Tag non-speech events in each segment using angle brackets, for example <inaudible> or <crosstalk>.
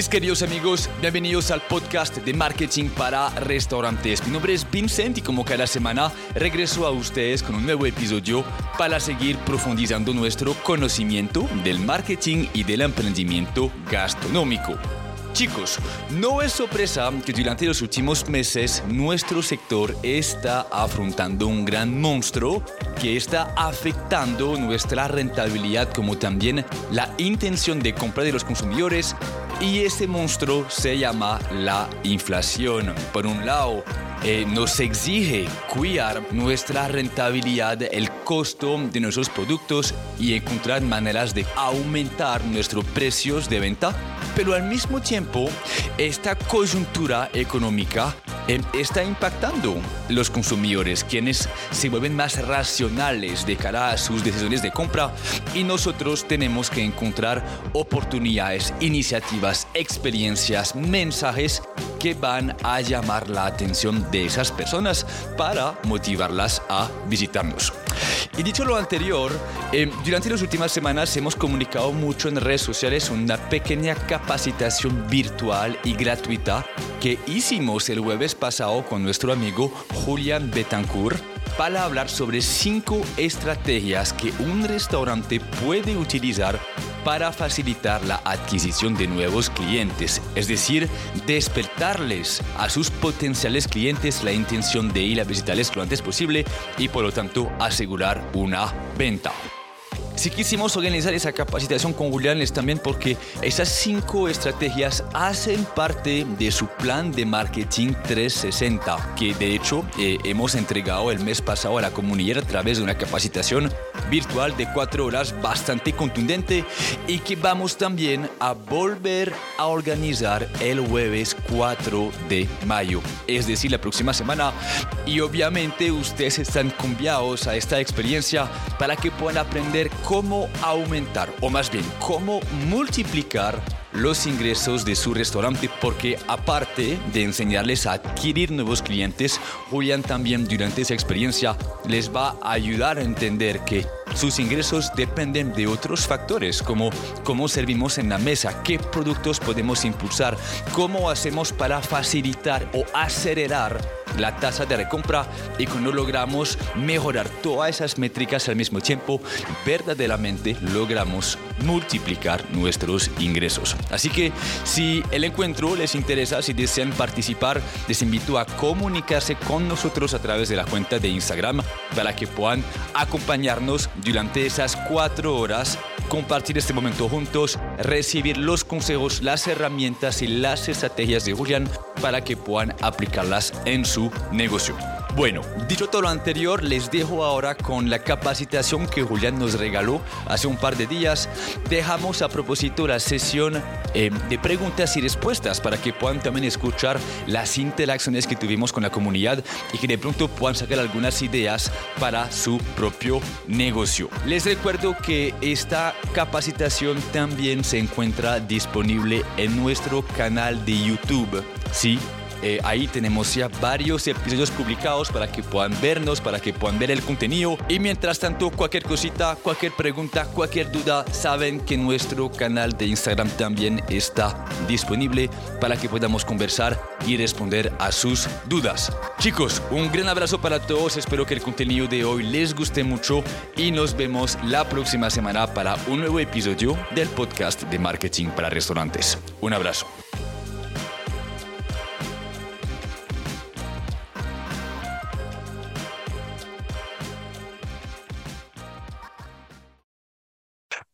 Mis queridos amigos, bienvenidos al podcast de marketing para restaurantes. Mi nombre es Vincent y como cada semana regreso a ustedes con un nuevo episodio para seguir profundizando nuestro conocimiento del marketing y del emprendimiento gastronómico. Chicos, no es sorpresa que durante los últimos meses nuestro sector está afrontando un gran monstruo que está afectando nuestra rentabilidad como también la intención de compra de los consumidores y ese monstruo se llama la inflación. Por un lado, eh, nos exige cuidar nuestra rentabilidad, el costo de nuestros productos y encontrar maneras de aumentar nuestros precios de venta pero al mismo tiempo esta coyuntura económica em, está impactando los consumidores, quienes se vuelven más racionales de cara a sus decisiones de compra y nosotros tenemos que encontrar oportunidades, iniciativas, experiencias, mensajes que van a llamar la atención de esas personas para motivarlas a visitarnos. Y dicho lo anterior, em, durante las últimas semanas hemos comunicado mucho en redes sociales una pequeña capacitación virtual y gratuita que hicimos el jueves pasado con nuestro amigo Julian Betancourt para hablar sobre cinco estrategias que un restaurante puede utilizar para facilitar la adquisición de nuevos clientes, es decir, despertarles a sus potenciales clientes la intención de ir a visitarles lo antes posible y por lo tanto asegurar una venta. Si quisimos organizar esa capacitación con Julián es también porque esas cinco estrategias hacen parte de su plan de marketing 360, que de hecho eh, hemos entregado el mes pasado a la comunidad a través de una capacitación virtual de cuatro horas bastante contundente y que vamos también a volver a organizar el jueves 4 de mayo, es decir, la próxima semana. Y obviamente ustedes están conviados a esta experiencia para que puedan aprender cómo aumentar, o más bien, cómo multiplicar los ingresos de su restaurante porque aparte de enseñarles a adquirir nuevos clientes, Julián también durante esa experiencia les va a ayudar a entender que sus ingresos dependen de otros factores como cómo servimos en la mesa, qué productos podemos impulsar, cómo hacemos para facilitar o acelerar la tasa de recompra y cuando logramos mejorar todas esas métricas al mismo tiempo, verdaderamente logramos multiplicar nuestros ingresos. Así que si el encuentro les interesa, si desean participar, les invito a comunicarse con nosotros a través de la cuenta de Instagram para que puedan acompañarnos durante esas cuatro horas, compartir este momento juntos, recibir los consejos, las herramientas y las estrategias de Julián para que puedan aplicarlas en su negocio. Bueno, dicho todo lo anterior, les dejo ahora con la capacitación que Julián nos regaló hace un par de días. Dejamos a propósito la sesión eh, de preguntas y respuestas para que puedan también escuchar las interacciones que tuvimos con la comunidad y que de pronto puedan sacar algunas ideas para su propio negocio. Les recuerdo que esta capacitación también se encuentra disponible en nuestro canal de YouTube. Sí, eh, ahí tenemos ya varios episodios publicados para que puedan vernos, para que puedan ver el contenido. Y mientras tanto, cualquier cosita, cualquier pregunta, cualquier duda, saben que nuestro canal de Instagram también está disponible para que podamos conversar y responder a sus dudas. Chicos, un gran abrazo para todos. Espero que el contenido de hoy les guste mucho y nos vemos la próxima semana para un nuevo episodio del podcast de marketing para restaurantes. Un abrazo.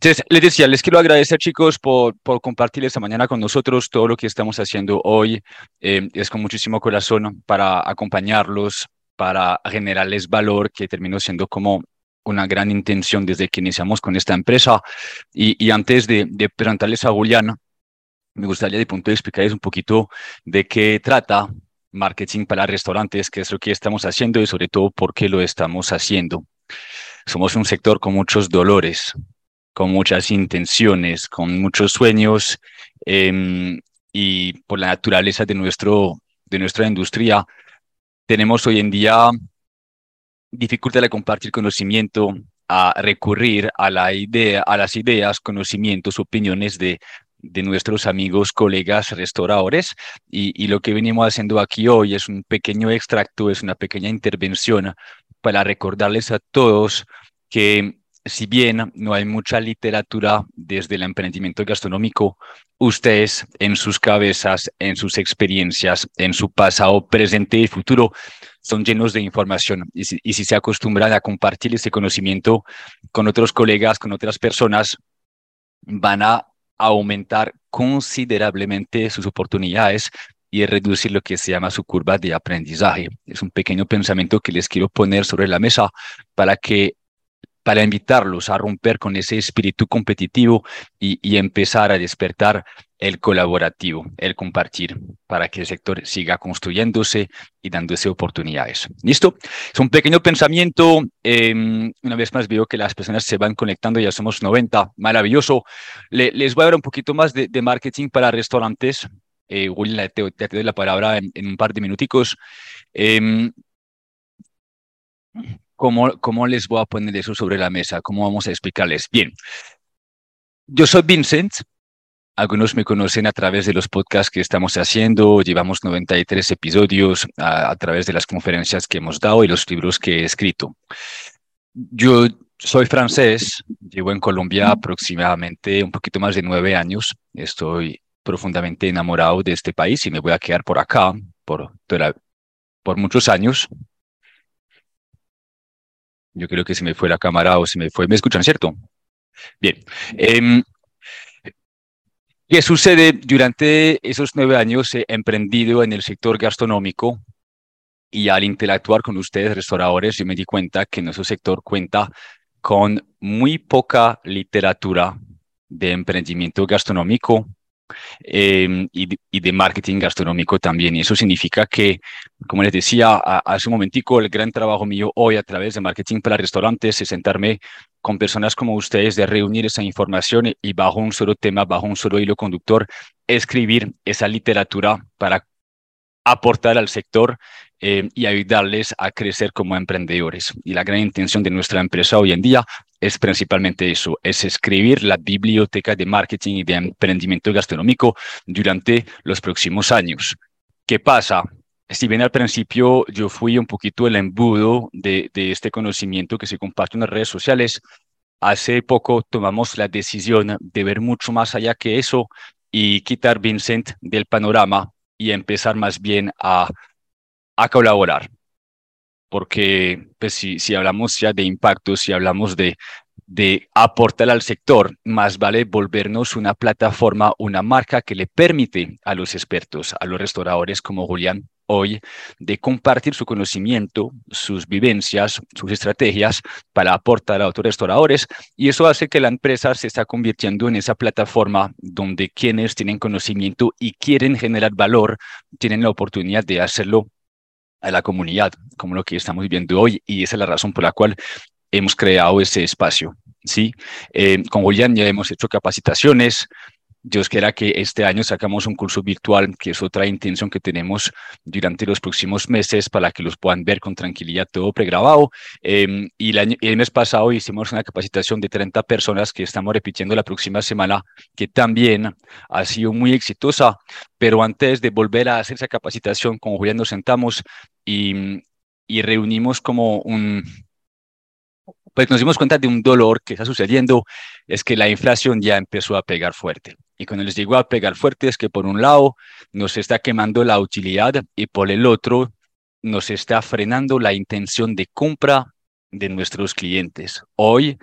Entonces, les decía, les quiero agradecer chicos por, por compartir esta mañana con nosotros todo lo que estamos haciendo hoy. Eh, es con muchísimo corazón para acompañarlos, para generarles valor, que terminó siendo como una gran intención desde que iniciamos con esta empresa. Y, y antes de, de, presentarles a Julián, me gustaría de punto de explicarles un poquito de qué trata marketing para restaurantes, qué es lo que estamos haciendo y sobre todo por qué lo estamos haciendo. Somos un sector con muchos dolores, con muchas intenciones, con muchos sueños eh, y por la naturaleza de, nuestro, de nuestra industria, tenemos hoy en día dificultad de compartir conocimiento, a recurrir a, la idea, a las ideas, conocimientos, opiniones de, de nuestros amigos, colegas, restauradores. Y, y lo que venimos haciendo aquí hoy es un pequeño extracto, es una pequeña intervención para recordarles a todos que si bien no hay mucha literatura desde el emprendimiento gastronómico, ustedes en sus cabezas, en sus experiencias, en su pasado, presente y futuro, son llenos de información. Y si, se acostumbran a compartir ese conocimiento con otros colegas, con otras personas, van a aumentar considerablemente sus oportunidades y reducir lo que se llama su curva de aprendizaje. Es un pequeño pensamiento que les quiero poner sobre la mesa para que para invitarlos a romper con ese espíritu competitivo y, empezar a despertar el colaborativo, el compartir, para que el sector siga construyéndose y dándose oportunidades. ¿Listo? Es un pequeño pensamiento. Em, una vez más veo que las personas se van conectando, ya somos 90, maravilloso. les voy a dar un poquito más de, marketing para restaurantes. Eh, William, te, te, doy la palabra en, un par de minuticos. Em, ¿Cómo, ¿Cómo les voy a poner eso sobre la mesa? ¿Cómo vamos a explicarles? Bien, yo soy Vincent. Algunos me conocen a través de los podcasts que estamos haciendo. Llevamos 93 episodios a, a través de las conferencias que hemos dado y los libros que he escrito. Yo soy francés, llevo en Colombia aproximadamente un poquito más de nueve años. Estoy profundamente enamorado de este país y me voy a quedar por acá por, por muchos años. Yo creo que se me fue la cámara o se me fue. ¿Me escuchan, cierto? Bien. Em, ¿Qué sucede? Durante esos nueve años he emprendido en el sector gastronómico y al interactuar con ustedes, restauradores, yo me di cuenta que nuestro sector cuenta con muy poca literatura de emprendimiento gastronómico Em, y, de, marketing gastronómico también. Y eso significa que, como les decía hace un momentico, el gran trabajo mío hoy a través de marketing para restaurantes es sentarme con personas como ustedes, de reunir esa información y bajo un solo tema, bajo un solo hilo conductor, escribir esa literatura para aportar al sector eh, y ayudarles a crecer como emprendedores. Y la gran intención de nuestra empresa hoy en día es principalmente eso, es escribir la biblioteca de marketing y de emprendimiento gastronómico durante los próximos años. ¿Qué pasa? Si bien al principio yo fui un poquito el embudo de, de este conocimiento que se comparte en las redes sociales, hace poco tomamos la decisión de ver mucho más allá que eso y quitar Vincent del panorama y empezar más bien a, a colaborar porque pues, si, si hablamos ya de impacto, si hablamos de, de aportar al sector, más vale volvernos una plataforma, una marca que le permite a los expertos, a los restauradores como Julián hoy, de compartir su conocimiento, sus vivencias, sus estrategias para aportar a otros restauradores. Y eso hace que la empresa se está convirtiendo en esa plataforma donde quienes tienen conocimiento y quieren generar valor, tienen la oportunidad de hacerlo a la comunidad, como lo que estamos viviendo hoy, y esa es la razón por la cual hemos creado ese espacio. ¿sí? Eh, con Julián ya hemos hecho capacitaciones, Dios quiera que este año sacamos un curso virtual, que es otra intención que tenemos durante los próximos meses para que los puedan ver con tranquilidad todo pregrabado. Em, y el, año, el mes pasado hicimos una capacitación de 30 personas que estamos repitiendo la próxima semana, que también ha sido muy exitosa. Pero antes de volver a hacer esa capacitación, con Julián nos sentamos y, y reunimos como un, pues nos dimos cuenta de un dolor que está sucediendo, es que la inflación ya empezó a pegar fuerte. Y cuando les digo a pegar fuerte es que por un lado nos está quemando la utilidad y por el otro nos está frenando la intención de compra de nuestros clientes. Hoy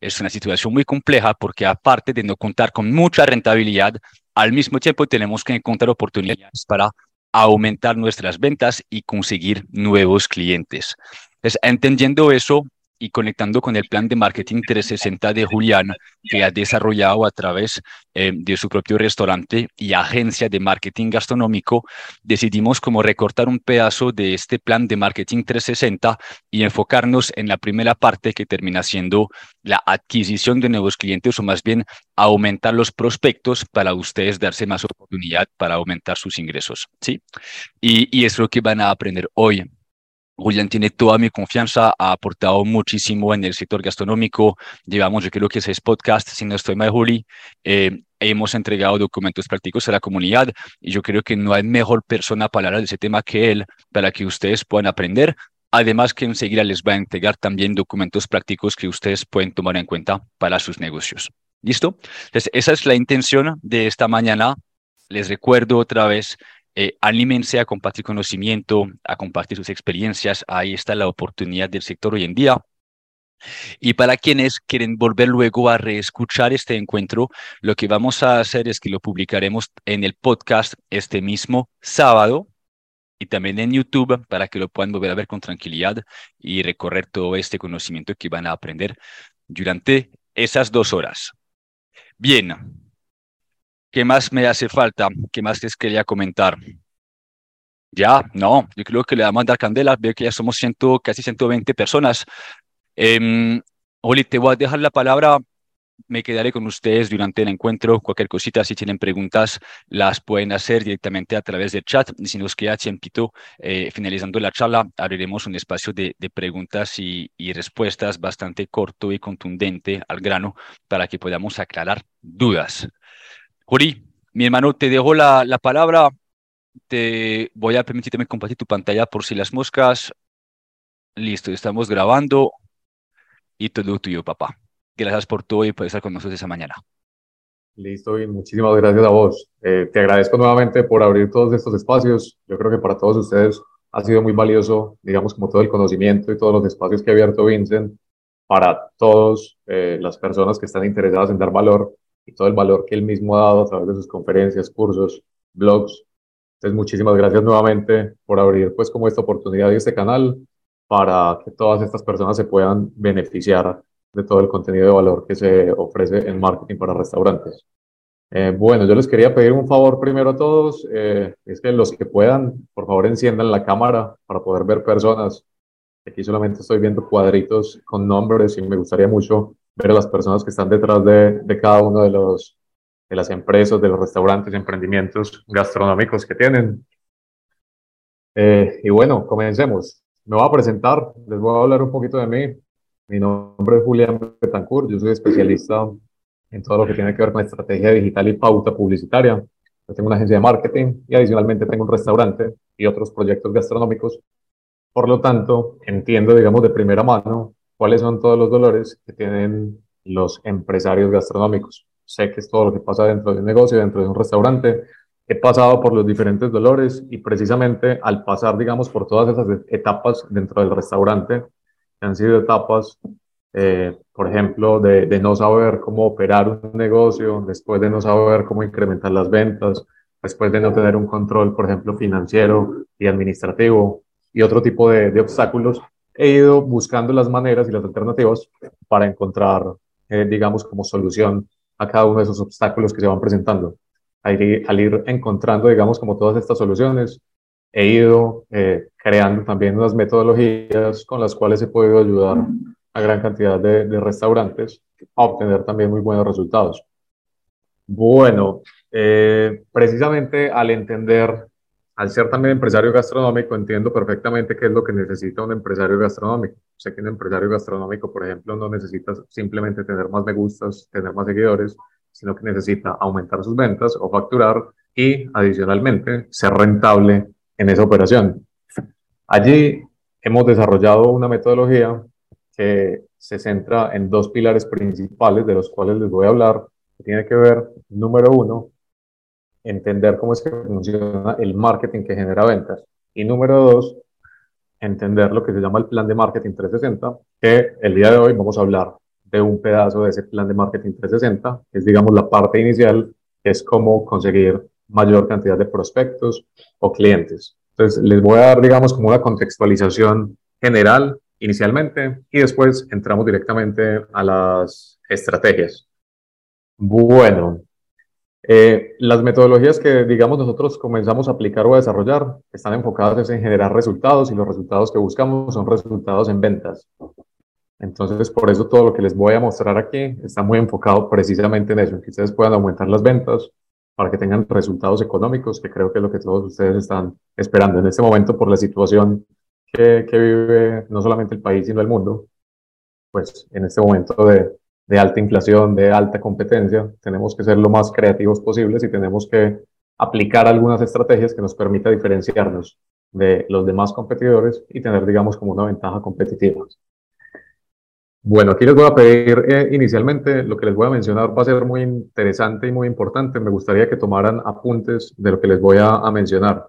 es una situación muy compleja porque aparte de no contar con mucha rentabilidad, al mismo tiempo tenemos que encontrar oportunidades para aumentar nuestras ventas y conseguir nuevos clientes. Entonces, entendiendo eso, y conectando con el plan de marketing 360 de Julián, que ha desarrollado a través eh, de su propio restaurante y agencia de marketing gastronómico, decidimos como recortar un pedazo de este plan de marketing 360 y enfocarnos en la primera parte que termina siendo la adquisición de nuevos clientes o más bien aumentar los prospectos para ustedes darse más oportunidad para aumentar sus ingresos. ¿sí? Y, y es lo que van a aprender hoy Julián tiene toda mi confianza, ha aportado muchísimo en el sector gastronómico. Llevamos, yo creo que seis podcasts, si no estoy mal, Juli. Eh, hemos entregado documentos prácticos a la comunidad y yo creo que no hay mejor persona para hablar de ese tema que él, para que ustedes puedan aprender. Además que enseguida les va a entregar también documentos prácticos que ustedes pueden tomar en cuenta para sus negocios. ¿Listo? Entonces, esa es la intención de esta mañana. Les recuerdo otra vez eh, anímense a compartir conocimiento, a compartir sus experiencias. Ahí está la oportunidad del sector hoy en día. Y para quienes quieren volver luego a reescuchar este encuentro, lo que vamos a hacer es que lo publicaremos en el podcast este mismo sábado y también en YouTube para que lo puedan volver a ver con tranquilidad y recorrer todo este conocimiento que van a aprender durante esas dos horas. Bien, ¿Qué más me hace falta? ¿Qué más les quería comentar? Ya, no, yo creo que le vamos a dar candela. Veo que ya somos ciento, casi 120 personas. Eh, Oli, te voy a dejar la palabra. Me quedaré con ustedes durante el encuentro. Cualquier cosita, si tienen preguntas, las pueden hacer directamente a través del chat. Si nos queda tiempito, eh, finalizando la charla, abriremos un espacio de, de preguntas y, y, respuestas bastante corto y contundente al grano para que podamos aclarar dudas. Juri, mi hermano, te dejo la, la palabra. Te voy a permitirme compartir tu pantalla por si las moscas. Listo, estamos grabando y todo tuyo, papá. Gracias por todo y por estar con nosotros esa mañana. Listo, y muchísimas gracias a vos. Eh, te agradezco nuevamente por abrir todos estos espacios. Yo creo que para todos ustedes ha sido muy valioso, digamos, como todo el conocimiento y todos los espacios que ha abierto Vincent para todas eh, las personas que están interesadas en dar valor y todo el valor que él mismo ha dado a través de sus conferencias, cursos, blogs. Entonces, muchísimas gracias nuevamente por abrir pues como esta oportunidad y este canal para que todas estas personas se puedan beneficiar de todo el contenido de valor que se ofrece en marketing para restaurantes. Eh, bueno, yo les quería pedir un favor primero a todos, eh, es que los que puedan, por favor enciendan la cámara para poder ver personas. Aquí solamente estoy viendo cuadritos con nombres y me gustaría mucho ver a las personas que están detrás de, de cada uno de, los, de las empresas, de los restaurantes, emprendimientos gastronómicos que tienen. Eh, y bueno, comencemos. Me voy a presentar, les voy a hablar un poquito de mí. Mi nombre es Julián Betancourt, yo soy especialista en todo lo que tiene que ver con estrategia digital y pauta publicitaria. Yo tengo una agencia de marketing y adicionalmente tengo un restaurante y otros proyectos gastronómicos. Por lo tanto, entiendo, digamos, de primera mano cuáles son todos los dolores que tienen los empresarios gastronómicos. Sé que es todo lo que pasa dentro de un negocio, dentro de un restaurante. He pasado por los diferentes dolores y precisamente al pasar, digamos, por todas esas etapas dentro del restaurante, que han sido etapas, eh, por ejemplo, de, de no saber cómo operar un negocio, después de no saber cómo incrementar las ventas, después de no tener un control, por ejemplo, financiero y administrativo y otro tipo de, de obstáculos, he ido buscando las maneras y las alternativas para encontrar, eh, digamos, como solución a cada uno de esos obstáculos que se van presentando. Al ir, encontrando, digamos, como todas estas soluciones, he ido eh, creando también unas metodologías con las cuales he podido ayudar a gran cantidad de, de restaurantes a obtener también muy buenos resultados. Bueno, eh, precisamente al entender al ser también empresario gastronómico, entiendo perfectamente qué es lo que necesita un empresario gastronómico. Sé que un empresario gastronómico, por ejemplo, no necesita simplemente tener más me gustas, tener más seguidores, sino que necesita aumentar sus ventas o facturar y, adicionalmente, ser rentable en esa operación. Allí hemos desarrollado una metodología que se centra en dos pilares principales de los cuales les voy a hablar, que tiene que ver, número uno, entender cómo es que funciona el marketing que genera ventas. Y número dos, entender lo que se llama el plan de marketing 360, que el día de hoy vamos a hablar de un pedazo de ese plan de marketing 360, que es, digamos, la parte inicial, que es cómo conseguir mayor cantidad de prospectos o clientes. Entonces, les voy a dar, digamos, como una contextualización general inicialmente y después entramos directamente a las estrategias. Bueno, eh, las metodologías que, digamos, nosotros comenzamos a aplicar o a desarrollar están enfocadas en generar resultados y los resultados que buscamos son resultados en ventas. Entonces, por eso todo lo que les voy a mostrar aquí está muy enfocado precisamente en eso, en que ustedes puedan aumentar las ventas para que tengan resultados económicos, que creo que es lo que todos ustedes están esperando en este momento por la situación que, que vive no solamente el país, sino el mundo. Pues en este momento de, de alta inflación, de alta competencia, tenemos que ser lo más creativos posibles y tenemos que aplicar algunas estrategias que nos permita diferenciarnos de los demás competidores y tener, digamos, como una ventaja competitiva. Bueno, aquí les voy a pedir eh, inicialmente, lo que les voy a mencionar va a ser muy interesante y muy importante. Me gustaría que tomaran apuntes de lo que les voy a, a mencionar.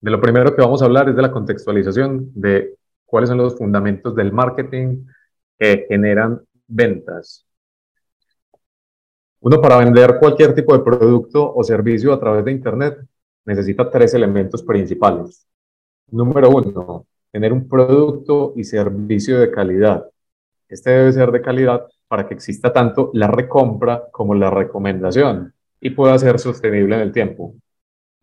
De lo primero que vamos a hablar es de la contextualización de cuáles son los fundamentos del marketing que generan ventas. Uno para vender cualquier tipo de producto o servicio a través de Internet necesita tres elementos principales. Número uno, tener un producto y servicio de calidad. Este debe ser de calidad para que exista tanto la recompra como la recomendación y pueda ser sostenible en el tiempo.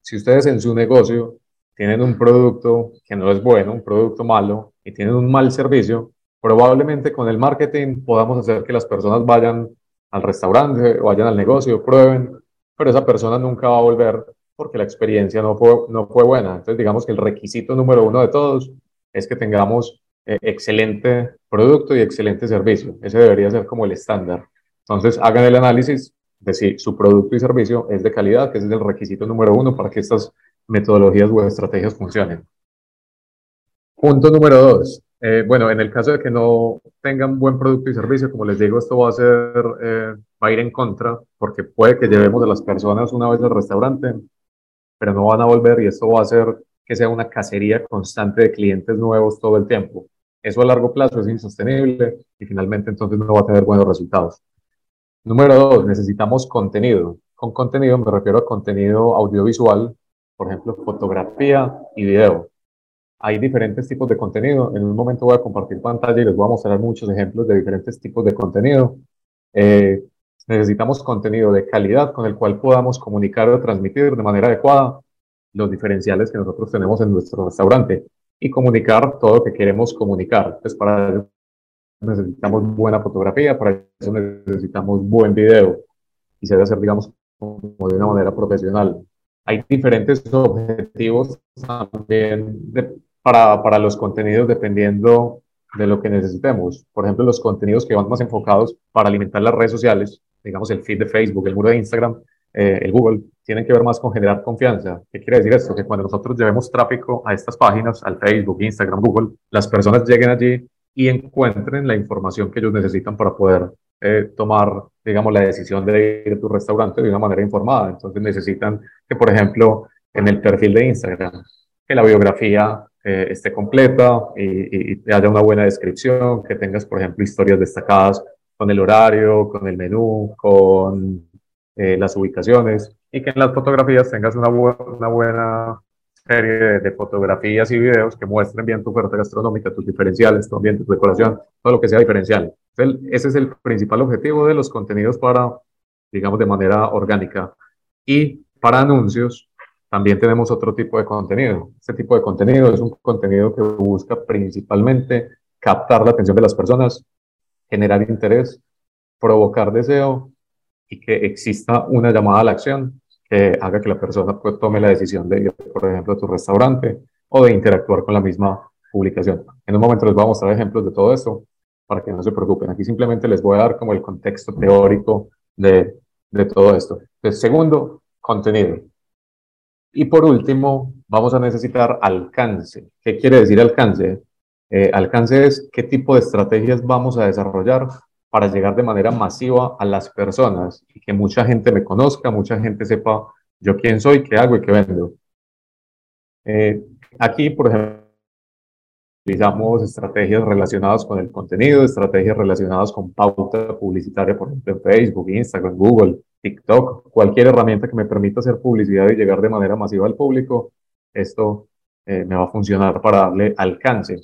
Si ustedes en su negocio tienen un producto que no es bueno, un producto malo y tienen un mal servicio, probablemente con el marketing podamos hacer que las personas vayan al restaurante o vayan al negocio, prueben, pero esa persona nunca va a volver porque la experiencia no fue, no fue buena. Entonces, digamos que el requisito número uno de todos es que tengamos eh, excelente producto y excelente servicio. Ese debería ser como el estándar. Entonces, hagan el análisis de si su producto y servicio es de calidad, que es el requisito número uno para que estas metodologías o estrategias funcionen. Punto número dos, eh, bueno, en el caso de que no tengan buen producto y servicio, como les digo, esto va a ser, eh, va a ir en contra, porque puede que llevemos a las personas una vez al restaurante, pero no van a volver y esto va a hacer que sea una cacería constante de clientes nuevos todo el tiempo. Eso a largo plazo es insostenible y finalmente entonces no va a tener buenos resultados. Número dos, necesitamos contenido. Con contenido me refiero a contenido audiovisual, por ejemplo, fotografía y video hay diferentes tipos de contenido. En un momento voy a compartir pantalla y les voy a mostrar muchos ejemplos de diferentes tipos de contenido. Eh, necesitamos contenido de calidad con el cual podamos comunicar o transmitir de manera adecuada los diferenciales que nosotros tenemos en nuestro restaurante y comunicar todo lo que queremos comunicar. Entonces, para eso necesitamos buena fotografía, para eso necesitamos buen video y se debe hacer, digamos, como de una manera profesional. Hay diferentes objetivos también de, para, para los contenidos dependiendo de lo que necesitemos. Por ejemplo, los contenidos que van más enfocados para alimentar las redes sociales, digamos el feed de Facebook, el muro de Instagram, eh, el Google, tienen que ver más con generar confianza. ¿Qué quiere decir esto? Que cuando nosotros llevemos tráfico a estas páginas, al Facebook, Instagram, Google, las personas lleguen allí y encuentren la información que ellos necesitan para poder eh, tomar, digamos, la decisión de ir a tu restaurante de una manera informada. Entonces necesitan que, por ejemplo, en el perfil de Instagram, que la biografía eh, esté completa y, haya una buena descripción, que tengas, por ejemplo, historias destacadas con el horario, con el menú, con eh, las ubicaciones y que en las fotografías tengas una, una buena serie de, fotografías y videos que muestren bien tu oferta gastronómica, tus diferenciales, tu ambiente, tu decoración, todo lo que sea diferencial. ese es el principal objetivo de los contenidos para, digamos, de manera orgánica. Y para anuncios, también tenemos otro tipo de contenido. Este tipo de contenido es un contenido que busca principalmente captar la atención de las personas, generar interés, provocar deseo y que exista una llamada a la acción que haga que la persona pues, tome la decisión de ir, por ejemplo, a tu restaurante o de interactuar con la misma publicación. En un momento les voy a mostrar ejemplos de todo esto para que no se preocupen. Aquí simplemente les voy a dar como el contexto teórico de, de todo esto. Entonces, segundo, contenido. Y por último, vamos a necesitar alcance. ¿Qué quiere decir alcance? Eh, alcance es qué tipo de estrategias vamos a desarrollar para llegar de manera masiva a las personas y que mucha gente me conozca, mucha gente sepa yo quién soy, qué hago y qué vendo. Eh, aquí, por ejemplo, utilizamos estrategias relacionadas con el contenido, estrategias relacionadas con pauta publicitaria, por ejemplo, en Facebook, Instagram, Google, TikTok, cualquier herramienta que me permita hacer publicidad y llegar de manera masiva al público, esto eh, me va a funcionar para darle alcance.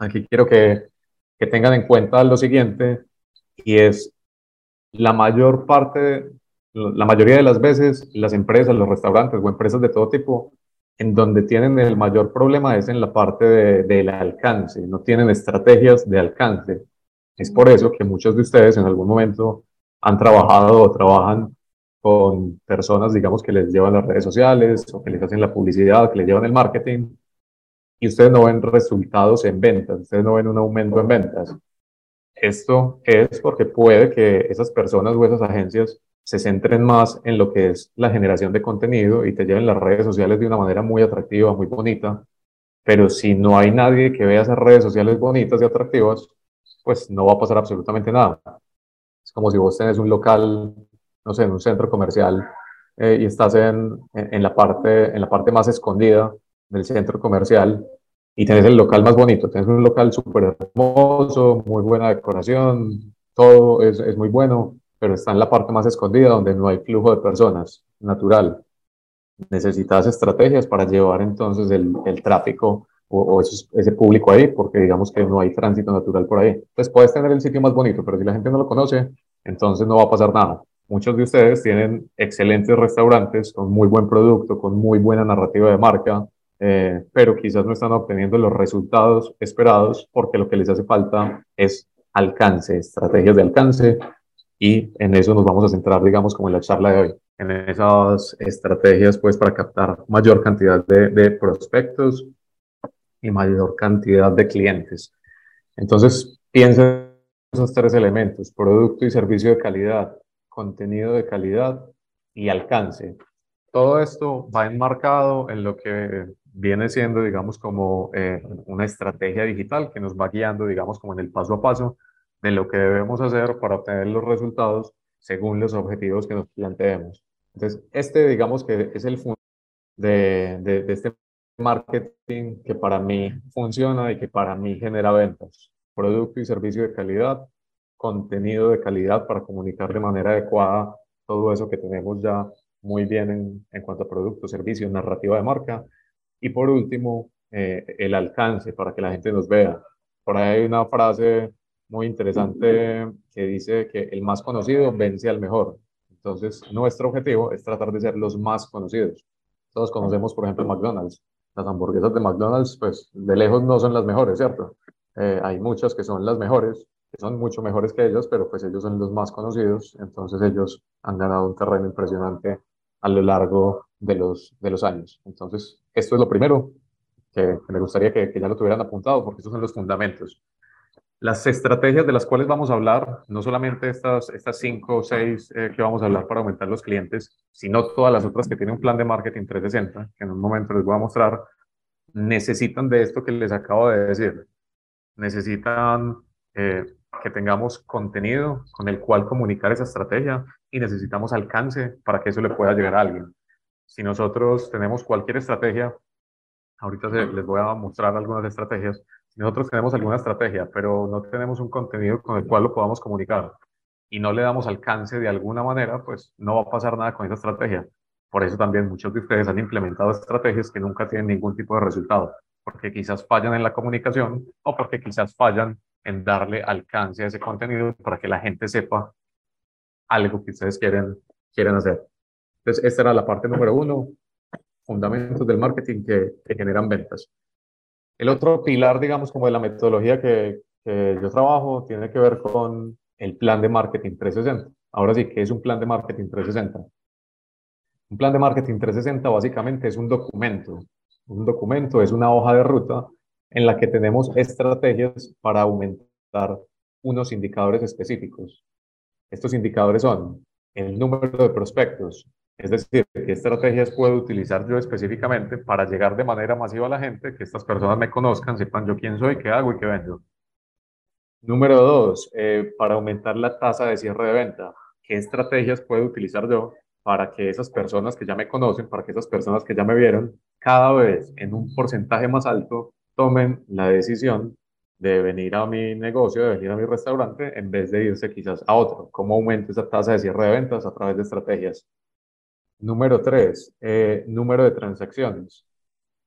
Aquí quiero que, que tengan en cuenta lo siguiente, y es la mayor parte, la mayoría de las veces, las empresas, los restaurantes o empresas de todo tipo, en donde tienen el mayor problema es en la parte de, del alcance, no tienen estrategias de alcance. Es por eso que muchos de ustedes en algún momento han trabajado o trabajan con personas, digamos, que les llevan las redes sociales o que les hacen la publicidad, que les llevan el marketing, y ustedes no ven resultados en ventas, ustedes no ven un aumento en ventas. Esto es porque puede que esas personas o esas agencias se centren más en lo que es la generación de contenido y te lleven las redes sociales de una manera muy atractiva, muy bonita. Pero si no hay nadie que vea esas redes sociales bonitas y atractivas, pues no va a pasar absolutamente nada. Es como si vos tenés un local, no sé, en un centro comercial eh, y estás en, en, la parte, en la parte más escondida del centro comercial y tenés el local más bonito, tenés un local súper hermoso, muy buena decoración, todo es, es, muy bueno, pero está en la parte más escondida donde no hay flujo de personas natural. Necesitas estrategias para llevar entonces el, el tráfico o, o ese, público ahí, porque digamos que no hay tránsito natural por ahí. Entonces puedes tener el sitio más bonito, pero si la gente no lo conoce, entonces no va a pasar nada. Muchos de ustedes tienen excelentes restaurantes con muy buen producto, con muy buena narrativa de marca, eh, pero quizás no están obteniendo los resultados esperados porque lo que les hace falta es alcance, estrategias de alcance y en eso nos vamos a centrar, digamos, como en la charla de hoy, en esas estrategias pues para captar mayor cantidad de, de prospectos y mayor cantidad de clientes. Entonces, piensa en esos tres elementos, producto y servicio de calidad, contenido de calidad y alcance. Todo esto va enmarcado en lo que viene siendo, digamos, como eh, una estrategia digital que nos va guiando, digamos, como en el paso a paso de lo que debemos hacer para obtener los resultados según los objetivos que nos planteemos. Entonces, este, digamos, que es el fundamento de, de, de este marketing que para mí funciona y que para mí genera ventas. Producto y servicio de calidad, contenido de calidad para comunicar de manera adecuada todo eso que tenemos ya muy bien en, cuanto a producto, servicio, narrativa de marca. Y por último, eh, el alcance para que la gente nos vea. Por ahí hay una frase muy interesante que dice que el más conocido vence al mejor. Entonces, nuestro objetivo es tratar de ser los más conocidos. Todos conocemos, por ejemplo, McDonald's las hamburguesas de McDonald's, pues de lejos no son las mejores, ¿cierto? Eh, hay muchas que son las mejores, que son mucho mejores que ellas, pero pues ellos son los más conocidos, entonces ellos han ganado un terreno impresionante a lo largo de los, de los años. Entonces, esto es lo primero que, me gustaría que, que ya lo tuvieran apuntado, porque estos son los fundamentos. Las estrategias de las cuales vamos a hablar, no solamente estas, estas cinco o seis eh, que vamos a hablar para aumentar los clientes, sino todas las otras que tienen un plan de marketing 360, que en un momento les voy a mostrar, necesitan de esto que les acabo de decir. Necesitan eh, que tengamos contenido con el cual comunicar esa estrategia y necesitamos alcance para que eso le pueda llegar a alguien. Si nosotros tenemos cualquier estrategia, ahorita les voy a mostrar algunas estrategias, nosotros tenemos alguna estrategia, pero no tenemos un contenido con el cual lo podamos comunicar y no le damos alcance de alguna manera, pues no va a pasar nada con esa estrategia. Por eso también muchos de ustedes han implementado estrategias que nunca tienen ningún tipo de resultado, porque quizás fallan en la comunicación o porque quizás fallan en darle alcance a ese contenido para que la gente sepa algo que ustedes quieren, quieren hacer. Entonces, esta era la parte número uno, fundamentos del marketing que, que generan ventas. El otro pilar, digamos, como de la metodología que, yo trabajo, tiene que ver con el plan de marketing 360. Ahora sí, ¿qué es un plan de marketing 360? Un plan de marketing 360 básicamente es un documento. Un documento es una hoja de ruta en la que tenemos estrategias para aumentar unos indicadores específicos. Estos indicadores son el número de prospectos, es decir, qué estrategias puedo utilizar yo específicamente para llegar de manera masiva a la gente, que estas personas me conozcan, sepan yo quién soy, qué hago y qué vendo. Número dos, eh, para aumentar la tasa de cierre de venta. ¿Qué estrategias puedo utilizar yo para que esas personas que ya me conocen, para que esas personas que ya me vieron, cada vez en un porcentaje más alto tomen la decisión de venir a mi negocio, de venir a mi restaurante, en vez de irse quizás a otro? ¿Cómo aumento esa tasa de cierre de ventas a través de estrategias? Número tres, eh, número de transacciones.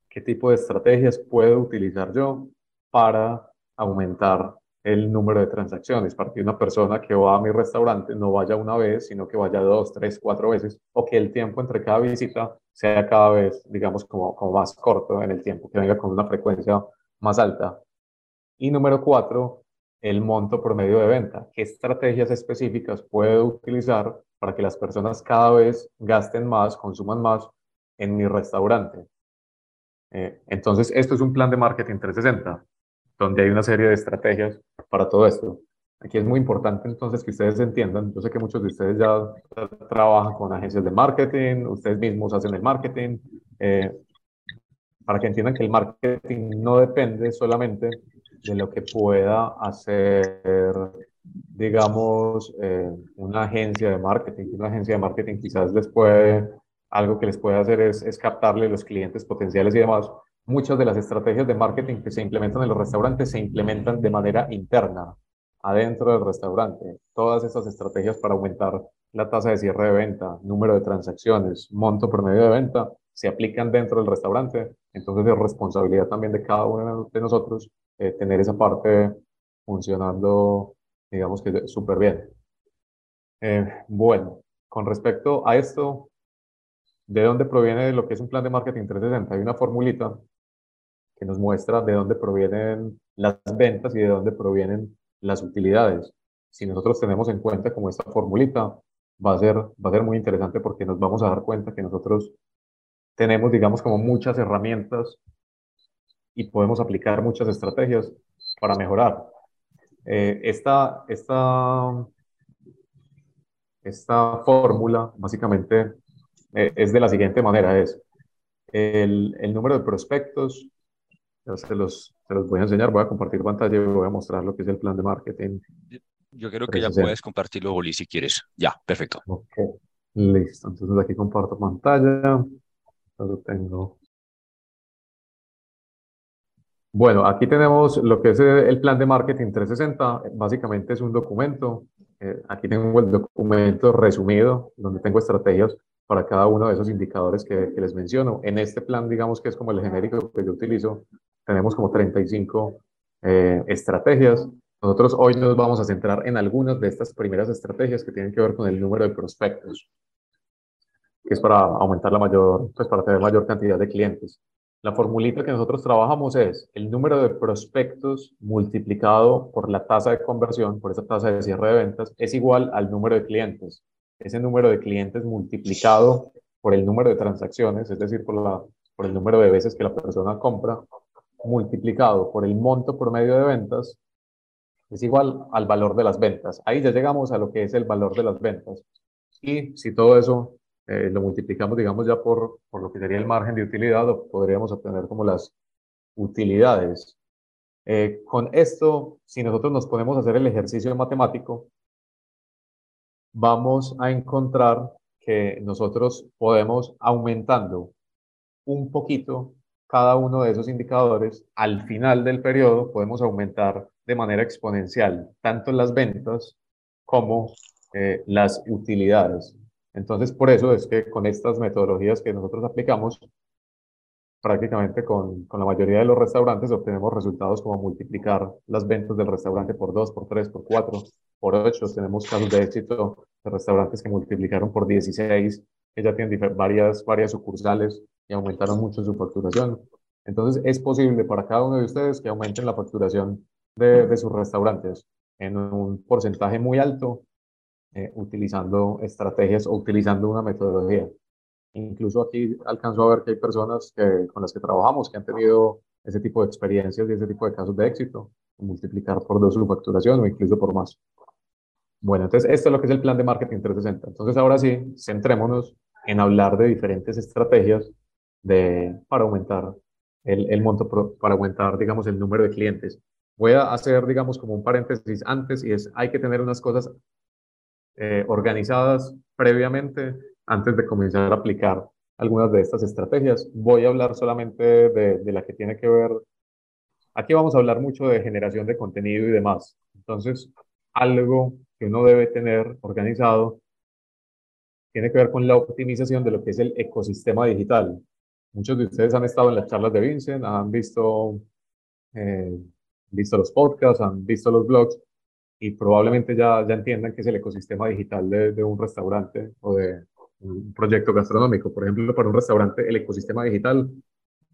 ¿Qué tipo de estrategias puedo utilizar yo para aumentar el número de transacciones? Para que una persona que va a mi restaurante no vaya una vez, sino que vaya dos, tres, cuatro veces, o que el tiempo entre cada visita sea cada vez, digamos, como, como más corto en el tiempo, que venga con una frecuencia más alta. Y número cuatro, el monto promedio de venta. ¿Qué estrategias específicas puedo utilizar para que las personas cada vez gasten más, consuman más en mi restaurante. Eh, entonces, esto es un plan de marketing 360, donde hay una serie de estrategias para todo esto. Aquí es muy importante entonces que ustedes entiendan, yo sé que muchos de ustedes ya trabajan con agencias de marketing, ustedes mismos hacen el marketing, eh, para que entiendan que el marketing no depende solamente de lo que pueda hacer, digamos, eh, una agencia de marketing. Una agencia de marketing quizás les puede, algo que les puede hacer es, es captarle los clientes potenciales y demás. Muchas de las estrategias de marketing que se implementan en los restaurantes se implementan de manera interna adentro del restaurante. Todas estas estrategias para aumentar la tasa de cierre de venta, número de transacciones, monto promedio de venta, se aplican dentro del restaurante. Entonces es responsabilidad también de cada uno de nosotros eh, tener esa parte funcionando, digamos que súper bien. Eh, bueno, con respecto a esto, ¿de dónde proviene lo que es un plan de marketing 360? Hay una formulita que nos muestra de dónde provienen las ventas y de dónde provienen las utilidades. Si nosotros tenemos en cuenta como esta formulita, va a ser, va a ser muy interesante porque nos vamos a dar cuenta que nosotros tenemos, digamos, como muchas herramientas y podemos aplicar muchas estrategias para mejorar. Eh, esta, esta, esta fórmula básicamente eh, es de la siguiente manera, es el, el número de prospectos se los, se los voy a enseñar, voy a compartir pantalla y voy a mostrar lo que es el plan de marketing. Yo creo que ya puedes compartirlo, Oli, si quieres. Ya, perfecto. Ok, listo. Entonces aquí comparto pantalla. Lo tengo. Bueno, aquí tenemos lo que es el plan de marketing 360. Básicamente es un documento. Eh, aquí tengo el documento resumido, donde tengo estrategias para cada uno de esos indicadores que, que les menciono. En este plan, digamos que es como el genérico que yo utilizo, tenemos como 35 eh, estrategias. Nosotros hoy nos vamos a centrar en algunas de estas primeras estrategias que tienen que ver con el número de prospectos, que es para aumentar la mayor, pues para tener mayor cantidad de clientes. La formulita que nosotros trabajamos es el número de prospectos multiplicado por la tasa de conversión, por esa tasa de cierre de ventas, es igual al número de clientes. Ese número de clientes multiplicado por el número de transacciones, es decir, por, el número de veces que la persona compra, multiplicado por el monto promedio de ventas es igual al valor de las ventas. Ahí ya llegamos a lo que es el valor de las ventas. Y si todo eso eh, lo multiplicamos, digamos, ya por, por lo que sería el margen de utilidad, podríamos obtener como las utilidades. Eh, con esto, si nosotros nos ponemos a hacer el ejercicio matemático, vamos a encontrar que nosotros podemos aumentando un poquito cada uno de esos indicadores, al final del periodo podemos aumentar de manera exponencial tanto las ventas como eh, las utilidades. Entonces, por eso es que con estas metodologías que nosotros aplicamos, prácticamente con, con, la mayoría de los restaurantes obtenemos resultados como multiplicar las ventas del restaurante por 2, por 3, por 4, por 8. Tenemos casos de éxito de restaurantes que multiplicaron por 16, que ya tienen varias, varias sucursales y aumentaron mucho su facturación. Entonces, es posible para cada uno de ustedes que aumenten la facturación de, de sus restaurantes en un porcentaje muy alto, eh, utilizando estrategias o utilizando una metodología. Incluso aquí alcanzo a ver que hay personas que, con las que trabajamos que han tenido ese tipo de experiencias y ese tipo de casos de éxito, multiplicar por dos su facturación o incluso por más. Bueno, entonces esto es lo que es el plan de marketing 360. Entonces ahora sí, centrémonos en hablar de diferentes estrategias de, para aumentar el, el monto, para aumentar, digamos, el número de clientes. Voy a hacer, digamos, como un paréntesis antes y es, hay que tener unas cosas eh, organizadas previamente antes de comenzar a aplicar algunas de estas estrategias. Voy a hablar solamente de, de la que tiene que ver, aquí vamos a hablar mucho de generación de contenido y demás. Entonces, algo que uno debe tener organizado tiene que ver con la optimización de lo que es el ecosistema digital. Muchos de ustedes han estado en las charlas de Vincent, han visto, eh, visto los podcasts, han visto los blogs y probablemente ya, ya entiendan qué es el ecosistema digital de, de un restaurante o de un proyecto gastronómico. Por ejemplo, para un restaurante el ecosistema digital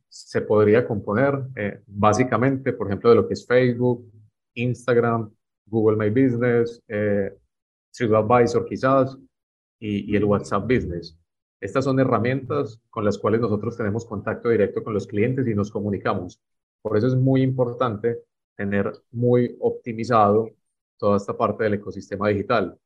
se podría componer eh, básicamente, por ejemplo, de lo que es Facebook, Instagram, Google My Business, eh, TripAdvisor quizás y, y el WhatsApp Business. Estas son herramientas con las cuales nosotros tenemos contacto directo con los clientes y nos comunicamos. Por eso es muy importante tener muy optimizado toda esta parte del ecosistema digital.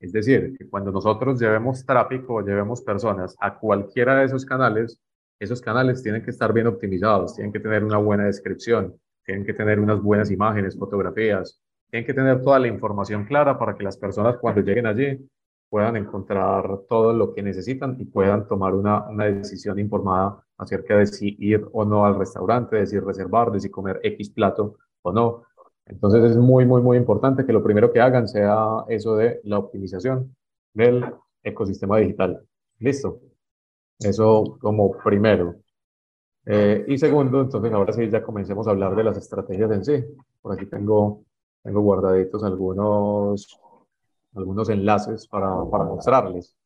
Es decir, que cuando nosotros llevemos tráfico o llevemos personas a cualquiera de esos canales, esos canales tienen que estar bien optimizados, tienen que tener una buena descripción, tienen que tener unas buenas imágenes, fotografías, tienen que tener toda la información clara para que las personas cuando lleguen allí puedan encontrar todo lo que necesitan y puedan tomar una, una decisión informada acerca de si ir o no al restaurante, de si reservar, de si comer X plato o no. Entonces es muy, muy, muy importante que lo primero que hagan sea eso de la optimización del ecosistema digital. Listo. Eso como primero. Eh, y segundo, entonces ahora sí ya comencemos a hablar de las estrategias en sí. Por aquí tengo, tengo guardaditos algunos, algunos enlaces para, para mostrarles.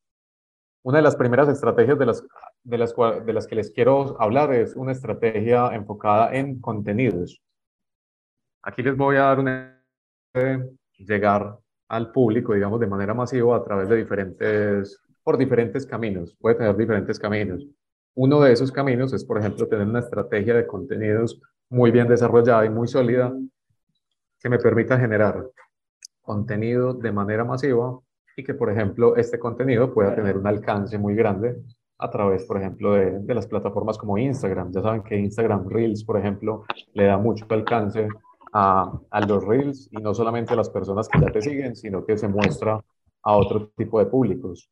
Una de las primeras estrategias de las, de, las, de las que les quiero hablar es una estrategia enfocada en contenidos. Aquí les voy a dar una de llegar al público, digamos, de manera masiva a través de diferentes, por diferentes caminos. Puede tener diferentes caminos. Uno de esos caminos es, por ejemplo, tener una estrategia de contenidos muy bien desarrollada y muy sólida que me permita generar contenido de manera masiva y que, por ejemplo, este contenido pueda tener un alcance muy grande a través, por ejemplo, de, de las plataformas como Instagram. Ya saben que Instagram Reels, por ejemplo, le da mucho alcance a, los reels y no solamente a las personas que ya te siguen, sino que se muestra a otro tipo de públicos.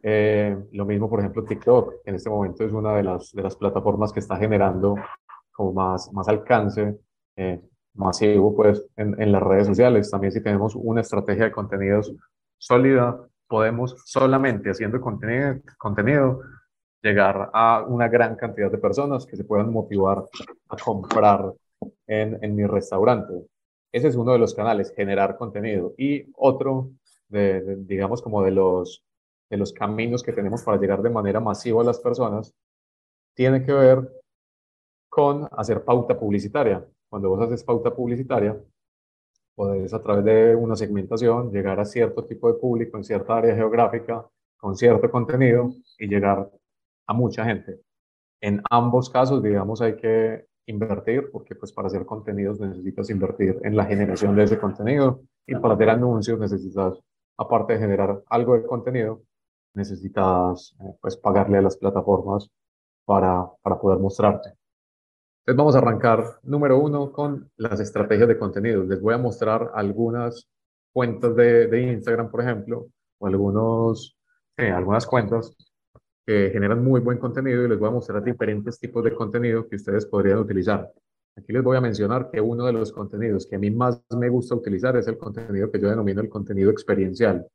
Eh, lo mismo, por ejemplo, TikTok. En este momento es una de las, de las plataformas que está generando como más, más alcance eh, masivo pues, en, en, las redes sociales. También si tenemos una estrategia de contenidos sólida, podemos solamente haciendo contenido, contenido llegar a una gran cantidad de personas que se puedan motivar a comprar en, mi restaurante. Ese es uno de los canales, generar contenido. Y otro, digamos, como de los, de los caminos que tenemos para llegar de manera masiva a las personas, tiene que ver con hacer pauta publicitaria. Cuando vos haces pauta publicitaria, podés a través de una segmentación llegar a cierto tipo de público en cierta área geográfica con cierto contenido y llegar a mucha gente. En ambos casos, digamos, hay que invertir, porque pues para hacer contenidos necesitas invertir en la generación de ese contenido y para hacer anuncios necesitas, aparte de generar algo de contenido, necesitas eh, pues pagarle a las plataformas para, para poder mostrarte. Entonces vamos a arrancar número uno con las estrategias de contenido. Les voy a mostrar algunas cuentas de, de Instagram, por ejemplo, o algunos, algunas cuentas que generan muy buen contenido y les voy a mostrar diferentes tipos de contenido que ustedes podrían utilizar. Aquí les voy a mencionar que uno de los contenidos que a mí más me gusta utilizar es el contenido que yo denomino el contenido experiencial.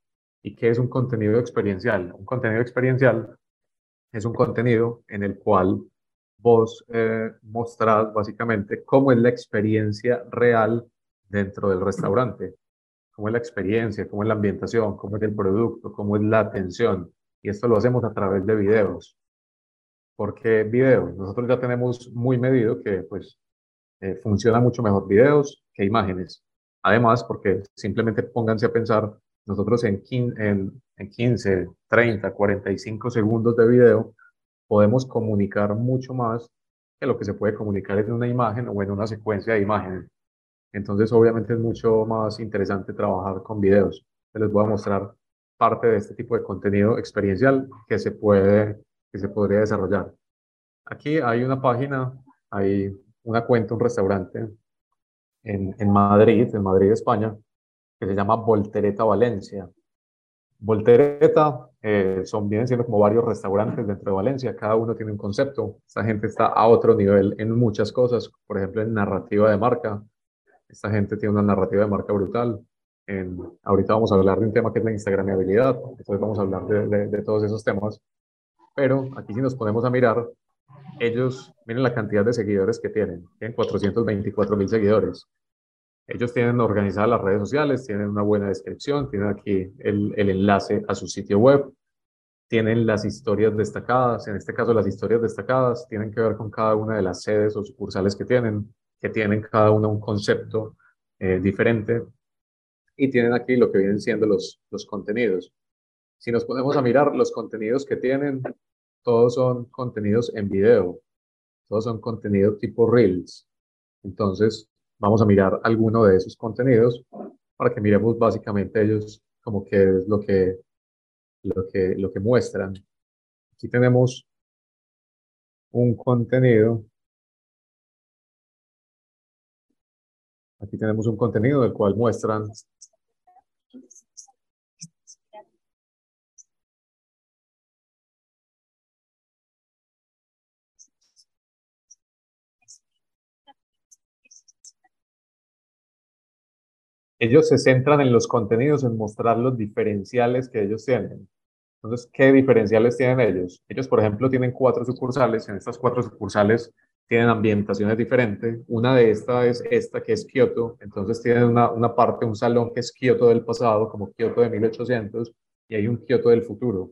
¿Y qué es un contenido experiencial? Un contenido experiencial es un contenido en el cual vos eh, mostrás básicamente cómo es la experiencia real dentro del restaurante, cómo es la experiencia, cómo es la ambientación, cómo es el producto, cómo es la atención, y esto lo hacemos a través de videos. ¿Por qué videos? Nosotros ya tenemos muy medido que pues eh, funciona mucho mejor videos que imágenes. Además, porque simplemente pónganse a pensar, nosotros en, en, en 15, 30, 45 segundos de video podemos comunicar mucho más que lo que se puede comunicar en una imagen o en una secuencia de imágenes. Entonces, obviamente es mucho más interesante trabajar con videos. Les voy a mostrar parte de este tipo de contenido experiencial que se puede, que se podría desarrollar. Aquí hay una página, hay una cuenta, un restaurante en, Madrid, en Madrid, España, que se llama Voltereta Valencia. Voltereta eh, son, vienen siendo como varios restaurantes dentro de Valencia, cada uno tiene un concepto. Esta gente está a otro nivel en muchas cosas, por ejemplo, en narrativa de marca. Esta gente tiene una narrativa de marca brutal ahorita vamos a hablar de un tema que es la Instagramiabilidad, entonces vamos a hablar de, de, todos esos temas, pero aquí si nos ponemos a mirar, ellos, miren la cantidad de seguidores que tienen, tienen 424 mil seguidores. Ellos tienen organizadas las redes sociales, tienen una buena descripción, tienen aquí el, el enlace a su sitio web, tienen las historias destacadas, en este caso las historias destacadas tienen que ver con cada una de las sedes o sucursales que tienen, que tienen cada una un concepto eh, diferente y tienen aquí lo que vienen siendo los, los contenidos. si nos ponemos a mirar los contenidos que tienen, todos son contenidos en video, todos son contenidos tipo Reels. Entonces, vamos a mirar alguno de esos contenidos para que miremos básicamente ellos como que es lo que, lo que, lo que muestran. Aquí tenemos un contenido. Aquí tenemos un contenido del cual muestran ellos se centran en los contenidos, en mostrar los diferenciales que ellos tienen. Entonces, ¿qué diferenciales tienen ellos? Ellos, por ejemplo, tienen cuatro sucursales. En estas cuatro sucursales tienen ambientaciones diferentes. Una de estas es esta, que es Kioto. Entonces, tienen una, una parte, un salón que es Kioto del pasado, como Kioto de 1800, y hay un Kioto del futuro,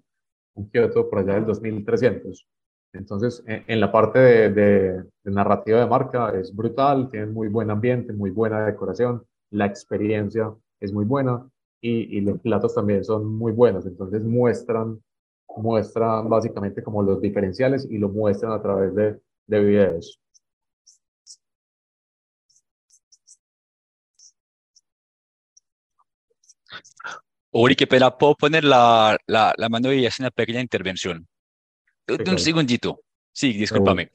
un Kioto por allá del 2300. Entonces, en, la parte de, de, de narrativa de marca es brutal, tienen muy buen ambiente, muy buena decoración la experiencia es muy buena y, los platos también son muy buenos. Entonces muestran, muestran básicamente como los diferenciales y lo muestran a través de, de videos. Uri, qué pena, ¿puedo poner la, la, la mano y hacer una pequeña intervención? un segundito. Sí, discúlpame.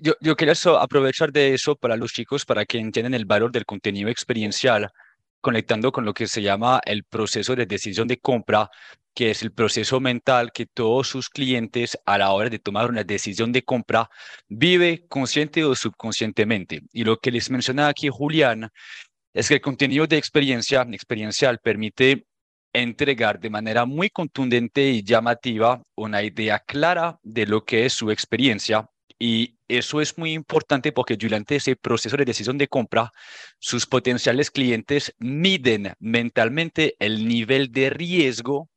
Yo, yo quería aprovechar de eso para los chicos, para que entiendan el valor del contenido experiencial, conectando con lo que se llama el proceso de decisión de compra, que es el proceso mental que todos sus clientes a la hora de tomar una decisión de compra vive consciente o subconscientemente. Y lo que les mencionaba aquí Julián es que el contenido de experiencia experiencial permite entregar de manera muy contundente y llamativa una idea clara de lo que es su experiencia. Y eso es muy importante porque durante ese proceso de decisión de compra, sus potenciales clientes miden mentalmente el nivel de riesgo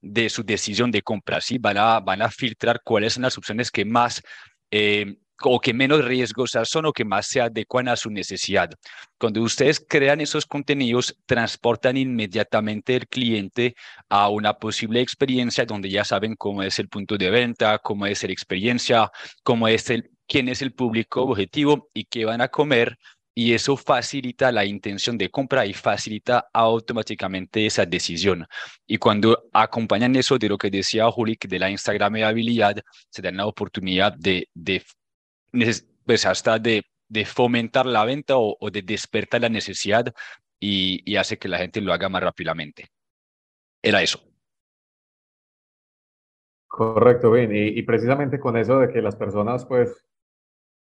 de su decisión de compra. ¿sí? Van, a, van a filtrar cuáles son las opciones que más eh, o que menos riesgosas son o que más se adecuan a su necesidad. Cuando ustedes crean esos contenidos, transportan inmediatamente el cliente a una posible experiencia donde ya saben cómo es el punto de venta, cómo es la experiencia, cómo es el, quién es el público objetivo y qué van a comer. Y eso facilita la intención de compra y facilita automáticamente esa decisión. Y cuando acompañan eso de lo que decía Julik de la Instagram habilidad, se dan la oportunidad de, de pues hasta de, de fomentar la venta o, de despertar la necesidad y, y, hace que la gente lo haga más rápidamente. Era eso. Correcto, bien. Y, y, precisamente con eso de que las personas pues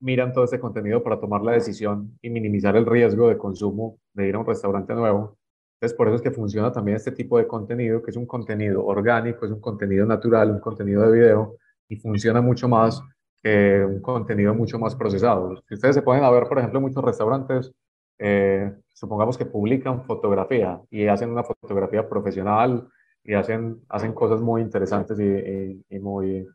miran todo este contenido para tomar la decisión y minimizar el riesgo de consumo de ir a un restaurante nuevo. Entonces, por eso es que funciona también este tipo de contenido, que es un contenido orgánico, es un contenido natural, un contenido de video, y funciona mucho más un contenido mucho más procesado. Si ustedes se pueden ver, por ejemplo, muchos restaurantes, eh, supongamos que publican fotografía y hacen una fotografía profesional y hacen, hacen cosas muy interesantes y, y, muy,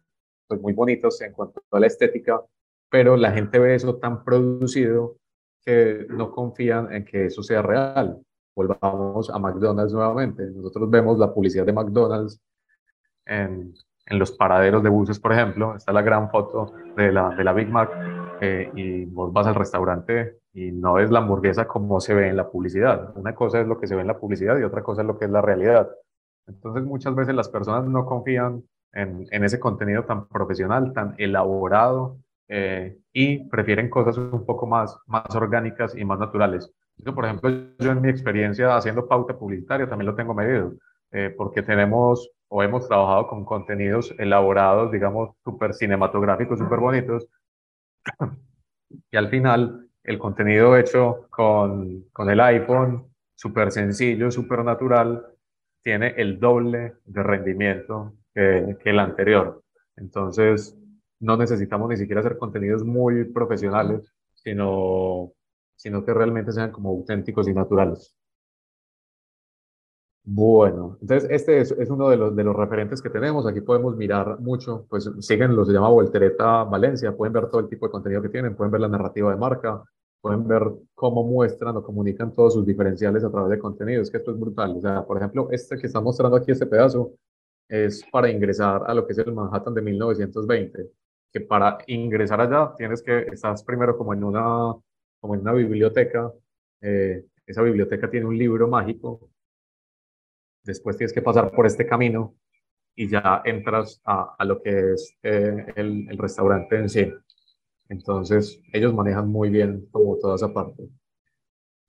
pues muy bonitos en cuanto a la estética, pero la gente ve eso tan producido que no confían en que eso sea real. Volvamos a McDonald's nuevamente. Nosotros vemos la publicidad de McDonald's en, en los paraderos de buses, por ejemplo, está la gran foto de la, de la Big Mac eh, y vos vas al restaurante y no ves la hamburguesa como se ve en la publicidad. Una cosa es lo que se ve en la publicidad y otra cosa es lo que es la realidad. Entonces muchas veces las personas no confían en, en ese contenido tan profesional, tan elaborado eh, y prefieren cosas un poco más, más orgánicas y más naturales. por ejemplo, yo en mi experiencia haciendo pauta publicitaria también lo tengo medido, eh, porque tenemos o hemos trabajado con contenidos elaborados, digamos, súper cinematográficos, súper bonitos. <clears throat> Y al final, el contenido hecho con, con el iPhone, súper sencillo, súper natural, tiene el doble de rendimiento que, el anterior. Entonces, no necesitamos ni siquiera hacer contenidos muy profesionales, sino, sino que realmente sean como auténticos y naturales. Bueno, entonces este es, es, uno de los, de los referentes que tenemos. Aquí podemos mirar mucho, pues siguen lo se llama Voltereta Valencia, pueden ver todo el tipo de contenido que tienen, pueden ver la narrativa de marca, pueden ver cómo muestran o comunican todos sus diferenciales a través de contenido. Es que esto es brutal. O sea, por ejemplo, este que está mostrando aquí, este pedazo, es para ingresar a lo que es el Manhattan de 1920, que para ingresar allá tienes que, estás primero como en una, como en una biblioteca, eh, esa biblioteca tiene un libro mágico, después tienes que pasar por este camino y ya entras a, a lo que es eh, el, restaurante en sí. Entonces, ellos manejan muy bien como toda esa parte.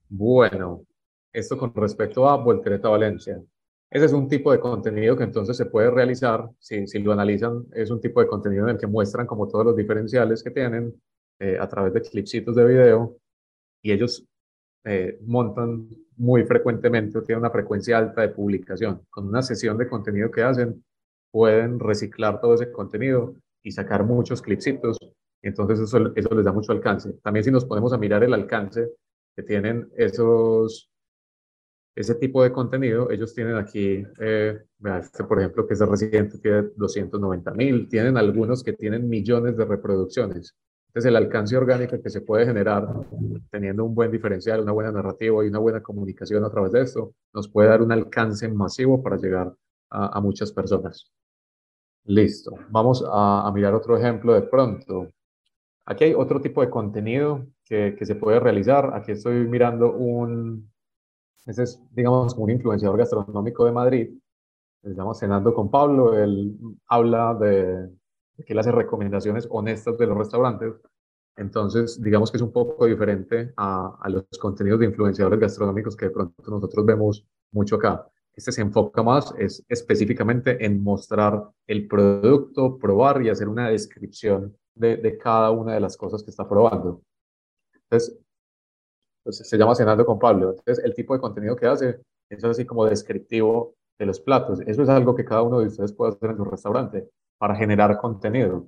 Bueno, esto con respecto a Voltereta Valencia. Ese es un tipo de contenido que entonces se puede realizar, si, si lo analizan, es un tipo de contenido en el que muestran como todos los diferenciales que tienen eh, a través de clipsitos de video y ellos eh, montan muy frecuentemente o tienen una frecuencia alta de publicación. Con una sesión de contenido que hacen, pueden reciclar todo ese contenido y sacar muchos clipsitos. Entonces eso, eso les da mucho alcance. También si nos ponemos a mirar el alcance que tienen esos, ese tipo de contenido, ellos tienen aquí, eh, este por ejemplo, que es de reciente, tiene 290 mil, tienen algunos que tienen millones de reproducciones. Entonces el alcance orgánico que se puede generar teniendo un buen diferencial, una buena narrativa y una buena comunicación a través de esto, nos puede dar un alcance masivo para llegar a, muchas personas. Listo, vamos a, mirar otro ejemplo de pronto. Aquí hay otro tipo de contenido que, que, se puede realizar. Aquí estoy mirando un, ese es, digamos, un influenciador gastronómico de Madrid. Llama Cenando con Pablo. Él habla de que él hace recomendaciones honestas de los restaurantes. Entonces, digamos que es un poco diferente a, a los contenidos de influenciadores gastronómicos que de pronto nosotros vemos mucho acá. Este se enfoca más es específicamente en mostrar el producto, probar y hacer una descripción de, de cada una de las cosas que está probando. Entonces, pues, se llama Cenando con Pablo. Entonces, el tipo de contenido que hace es así como descriptivo de los platos. Eso es algo que cada uno de ustedes puede hacer en su restaurante para generar contenido.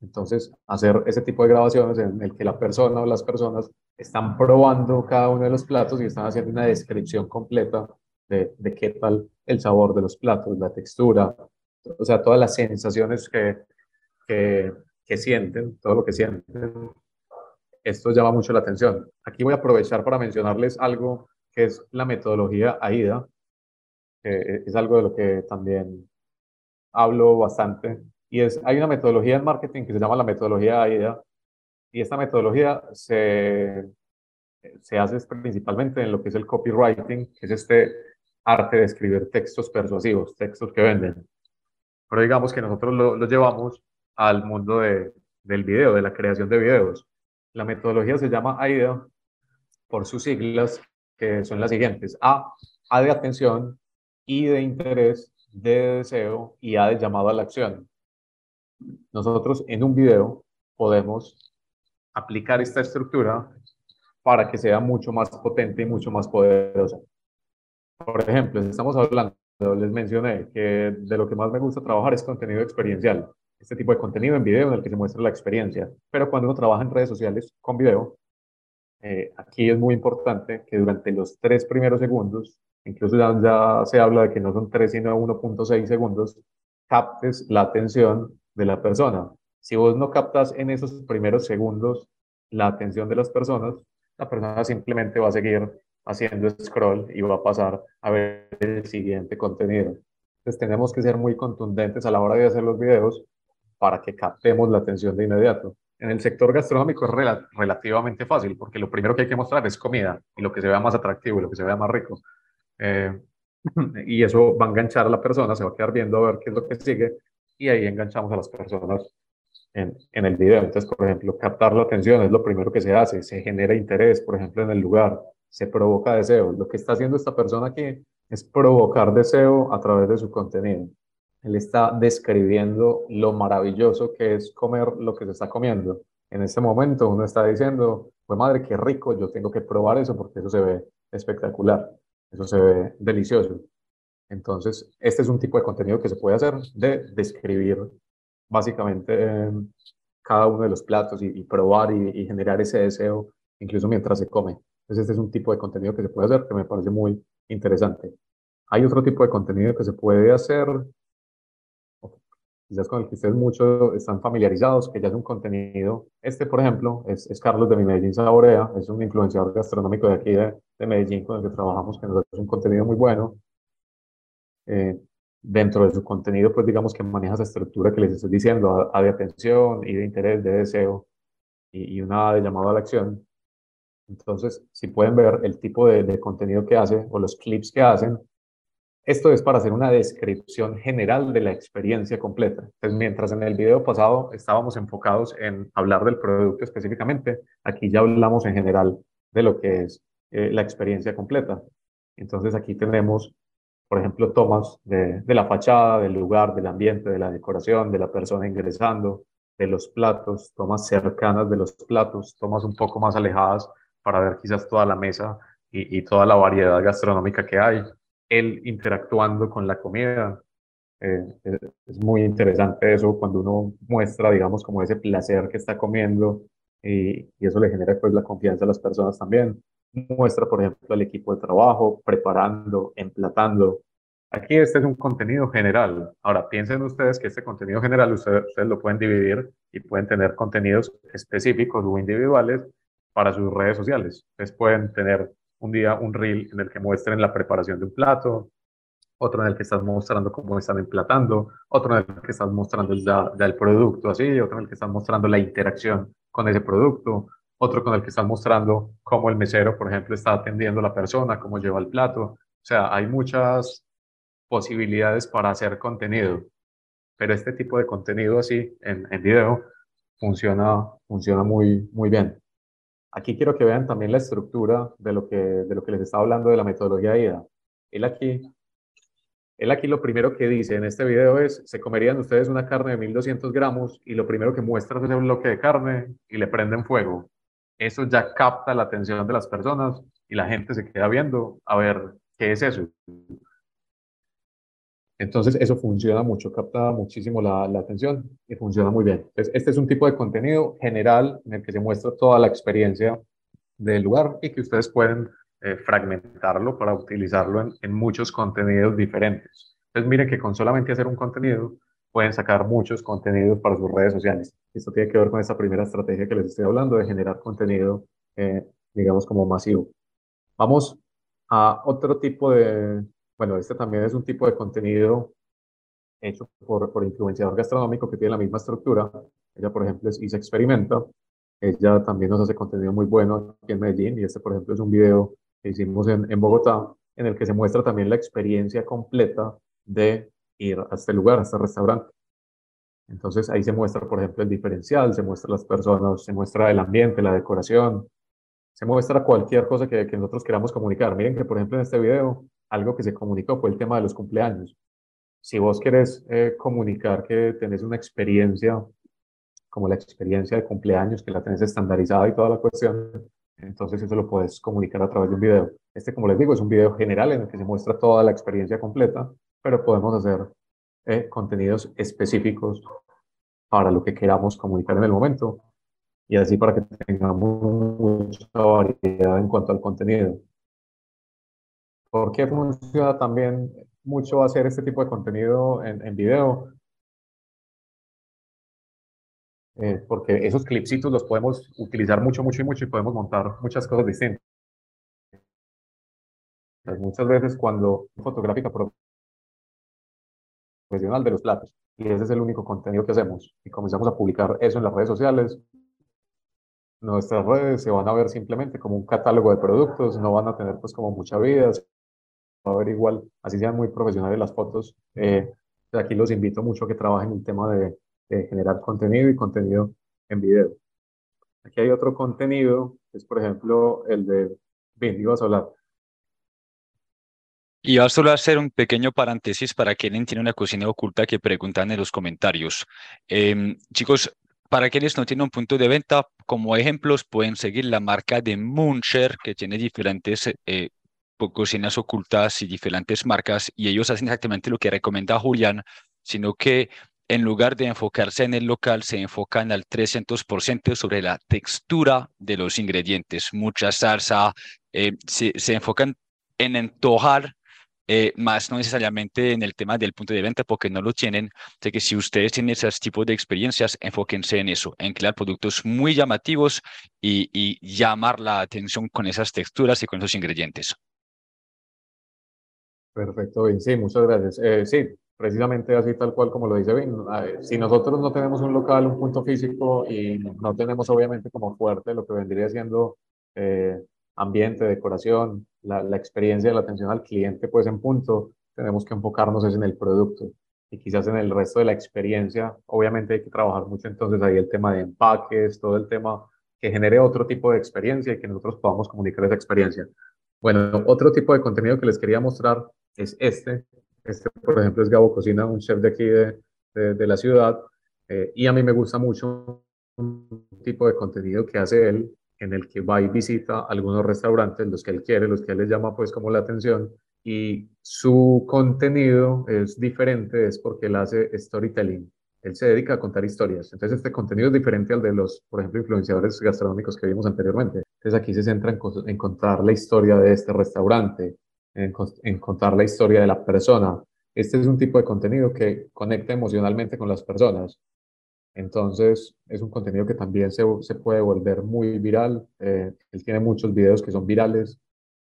Entonces, hacer ese tipo de grabaciones en el que la persona o las personas están probando cada uno de los platos y están haciendo una descripción completa de, de qué tal el sabor de los platos, la textura, o sea, todas las sensaciones que, que, que sienten, todo lo que sienten, esto llama mucho la atención. Aquí voy a aprovechar para mencionarles algo que es la metodología AIDA, que es algo de lo que también hablo bastante, y es, hay una metodología en marketing que se llama la metodología AIDA, y esta metodología se, se hace principalmente en lo que es el copywriting, que es este arte de escribir textos persuasivos, textos que venden. Pero digamos que nosotros lo, llevamos al mundo de, del video, de la creación de videos. La metodología se llama AIDA por sus siglas, que son las siguientes. A, de atención, I de interés, de deseo y A de llamado a la acción. Nosotros en un video podemos aplicar esta estructura para que sea mucho más potente y mucho más poderosa. Por ejemplo, estamos hablando, les mencioné que de lo que más me gusta trabajar es contenido experiencial este tipo de contenido en video en el que se muestra la experiencia. Pero cuando uno trabaja en redes sociales con video, eh, aquí es muy importante que durante los tres primeros segundos, incluso ya, se habla de que no son tres sino 1.6 segundos, captes la atención de la persona. Si vos no captas en esos primeros segundos la atención de las personas, la persona simplemente va a seguir haciendo scroll y va a pasar a ver el siguiente contenido. Entonces tenemos que ser muy contundentes a la hora de hacer los videos para que captemos la atención de inmediato. En el sector gastronómico es relativamente fácil porque lo primero que hay que mostrar es comida y lo que se vea más atractivo y lo que se vea más rico. Eh, <laughs> y eso va a enganchar a la persona, se va a quedar viendo a ver qué es lo que sigue y ahí enganchamos a las personas en, en el video. Entonces, por ejemplo, captar la atención es lo primero que se hace, se genera interés, por ejemplo, en el lugar, se provoca deseo. Lo que está haciendo esta persona aquí es provocar deseo a través de su contenido. Él está describiendo lo maravilloso que es comer lo que se está comiendo. En este momento uno está diciendo, pues madre, qué rico, yo tengo que probar eso porque eso se ve espectacular, eso se ve delicioso. Entonces, este es un tipo de contenido que se puede hacer de describir básicamente eh, cada uno de los platos y, y probar y, y, generar ese deseo incluso mientras se come. Entonces, este es un tipo de contenido que se puede hacer que me parece muy interesante. Hay otro tipo de contenido que se puede hacer quizás con el que ustedes mucho están familiarizados, que ya es un contenido. Este, por ejemplo, es, Carlos de Medellín Saborea, es un influenciador gastronómico de aquí de, de, Medellín con el que trabajamos, que nos hace un contenido muy bueno. Eh, dentro de su contenido, pues digamos que maneja esa estructura que les estoy diciendo, A, de atención, y de interés, de deseo y, y una A de llamado a la acción. Entonces, si pueden ver el tipo de, de contenido que hace o los clips que hacen, esto es para hacer una descripción general de la experiencia completa. Entonces, mientras en el video pasado estábamos enfocados en hablar del producto específicamente, aquí ya hablamos en general de lo que es eh, la experiencia completa. Entonces, aquí tenemos, por ejemplo, tomas de, la fachada, del lugar, del ambiente, de la decoración, de la persona ingresando, de los platos, tomas cercanas de los platos, tomas un poco más alejadas para ver quizás toda la mesa y toda la variedad gastronómica que hay él interactuando con la comida. Eh, es muy interesante eso cuando uno muestra, digamos, como ese placer que está comiendo y, y, eso le genera pues la confianza a las personas también. Muestra, por ejemplo, al equipo de trabajo preparando, emplatando. Aquí este es un contenido general. Ahora, piensen ustedes que este contenido general ustedes, ustedes lo pueden dividir y pueden tener contenidos específicos o individuales para sus redes sociales. Ustedes pueden tener un día un reel en el que muestren la preparación de un plato, otro en el que estás mostrando cómo están emplatando, otro en el que estás mostrando ya, el producto así, otro en el que estás mostrando la interacción con ese producto, otro con el que estás mostrando cómo el mesero, por ejemplo, está atendiendo a la persona, cómo lleva el plato. O sea, hay muchas posibilidades para hacer contenido, pero este tipo de contenido así en, en video funciona, funciona muy, muy bien. Aquí quiero que vean también la estructura de lo que, de lo que les estaba hablando de la metodología de IDA. Él aquí, él aquí lo primero que dice en este video es, se comerían ustedes una carne de 1200 gramos y lo primero que muestra es un bloque de carne y le prenden fuego. Eso ya capta la atención de las personas y la gente se queda viendo a ver qué es eso. Entonces, eso funciona mucho, capta muchísimo la, atención y funciona muy bien. este es un tipo de contenido general en el que se muestra toda la experiencia del lugar y que ustedes pueden eh, fragmentarlo para utilizarlo en, en, muchos contenidos diferentes. Entonces, miren que con solamente hacer un contenido pueden sacar muchos contenidos para sus redes sociales. Esto tiene que ver con esta primera estrategia que les estoy hablando de generar contenido, eh, digamos, como masivo. Vamos a otro tipo de, bueno, este también es un tipo de contenido hecho por, por influenciador gastronómico que tiene la misma estructura. Ella, por ejemplo, es Isa Experimenta. Ella también nos hace contenido muy bueno aquí en Medellín y este, por ejemplo, es un video que hicimos en, en Bogotá en el que se muestra también la experiencia completa de ir a este lugar, a este restaurante. Entonces ahí se muestra, por ejemplo, el diferencial, se muestra las personas, se muestra el ambiente, la decoración, se muestra cualquier cosa que, que nosotros queramos comunicar. Miren que, por ejemplo, en este video algo que se comunicó fue el tema de los cumpleaños. Si vos querés eh, comunicar que tenés una experiencia, como la experiencia de cumpleaños, que la tenés estandarizada y toda la cuestión, entonces eso lo puedes comunicar a través de un video. Este, como les digo, es un video general en el que se muestra toda la experiencia completa, pero podemos hacer eh, contenidos específicos para lo que queramos comunicar en el momento y así para que tengamos mucha variedad en cuanto al contenido. ¿Por qué funciona también mucho hacer este tipo de contenido en, en video? Eh, porque esos clipsitos los podemos utilizar mucho, mucho y mucho y podemos montar muchas cosas distintas. Muchas veces cuando fotográfica profesional de los platos y ese es el único contenido que hacemos y comenzamos a publicar eso en las redes sociales, nuestras redes se van a ver simplemente como un catálogo de productos, no van a tener pues como mucha vida, a ver igual, así sean muy profesionales las fotos. Eh, aquí los invito mucho a que trabajen el tema de, generar contenido y contenido en video. Aquí hay otro contenido, es por ejemplo el de Bien, ibas a hablar. Y va solo a hacer un pequeño paréntesis para quienes tiene una cocina oculta que preguntan en los comentarios. Em, chicos, para quienes no tienen un punto de venta, como ejemplos pueden seguir la marca de Muncher, que tiene diferentes eh, cocinas ocultas y diferentes marcas y ellos hacen exactamente lo que recomienda Julián, sino que en lugar de enfocarse en el local, se enfocan al 300% sobre la textura de los ingredientes. Mucha salsa, eh, se, enfocan en antojar, eh, más no necesariamente en el tema del punto de venta porque no lo tienen. Así que si ustedes tienen ese tipo de experiencias, enfóquense en eso, en crear productos muy llamativos y, y llamar la atención con esas texturas y con esos ingredientes. Perfecto, bien. Sí, muchas gracias. Eh, sí, precisamente así tal cual como lo dice Vin. Si nosotros no tenemos un local, un punto físico y no tenemos obviamente como fuerte lo que vendría siendo eh, ambiente, decoración, la, la, experiencia de la atención al cliente, pues en punto, tenemos que enfocarnos en el producto y quizás en el resto de la experiencia, obviamente hay que trabajar mucho entonces ahí el tema de empaques, todo el tema que genere otro tipo de experiencia y que nosotros podamos comunicar esa experiencia. Bueno, otro tipo de contenido que les quería mostrar es este. Este, por ejemplo, es Gabo Cocina, un chef de aquí de, de, la ciudad. Eh, y a mí me gusta mucho un tipo de contenido que hace él, en el que va y visita algunos restaurantes, los que él quiere, los que él le llama pues como la atención. Y su contenido es diferente, es porque él hace storytelling. Él se dedica a contar historias. Entonces, este contenido es diferente al de los, por ejemplo, influenciadores gastronómicos que vimos anteriormente. Entonces, aquí se centra en, contar la historia de este restaurante, en, contar la historia de la persona. Este es un tipo de contenido que conecta emocionalmente con las personas. Entonces, es un contenido que también se, se puede volver muy viral. Eh, él tiene muchos videos que son virales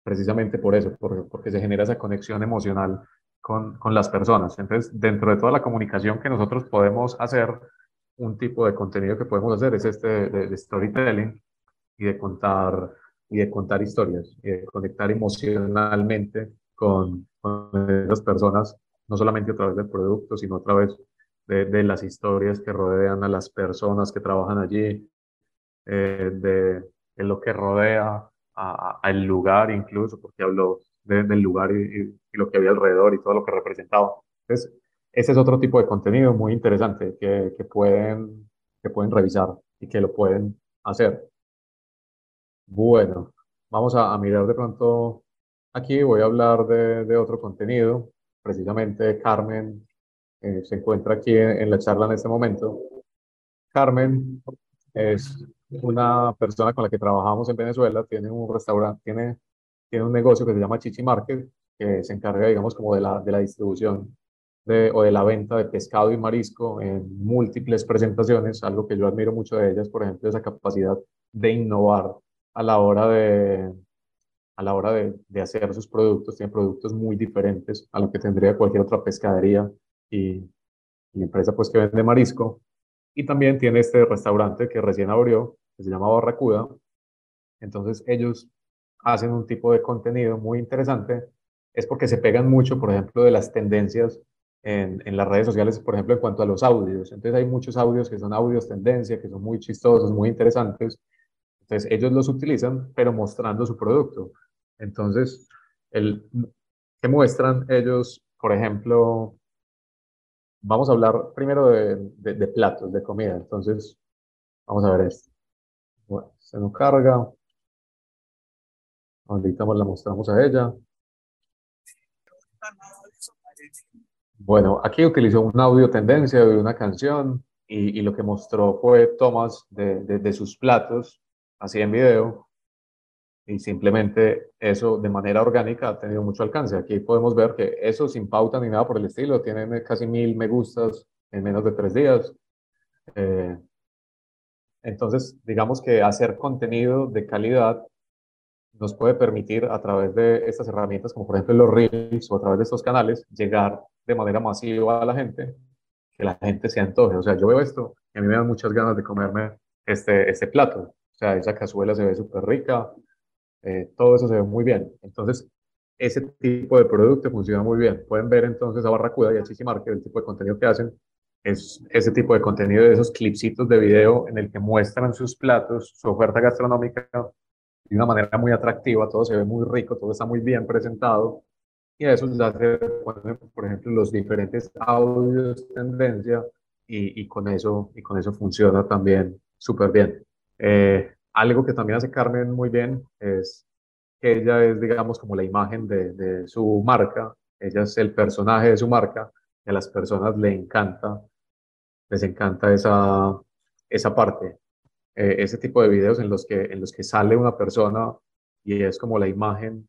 precisamente por eso, porque, porque se genera esa conexión emocional con, con, las personas. Entonces, dentro de toda la comunicación que nosotros podemos hacer, un tipo de contenido que podemos hacer es este de storytelling, y de contar, y de contar historias, y de conectar emocionalmente con, con las personas, no solamente a través del producto, sino a través de, de las historias que rodean a las personas que trabajan allí, eh, de, de, lo que rodea al lugar incluso, porque habló del lugar y, y, lo que había alrededor y todo lo que representaba. Entonces, ese es otro tipo de contenido muy interesante que, que, pueden, que pueden revisar y que lo pueden hacer. Bueno, vamos a, mirar de pronto aquí, voy a hablar de, otro contenido. Precisamente Carmen eh, se encuentra aquí en, la charla en este momento. Carmen es una persona con la que trabajamos en Venezuela, tiene un restaurante, tiene, tiene un negocio que se llama Chichi Market, que se encarga, digamos, como de la, de la distribución de, o de la venta de pescado y marisco en múltiples presentaciones, algo que yo admiro mucho de ellas, por ejemplo, esa capacidad de innovar a la hora de, a la hora de, de, hacer sus productos. Tienen productos muy diferentes a lo que tendría cualquier otra pescadería y, y, empresa pues que vende marisco. Y también tiene este restaurante que recién abrió, que se llama Barracuda. Entonces ellos hacen un tipo de contenido muy interesante. Es porque se pegan mucho, por ejemplo, de las tendencias en, en, las redes sociales, por ejemplo, en cuanto a los audios. Entonces hay muchos audios que son audios tendencia, que son muy chistosos, muy interesantes, entonces, ellos los utilizan, pero mostrando su producto. Entonces, el, ¿qué muestran ellos? Por ejemplo, vamos a hablar primero de, platos, de comida. Entonces, vamos a ver esto. Bueno, se nos carga. Ahorita la mostramos a ella. Bueno, aquí utilizó un audio tendencia de una canción y, y lo que mostró fue tomas de sus platos así en video y simplemente eso de manera orgánica ha tenido mucho alcance. Aquí podemos ver que eso sin pauta ni nada por el estilo, tiene casi mil me gustas en menos de tres días. Eh, entonces, digamos que hacer contenido de calidad nos puede permitir a través de estas herramientas, como por ejemplo los Reels o a través de estos canales, llegar de manera masiva a la gente, que la gente se antoje. O sea, yo veo esto y a mí me dan muchas ganas de comerme este, este plato. O sea, esa cazuela se ve súper rica, eh, todo eso se ve muy bien. Entonces, ese tipo de producto funciona muy bien. Pueden ver entonces a Barracuda y a Chichimarque, el tipo de contenido que hacen es ese tipo de contenido de esos clipsitos de video en el que muestran sus platos, su oferta gastronómica de una manera muy atractiva, todo se ve muy rico, todo está muy bien presentado y a eso les hace, por ejemplo, los diferentes audios tendencia y, y con eso y con eso funciona también súper bien. Eh, algo que también hace Carmen muy bien es que ella es, digamos, como la imagen de, su marca, ella es el personaje de su marca, y a las personas le encanta, les encanta esa, esa parte, eh, ese tipo de videos en los, que, en los que sale una persona y es como la imagen,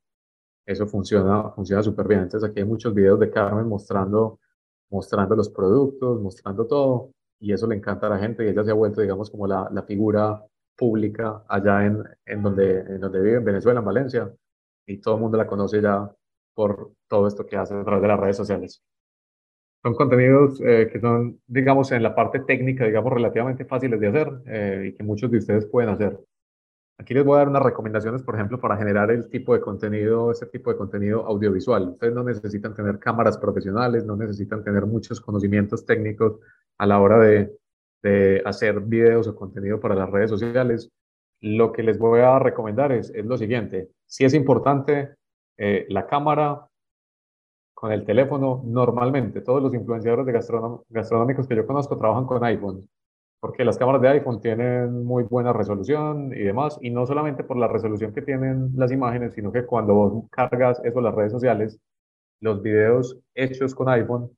eso funciona funciona súper bien. Entonces aquí hay muchos videos de Carmen mostrando, mostrando los productos, mostrando todo, y eso le encanta a la gente y ella se ha vuelto, digamos, como la, la figura pública allá en, en, donde, en donde vive, en Venezuela, en Valencia, y todo el mundo la conoce ya por todo esto que hace a través de las redes sociales. son contenidos eh, que son, digamos, en la parte técnica, digamos, relativamente fáciles de hacer eh, y que muchos de ustedes pueden hacer. Aquí les voy a dar unas recomendaciones, por ejemplo, para generar el tipo de contenido, ese tipo de contenido audiovisual. Ustedes no necesitan tener cámaras profesionales, no necesitan tener muchos conocimientos técnicos a la hora de, de hacer videos o contenido para las redes sociales. Lo que les voy a recomendar es, lo siguiente. Si es importante eh, la cámara con el teléfono, normalmente todos los influenciadores de gastronómicos que yo conozco trabajan con iPhone porque las cámaras de iPhone tienen muy buena resolución y demás, y no solamente por la resolución que tienen las imágenes, sino que cuando cargas eso a las redes sociales, los videos hechos con iPhone,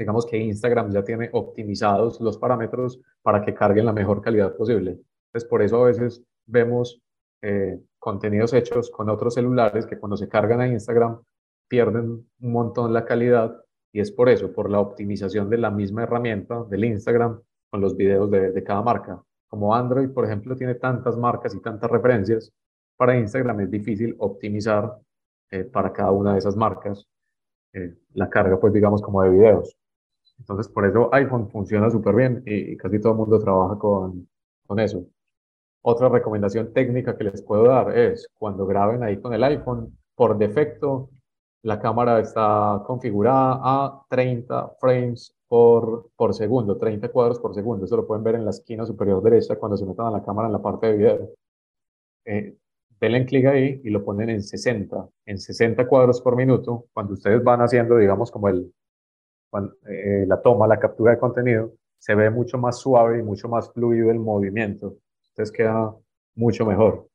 digamos que Instagram ya tiene optimizados los parámetros para que carguen la mejor calidad posible. Entonces, por eso a veces vemos eh, contenidos hechos con otros celulares que cuando se cargan a Instagram pierden un montón la calidad, y es por eso, por la optimización de la misma herramienta del Instagram con los videos de, de, cada marca. Como Android, por ejemplo, tiene tantas marcas y tantas referencias, para Instagram es difícil optimizar eh, para cada una de esas marcas eh, la carga, pues digamos, como de videos. Entonces, por eso iPhone funciona súper bien y, casi todo el mundo trabaja con, con eso. Otra recomendación técnica que les puedo dar es cuando graben ahí con el iPhone, por defecto, la cámara está configurada a 30 frames por, por segundo, 30 cuadros por segundo. Eso lo pueden ver en la esquina superior derecha cuando se metan a la cámara en la parte de video. Eh, denle clic ahí y lo ponen en 60, en 60 cuadros por minuto. Cuando ustedes van haciendo, digamos, como el, eh, la toma, la captura de contenido, se ve mucho más suave y mucho más fluido el movimiento. Entonces queda mucho mejor.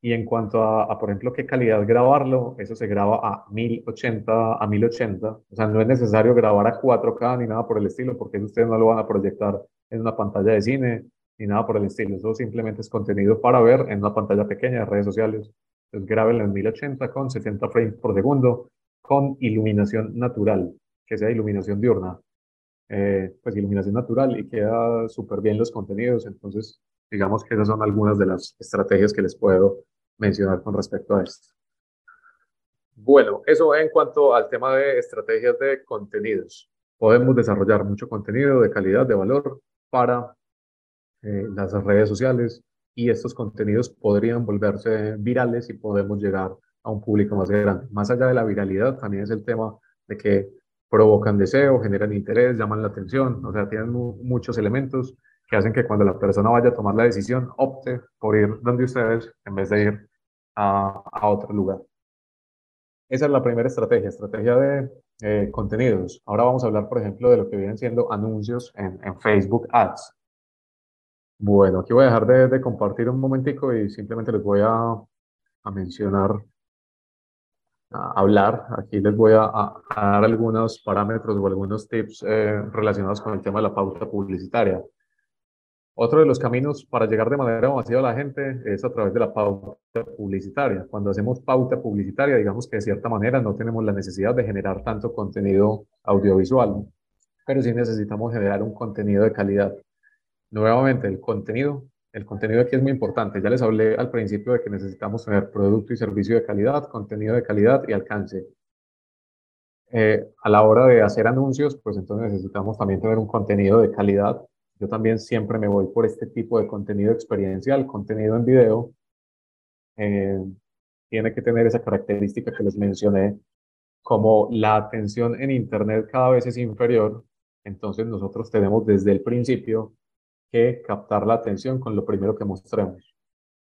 Y en cuanto a, por ejemplo, qué calidad grabarlo, eso se graba a 1080, a 1080. O sea, no es necesario grabar a 4K ni nada por el estilo, porque ustedes no lo van a proyectar en una pantalla de cine ni nada por el estilo. Eso simplemente es contenido para ver en una pantalla pequeña de redes sociales. Entonces, grábenlo en 1080 con 70 frames por segundo, con iluminación natural, que sea iluminación diurna. Eh, pues iluminación natural y queda súper bien los contenidos. Entonces, Digamos que esas son algunas de las estrategias que les puedo mencionar con respecto a esto. Bueno, eso en cuanto al tema de estrategias de contenidos. Podemos desarrollar mucho contenido de calidad, de valor para eh, las redes sociales y estos contenidos podrían volverse virales y podemos llegar a un público más grande. Más allá de la viralidad, también es el tema de que provocan deseo, generan interés, llaman la atención, o sea, tienen muchos elementos que hacen que cuando la persona vaya a tomar la decisión opte por ir donde ustedes en vez de ir a, a otro lugar. Esa es la primera estrategia, estrategia de eh, contenidos. Ahora vamos a hablar, por ejemplo, de lo que vienen siendo anuncios en, en Facebook Ads. Bueno, aquí voy a dejar de, de, compartir un momentico y simplemente les voy a, a mencionar, a hablar. Aquí les voy a, a, dar algunos parámetros o algunos tips eh, relacionados con el tema de la pauta publicitaria. Otro de los caminos para llegar de manera masiva a la gente es a través de la pauta publicitaria. Cuando hacemos pauta publicitaria, digamos que de cierta manera no tenemos la necesidad de generar tanto contenido audiovisual, pero sí necesitamos generar un contenido de calidad. Nuevamente, el contenido, el contenido aquí es muy importante. Ya les hablé al principio de que necesitamos tener producto y servicio de calidad, contenido de calidad y alcance. Eh, a la hora de hacer anuncios, pues entonces necesitamos también tener un contenido de calidad yo también siempre me voy por este tipo de contenido experiencial, contenido en video. Eh, tiene que tener esa característica que les mencioné, como la atención en Internet cada vez es inferior, entonces nosotros tenemos desde el principio que captar la atención con lo primero que mostremos,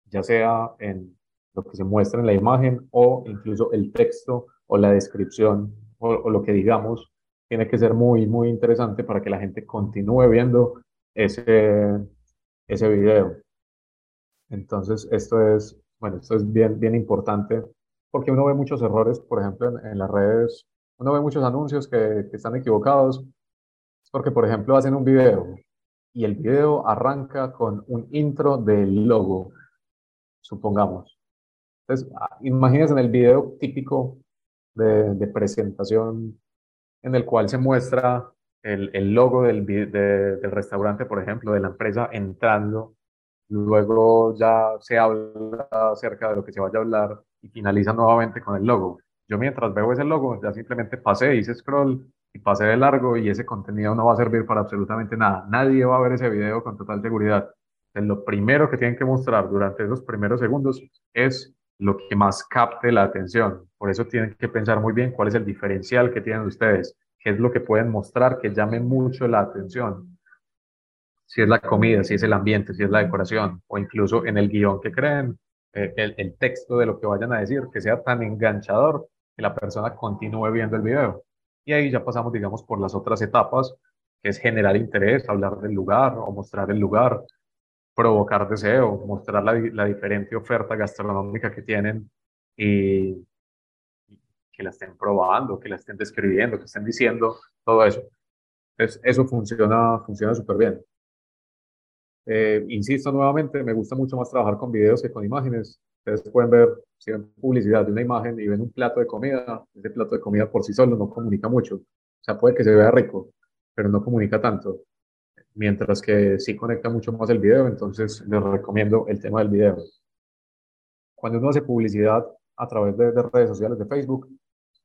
ya sea en lo que se muestra en la imagen o incluso el texto o la descripción o, lo que digamos, tiene que ser muy, muy interesante para que la gente continúe viendo ese, ese video. Entonces, esto es, bueno, esto es bien, bien importante porque uno ve muchos errores, por ejemplo, en, las redes, uno ve muchos anuncios que, que están equivocados, porque, por ejemplo, hacen un video y el video arranca con un intro del logo, supongamos. Entonces, ah, imagínense en el video típico de, presentación en el cual se muestra el, el logo del, del restaurante, por ejemplo, de la empresa entrando, luego ya se habla acerca de lo que se vaya a hablar y finaliza nuevamente con el logo. Yo mientras veo ese logo, ya simplemente pasé, hice scroll y pase de largo y ese contenido no va a servir para absolutamente nada. Nadie va a ver ese video con total seguridad. Entonces, lo primero que tienen que mostrar durante esos primeros segundos es lo que más capte la atención. Por eso tienen que pensar muy bien cuál es el diferencial que tienen ustedes, qué es lo que pueden mostrar que llame mucho la atención. Si es la comida, si es el ambiente, si es la decoración, o incluso en el guion que creen, eh, el, el texto de lo que vayan a decir, que sea tan enganchador que la persona continúe viendo el video. Y ahí ya pasamos, digamos, por las otras etapas, que es generar interés, hablar del lugar o mostrar el lugar, provocar deseo, mostrar la, la diferente oferta gastronómica que tienen y, que la estén probando, que la estén describiendo, que estén diciendo, todo eso. Entonces, eso funciona funciona súper bien. Eh, insisto nuevamente, me gusta mucho más trabajar con videos que con imágenes. Ustedes pueden ver, si ven publicidad de una imagen y ven un plato de comida, ese plato de comida por sí solo no comunica mucho. O sea, puede que se vea rico, pero no comunica tanto mientras que sí conecta mucho más el video, entonces les recomiendo el tema del video. Cuando uno hace publicidad a través de, redes sociales de Facebook,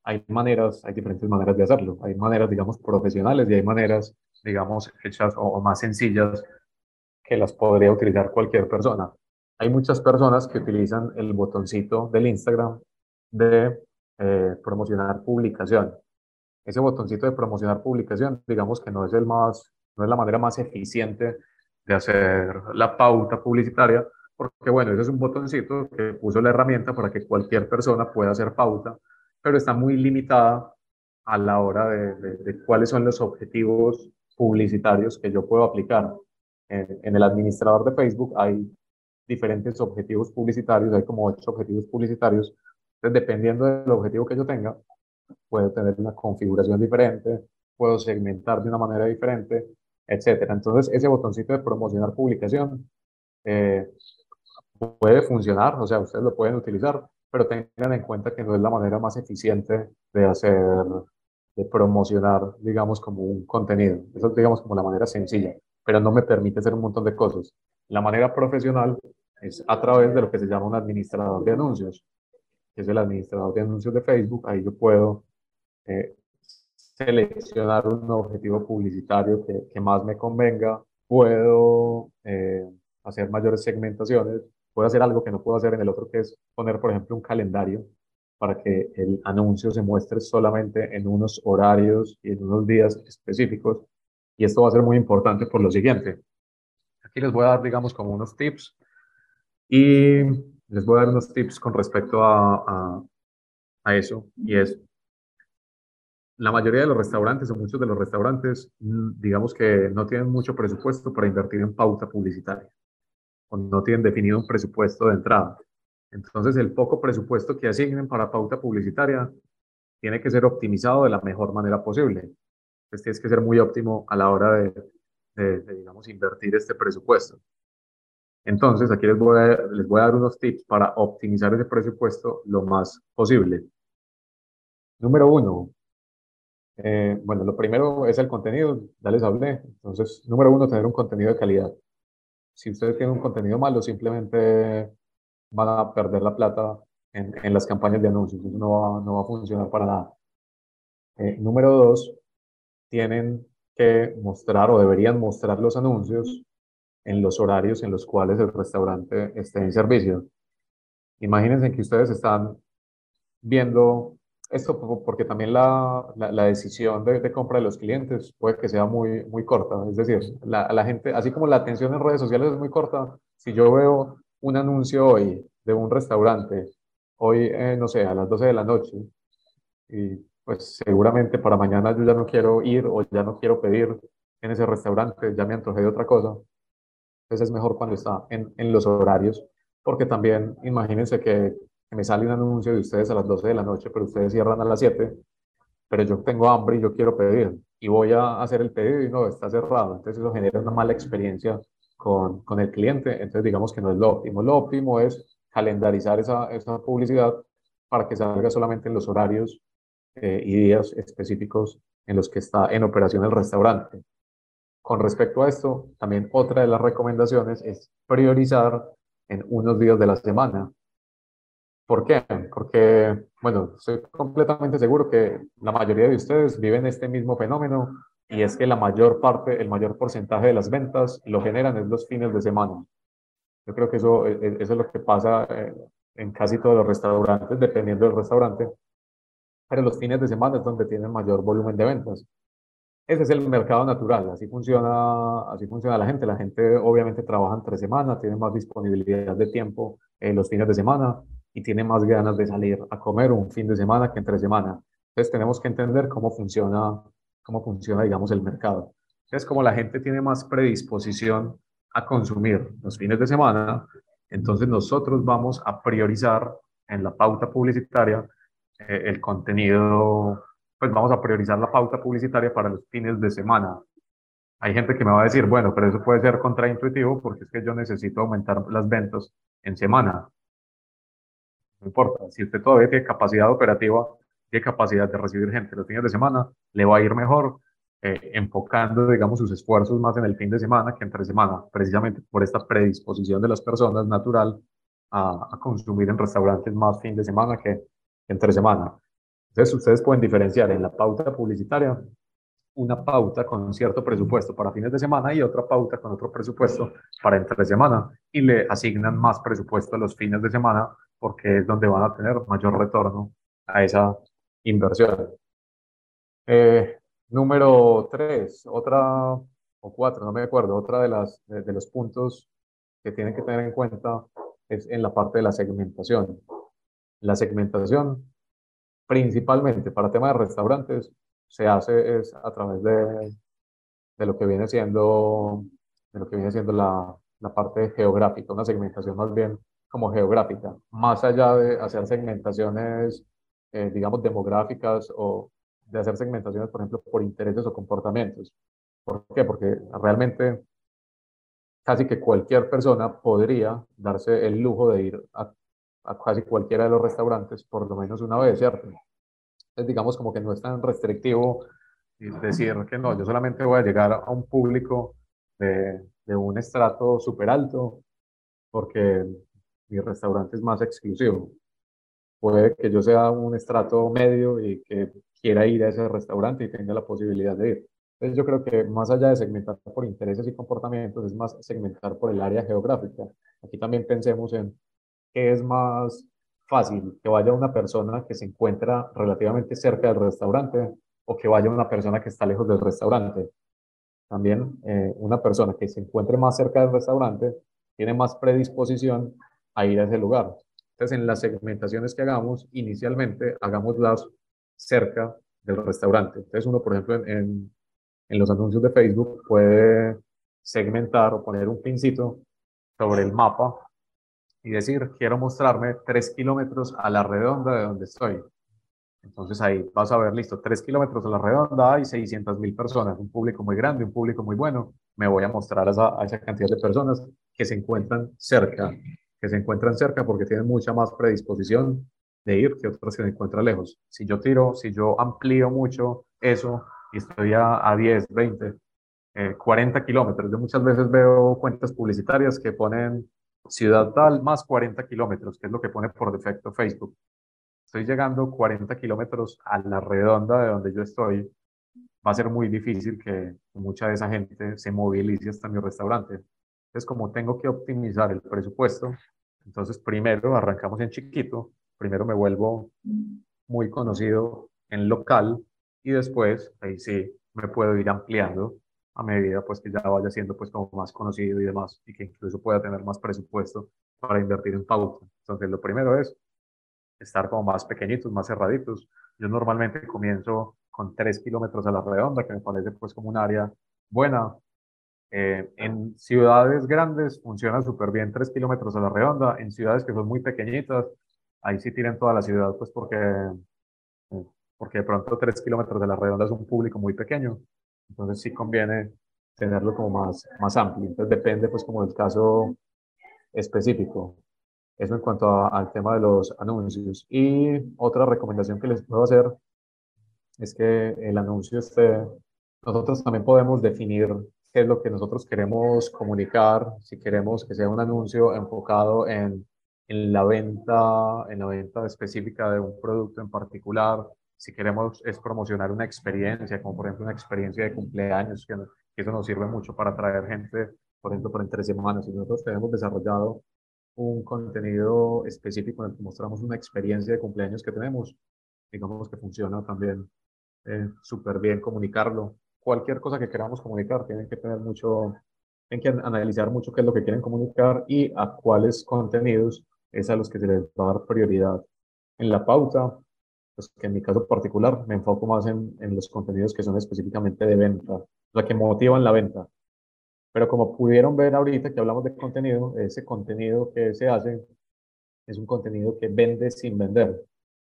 hay maneras, hay diferentes maneras de hacerlo. Hay maneras, digamos, profesionales y hay maneras, digamos, hechas o, más sencillas que las podría utilizar cualquier persona. Hay muchas personas que utilizan el botoncito del Instagram de eh, promocionar publicación. Ese botoncito de promocionar publicación, digamos que no es el más no es la manera más eficiente de hacer la pauta publicitaria, porque bueno, ese es un botoncito que puso la herramienta para que cualquier persona pueda hacer pauta, pero está muy limitada a la hora de, cuáles son los objetivos publicitarios que yo puedo aplicar. En, en, el administrador de Facebook hay diferentes objetivos publicitarios, hay como ocho objetivos publicitarios. Entonces, dependiendo del objetivo que yo tenga, puedo tener una configuración diferente, puedo segmentar de una manera diferente, etcétera. Entonces, ese botoncito de promocionar publicación eh, puede funcionar, o sea, ustedes lo pueden utilizar, pero tengan en cuenta que no es la manera más eficiente de hacer, de promocionar, digamos, como un contenido. Eso es, digamos, como la manera sencilla, pero no me permite hacer un montón de cosas. La manera profesional es a través de lo que se llama un administrador de anuncios, que es el administrador de anuncios de Facebook. Ahí yo puedo eh, seleccionar un objetivo publicitario que, que más me convenga, puedo eh, hacer mayores segmentaciones, puedo hacer algo que no puedo hacer en el otro, que es poner, por ejemplo, un calendario para que el anuncio se muestre solamente en unos horarios y en unos días específicos. Y esto va a ser muy importante por lo siguiente. Aquí les voy a dar, digamos, como unos tips y les voy a dar unos tips con respecto a, a, eso. Y es, la mayoría de los restaurantes o muchos de los restaurantes, mm, digamos que no tienen mucho presupuesto para invertir en pauta publicitaria o no tienen definido un presupuesto de entrada. Entonces, el poco presupuesto que asignen para pauta publicitaria tiene que ser optimizado de la mejor manera posible. Entonces, tienes que ser muy óptimo a la hora de, digamos, invertir este presupuesto. Entonces, aquí les voy, a, les voy a dar unos tips para optimizar ese presupuesto lo más posible. Número uno, eh, bueno, lo primero es el contenido, ya les hablé. Entonces, número uno, tener un contenido de calidad. Si ustedes tienen un contenido malo, simplemente van a perder la plata en, en las campañas de anuncios. No va, no va a funcionar para nada. Eh, número dos, tienen que mostrar o deberían mostrar los anuncios en los horarios en los cuales el restaurante esté en servicio. Imagínense que ustedes están viendo esto porque también la, la, decisión de, compra de los clientes puede que sea muy, muy corta. Es decir, la, la, gente, así como la atención en redes sociales es muy corta, si yo veo un anuncio hoy de un restaurante, hoy, eh, no sé, a las 12 de la noche, y pues seguramente para mañana yo ya no quiero ir o ya no quiero pedir en ese restaurante, ya me antojé de otra cosa. Es mejor cuando está en, en los horarios, porque también imagínense que me sale un anuncio de ustedes a las 12 de la noche, pero ustedes cierran a las 7, pero yo tengo hambre y yo quiero pedir y voy a hacer el pedido y no, está cerrado. Entonces eso genera una mala experiencia con, con el cliente. Entonces digamos que no es lo óptimo. Lo óptimo es calendarizar esa, esa publicidad para que salga solamente en los horarios eh, y días específicos en los que está en operación el restaurante. Con respecto a esto, también otra de las recomendaciones es priorizar en unos días de la semana ¿Por qué? Porque, bueno, estoy completamente seguro que la mayoría de ustedes viven este mismo fenómeno y es que la mayor parte, el mayor porcentaje de las ventas lo generan en los fines de semana. Yo creo que eso, e, e, eso es lo que pasa eh, en casi todos los restaurantes, dependiendo del restaurante, pero los fines de semana es donde tienen mayor volumen de ventas. Ese es el mercado natural, así funciona, así funciona la gente. La gente obviamente trabaja entre semana, tiene más disponibilidad de tiempo en los fines de semana y tiene más ganas de salir a comer un fin de semana que entre semana. Entonces tenemos que entender cómo funciona, cómo funciona, digamos, el mercado. Entonces, como la gente tiene más predisposición a consumir los fines de semana, entonces nosotros vamos a priorizar en la pauta publicitaria eh, el contenido, pues vamos a priorizar la pauta publicitaria para los fines de semana. Hay gente que me va a decir, bueno, pero eso puede ser contraintuitivo porque es que yo necesito aumentar las ventas en semana. No importa, si usted todavía tiene capacidad operativa, tiene capacidad de recibir gente los fines de semana, le va a ir mejor eh, enfocando, digamos, sus esfuerzos más en el fin de semana que entre semana, precisamente por esta predisposición de las personas natural a, a consumir en restaurantes más fin de semana que entre semana. Entonces, ustedes pueden diferenciar en la pauta publicitaria una pauta con cierto presupuesto para fines de semana y otra pauta con otro presupuesto para entre semana y le asignan más presupuesto a los fines de semana porque es donde van a tener mayor retorno a esa inversión. Eh, número tres, otra o cuatro, no me acuerdo, otra de, las, de, los puntos que tienen que tener en cuenta es en la parte de la segmentación. La segmentación, principalmente para temas de restaurantes, se hace a través de, de lo que viene siendo, de lo que viene siendo la, la parte geográfica, una segmentación más bien como geográfica, más allá de hacer segmentaciones, eh, digamos, demográficas o de hacer segmentaciones, por ejemplo, por intereses o comportamientos. ¿Por qué? Porque realmente casi que cualquier persona podría darse el lujo de ir a, a casi cualquiera de los restaurantes por lo menos una vez, ¿cierto? Entonces, digamos como que no es tan restrictivo decir que no, yo solamente voy a llegar a un público de, de un estrato súper alto porque mi restaurante es más exclusivo. Puede que yo sea un estrato medio y que quiera ir a ese restaurante y tenga la posibilidad de ir. Entonces yo creo que más allá de segmentar por intereses y comportamientos, es más segmentar por el área geográfica. Aquí también pensemos en qué es más fácil, que vaya una persona que se encuentra relativamente cerca del restaurante o que vaya una persona que está lejos del restaurante. También eh, una persona que se encuentre más cerca del restaurante tiene más predisposición a ir a ese lugar. Entonces, en las segmentaciones que hagamos, inicialmente hagámoslas cerca del restaurante. Entonces, uno, por ejemplo, en, en los anuncios de Facebook puede segmentar o poner un pincito sobre el mapa y decir, quiero mostrarme tres kilómetros a la redonda de donde estoy. Entonces ahí vas a ver, listo, tres kilómetros a la redonda hay 600 mil personas, un público muy grande, un público muy bueno. Me voy a mostrar a esa, a cantidad de personas que se encuentran cerca que se encuentran cerca porque tienen mucha más predisposición de ir que otros que se encuentran lejos. Si yo tiro, si yo amplío mucho eso y estoy a, a 10, 20, 40 kilómetros, yo muchas veces veo cuentas publicitarias que ponen ciudad tal más 40 kilómetros, que es lo que pone por defecto Facebook. Estoy llegando 40 kilómetros a la redonda de donde yo estoy. Va a ser muy difícil que mucha de esa gente se movilice hasta mi restaurante. Entonces, como tengo que optimizar el presupuesto, entonces primero arrancamos en chiquito, primero me vuelvo muy conocido en local y después ahí sí me puedo ir ampliando a medida pues que ya vaya siendo pues como más conocido y demás y que incluso pueda tener más presupuesto para invertir en pauta. Entonces lo primero es estar como más pequeñitos, más cerraditos. Yo normalmente comienzo con 3 kilómetros a la redonda, que me parece pues como un área buena, eh, en ciudades grandes funciona súper bien 3 kilómetros a la redonda. En ciudades que son muy pequeñitas, ahí sí tienen toda la ciudad, pues porque, eh, porque de pronto 3 kilómetros de la redonda es un público muy pequeño. Entonces sí conviene tenerlo como más, más amplio. Entonces depende pues como del caso específico. Eso en cuanto al tema de los anuncios. Y otra recomendación que les puedo hacer es que el anuncio esté, nosotros también podemos definir qué es lo que nosotros queremos comunicar, si queremos que sea un anuncio enfocado en en la venta, en la venta específica de un producto en particular. Si queremos es promocionar una experiencia, como por ejemplo una experiencia de cumpleaños, que, eso nos sirve mucho para atraer gente, por ejemplo, por entre semanas. Y nosotros tenemos desarrollado un contenido específico en el que mostramos una experiencia de cumpleaños que tenemos, digamos que funciona también eh, súper bien comunicarlo. Cualquier cosa que queramos comunicar, tienen que tener mucho, tienen que analizar mucho qué es lo que quieren comunicar y a cuáles contenidos es a los que se les va a dar prioridad en la pauta. Pues que en mi caso particular me enfoco más en, en los contenidos que son específicamente de venta, o sea, que motivan la venta. Pero como pudieron ver ahorita que hablamos de contenido, ese contenido que se hace es un contenido que vende sin vender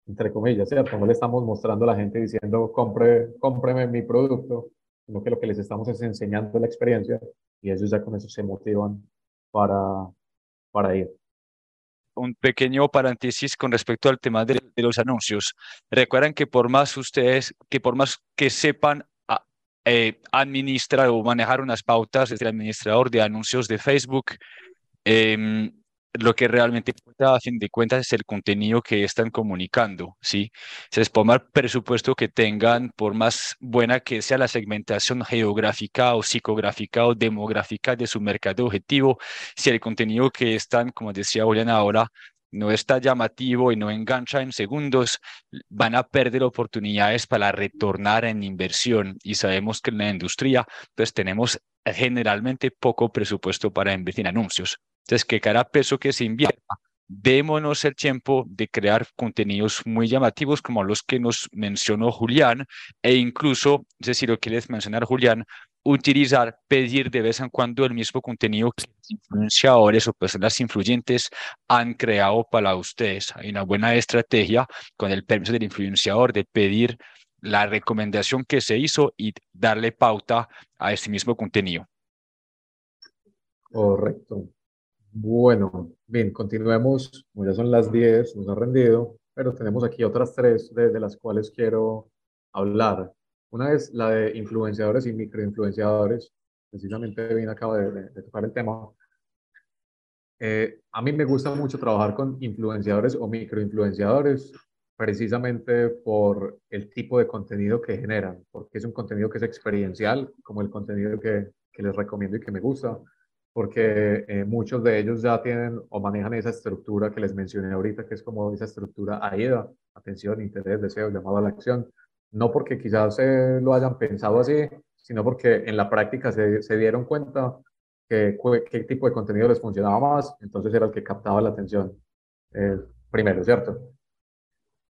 entre comillas, ¿cierto? No le estamos mostrando a la gente diciendo, compre, cómpreme mi producto, sino que lo que les estamos es enseñando la experiencia y ellos ya con eso se motivan para, para ir. Un pequeño paréntesis con respecto al tema de, los anuncios. Recuerden que por más ustedes, que por más que sepan eh, administrar o manejar unas pautas, es el administrador de anuncios de Facebook, eh, lo que realmente importa a fin de cuentas es el contenido que están comunicando, ¿sí? Se es por más presupuesto que tengan, por más buena que sea la segmentación geográfica o psicográfica o demográfica de su mercado objetivo, si el contenido que están, como decía Julián ahora, no está llamativo y no engancha en segundos, van a perder oportunidades para retornar en inversión. Y sabemos que en la industria, pues tenemos generalmente poco presupuesto para invertir en anuncios. Entonces, que cada peso que se invierta, démonos el tiempo de crear contenidos muy llamativos como los que nos mencionó Julián e incluso, sé si lo quieres mencionar Julián, utilizar, pedir de vez en cuando el mismo contenido que los influenciadores o personas influyentes han creado para ustedes. Hay una buena estrategia con el permiso del influenciador de pedir la recomendación que se hizo y darle pauta a ese mismo contenido. Correcto. Bueno, bien, continuemos. ya son las 10, nos ha rendido, pero tenemos aquí otras tres de, las cuales quiero hablar. Una es la de influenciadores y microinfluenciadores. Precisamente bien acabo de, tocar el tema. Eh, a mí me gusta mucho trabajar con influenciadores o microinfluenciadores precisamente por el tipo de contenido que generan, porque es un contenido que es experiencial, como el contenido que, que les recomiendo y que me gusta porque eh, muchos de ellos ya tienen o manejan esa estructura que les mencioné ahorita, que es como esa estructura AIDA, atención, interés, deseo, llamado a la acción, no porque quizás se lo hayan pensado así, sino porque en la práctica se, se dieron cuenta que qué tipo de contenido les funcionaba más, entonces era el que captaba la atención eh, primero, ¿cierto?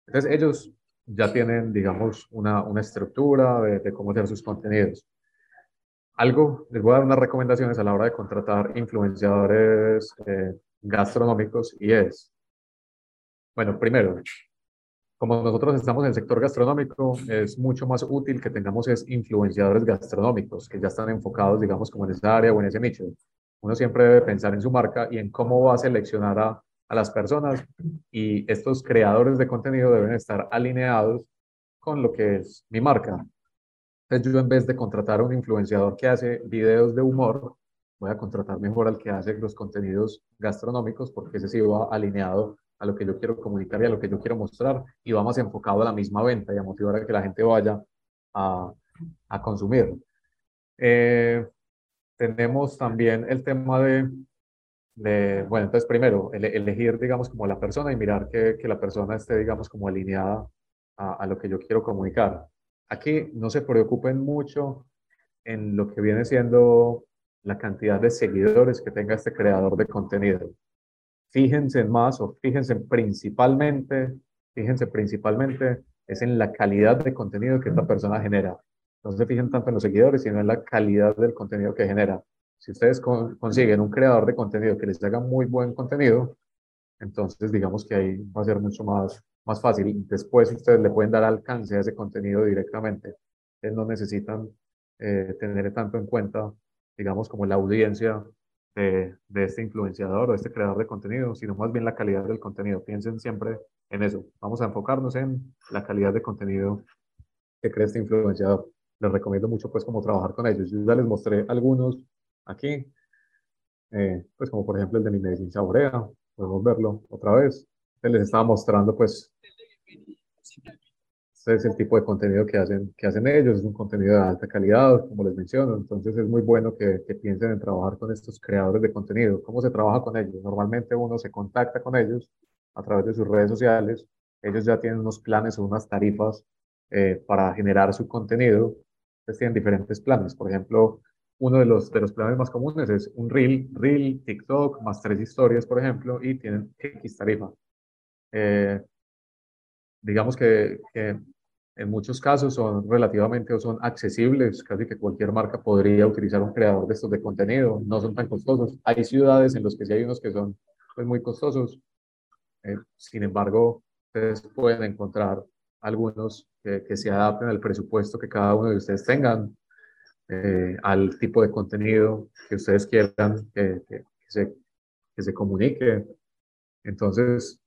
Entonces ellos ya tienen, digamos, una, una estructura de, de cómo hacer sus contenidos algo, les voy a dar unas recomendaciones a la hora de contratar influenciadores eh, gastronómicos y es, bueno, primero, como nosotros estamos en el sector gastronómico, es mucho más útil que tengamos es influenciadores gastronómicos que ya están enfocados, digamos, como en esa área o en ese nicho. Uno siempre debe pensar en su marca y en cómo va a seleccionar a, a las personas y estos creadores de contenido deben estar alineados con lo que es mi marca. Entonces yo en vez de contratar a un influenciador que hace videos de humor, voy a contratar mejor al que hace los contenidos gastronómicos porque ese sí va alineado a lo que yo quiero comunicar y a lo que yo quiero mostrar y va más enfocado a la misma venta y a motivar a que la gente vaya a, a consumir. Eh, tenemos también el tema de, de, bueno, entonces primero, elegir, digamos, como la persona y mirar que, que la persona esté, digamos, como alineada a, a, lo que yo quiero comunicar. Aquí no se preocupen mucho en lo que viene siendo la cantidad de seguidores que tenga este creador de contenido. Fíjense más o fíjense principalmente, fíjense principalmente es en la calidad de contenido que esta persona genera. No se fijen tanto en los seguidores, sino en la calidad del contenido que genera. Si ustedes consiguen un creador de contenido que les haga muy buen contenido, entonces digamos que ahí va a ser mucho más más fácil. Después ustedes le pueden dar alcance a ese contenido directamente. Ustedes no necesitan eh, tener tanto en cuenta, digamos, como la audiencia de, de, este influenciador o este creador de contenido, sino más bien la calidad del contenido. Piensen siempre en eso. Vamos a enfocarnos en la calidad de contenido que crea este influenciador. Les recomiendo mucho, pues, como trabajar con ellos. Yo ya les mostré algunos aquí, eh, pues, como por ejemplo el de mi medicina saborea, podemos verlo otra vez. Les estaba mostrando pues este es el tipo de contenido que hacen, que hacen ellos, es un contenido de alta calidad, como les menciono, entonces es muy bueno que, que, piensen en trabajar con estos creadores de contenido. ¿Cómo se trabaja con ellos? Normalmente uno se contacta con ellos a través de sus redes sociales, ellos ya tienen unos planes o unas tarifas eh, para generar su contenido, entonces tienen diferentes planes, por ejemplo, uno de los, de los planes más comunes es un Reel, Reel, TikTok, más tres historias, por ejemplo, y tienen X tarifa. Eh, digamos que, que, en muchos casos son relativamente o son accesibles, casi que cualquier marca podría utilizar un creador de estos de contenido, no son tan costosos. Hay ciudades en las que sí hay unos que son pues, muy costosos, eh, sin embargo, ustedes pueden encontrar algunos que, que, se adapten al presupuesto que cada uno de ustedes tengan, eh, al tipo de contenido que ustedes quieran que, que, se, que se comunique. Entonces,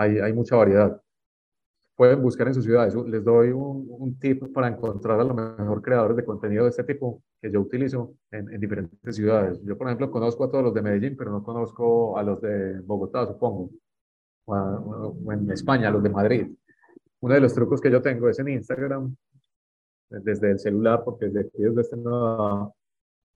hay, hay mucha variedad pueden buscar en sus ciudades. Les doy un, un, tip para encontrar a lo mejor creadores de contenido de este tipo que yo utilizo en, en, diferentes ciudades. Yo, por ejemplo, conozco a todos los de Medellín, pero no conozco a los de Bogotá, supongo, o, o en España, a los de Madrid. Uno de los trucos que yo tengo es en Instagram, desde el celular, porque desde aquí, desde este no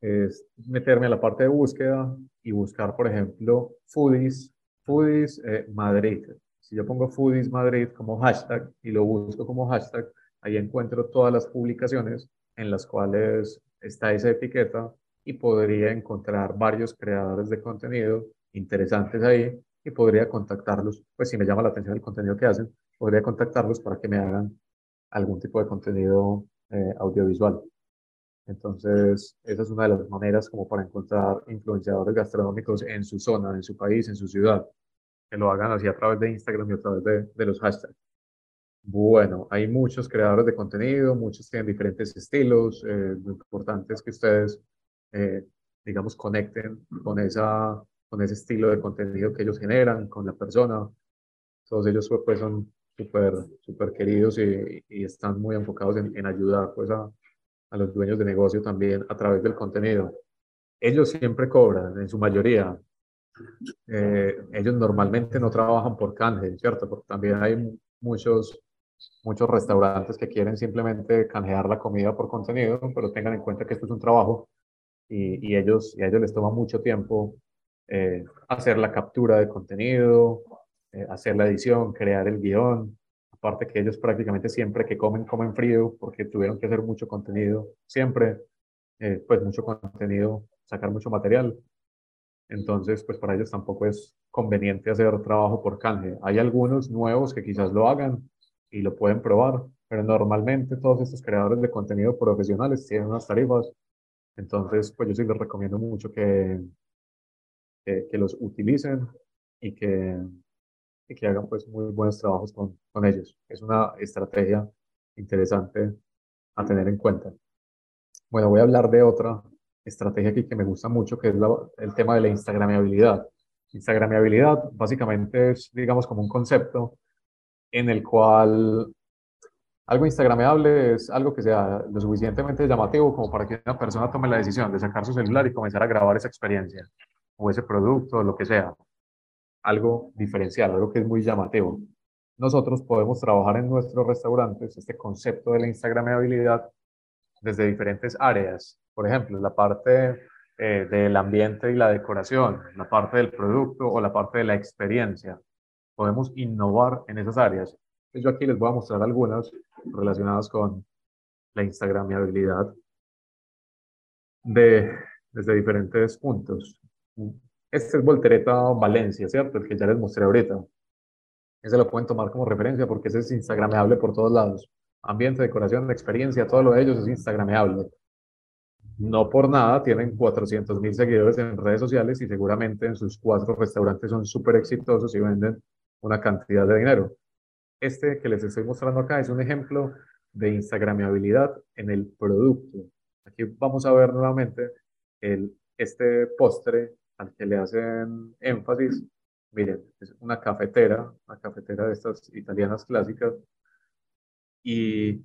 es meterme a la parte de búsqueda y buscar, por ejemplo, foodies, foodies eh, Madrid si yo pongo Foodies Madrid como hashtag y lo busco como hashtag, ahí encuentro todas las publicaciones en las cuales está esa etiqueta y podría encontrar varios creadores de contenido interesantes ahí y podría contactarlos, pues si me llama la atención el contenido que hacen, podría contactarlos para que me hagan algún tipo de contenido eh, audiovisual. Entonces, esa es una de las maneras como para encontrar influenciadores gastronómicos en su zona, en su país, en su ciudad que lo hagan así a través de Instagram y a través de, de los hashtags. Bueno, hay muchos creadores de contenido, muchos tienen diferentes estilos. Eh, lo importante es que ustedes, eh, digamos, conecten con, esa, con ese estilo de contenido que ellos generan, con la persona. Todos ellos pues, son súper super queridos y, y, están muy enfocados en, en ayudar pues, a, a los dueños de negocio también a través del contenido. Ellos siempre cobran, en su mayoría, eh, ellos normalmente no trabajan por canje, ¿cierto? Porque también hay muchos, muchos restaurantes que quieren simplemente canjear la comida por contenido, pero tengan en cuenta que esto es un trabajo y, y ellos, y a ellos les toma mucho tiempo eh, hacer la captura de contenido, eh, hacer la edición, crear el guion. Aparte que ellos prácticamente siempre que comen, comen frío porque tuvieron que hacer mucho contenido, siempre, pues mucho contenido, sacar mucho material. Entonces, pues para ellos tampoco es conveniente hacer trabajo por canje. Hay algunos nuevos que quizás lo hagan y lo pueden probar, pero normalmente todos estos creadores de contenido profesionales tienen unas tarifas. Entonces, pues yo sí les recomiendo mucho que, que, los utilicen y que, y que hagan pues muy buenos trabajos con, con ellos. Es una estrategia interesante a tener en cuenta. Bueno, voy a hablar de otra estrategia aquí que me gusta mucho, que es el tema de la instagramabilidad. Instagramabilidad básicamente es, digamos, como un concepto en el cual algo instagramable es algo que sea lo suficientemente llamativo como para que una persona tome la decisión de sacar su celular y comenzar a grabar esa experiencia o ese producto o lo que sea. Algo diferencial, algo que es muy llamativo. Nosotros podemos trabajar en nuestros restaurantes este concepto de la instagramabilidad desde diferentes áreas. Por ejemplo, la parte eh, del ambiente y la decoración, la parte del producto o la parte de la experiencia. Podemos innovar en esas áreas. Yo aquí les voy a mostrar algunas relacionadas con la instagramiabilidad de, desde diferentes puntos. Este es Voltereta Valencia, ¿cierto? El que ya les mostré ahorita. Ese lo pueden tomar como referencia porque ese es instagramable por todos lados. Ambiente, decoración, experiencia, todo lo de ellos es instagramable no por nada tienen 400 mil seguidores en redes sociales y seguramente en sus cuatro restaurantes son súper exitosos y venden una cantidad de dinero. Este que les estoy mostrando acá es un ejemplo de instagramabilidad en el producto. Aquí vamos a ver nuevamente el, este postre al que le hacen énfasis. Miren, es una cafetera, una cafetera de estas italianas clásicas. Y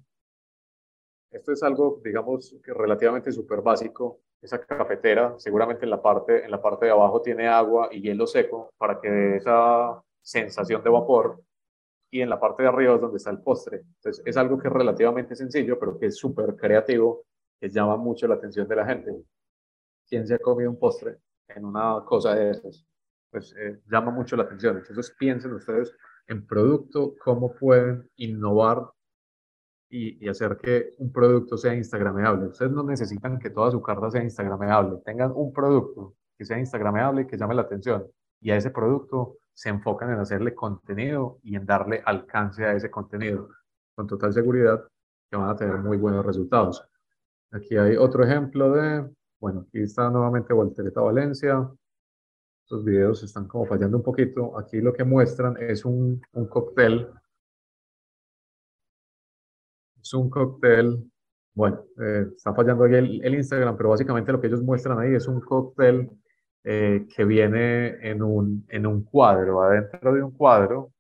esto es algo, digamos, que relativamente súper básico, esa cafetera, seguramente en la, parte, en la parte de abajo tiene agua y hielo seco para que dé esa sensación de vapor y en la parte de arriba es donde está el postre. Entonces es algo que es relativamente sencillo, pero que es súper creativo, que llama mucho la atención de la gente. ¿Quién se ha comido un postre en una cosa de esas? Pues eh, llama mucho la atención. Entonces piensen ustedes en producto, cómo pueden innovar y, y, hacer que un producto sea instagramable. Ustedes no necesitan que toda su carta sea instagramable. Tengan un producto que sea instagramable que llame la atención. Y a ese producto se enfocan en hacerle contenido y en darle alcance a ese contenido. Con total seguridad que van a tener muy buenos resultados. Aquí hay otro ejemplo de, bueno, aquí está nuevamente Voltereta Valencia. Estos videos están como fallando un poquito. Aquí lo que muestran es un, un cóctel es un cóctel, bueno, eh, está fallando ahí el, Instagram, pero básicamente lo que ellos muestran ahí es un cóctel eh, que viene en un, en un cuadro, adentro de un cuadro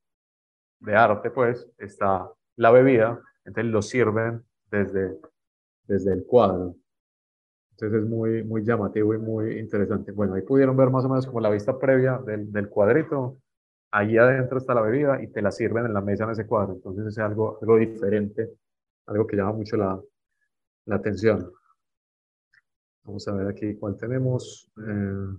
de arte, pues, está la bebida, entonces lo sirven desde, desde el cuadro. Entonces es muy, muy llamativo y muy interesante. Bueno, ahí pudieron ver más o menos como la vista previa del, del cuadrito. Ahí adentro está la bebida y te la sirven en la mesa en ese cuadro. Entonces es algo, algo diferente algo que llama mucho la, la atención. Vamos a ver aquí cuál tenemos. Eh,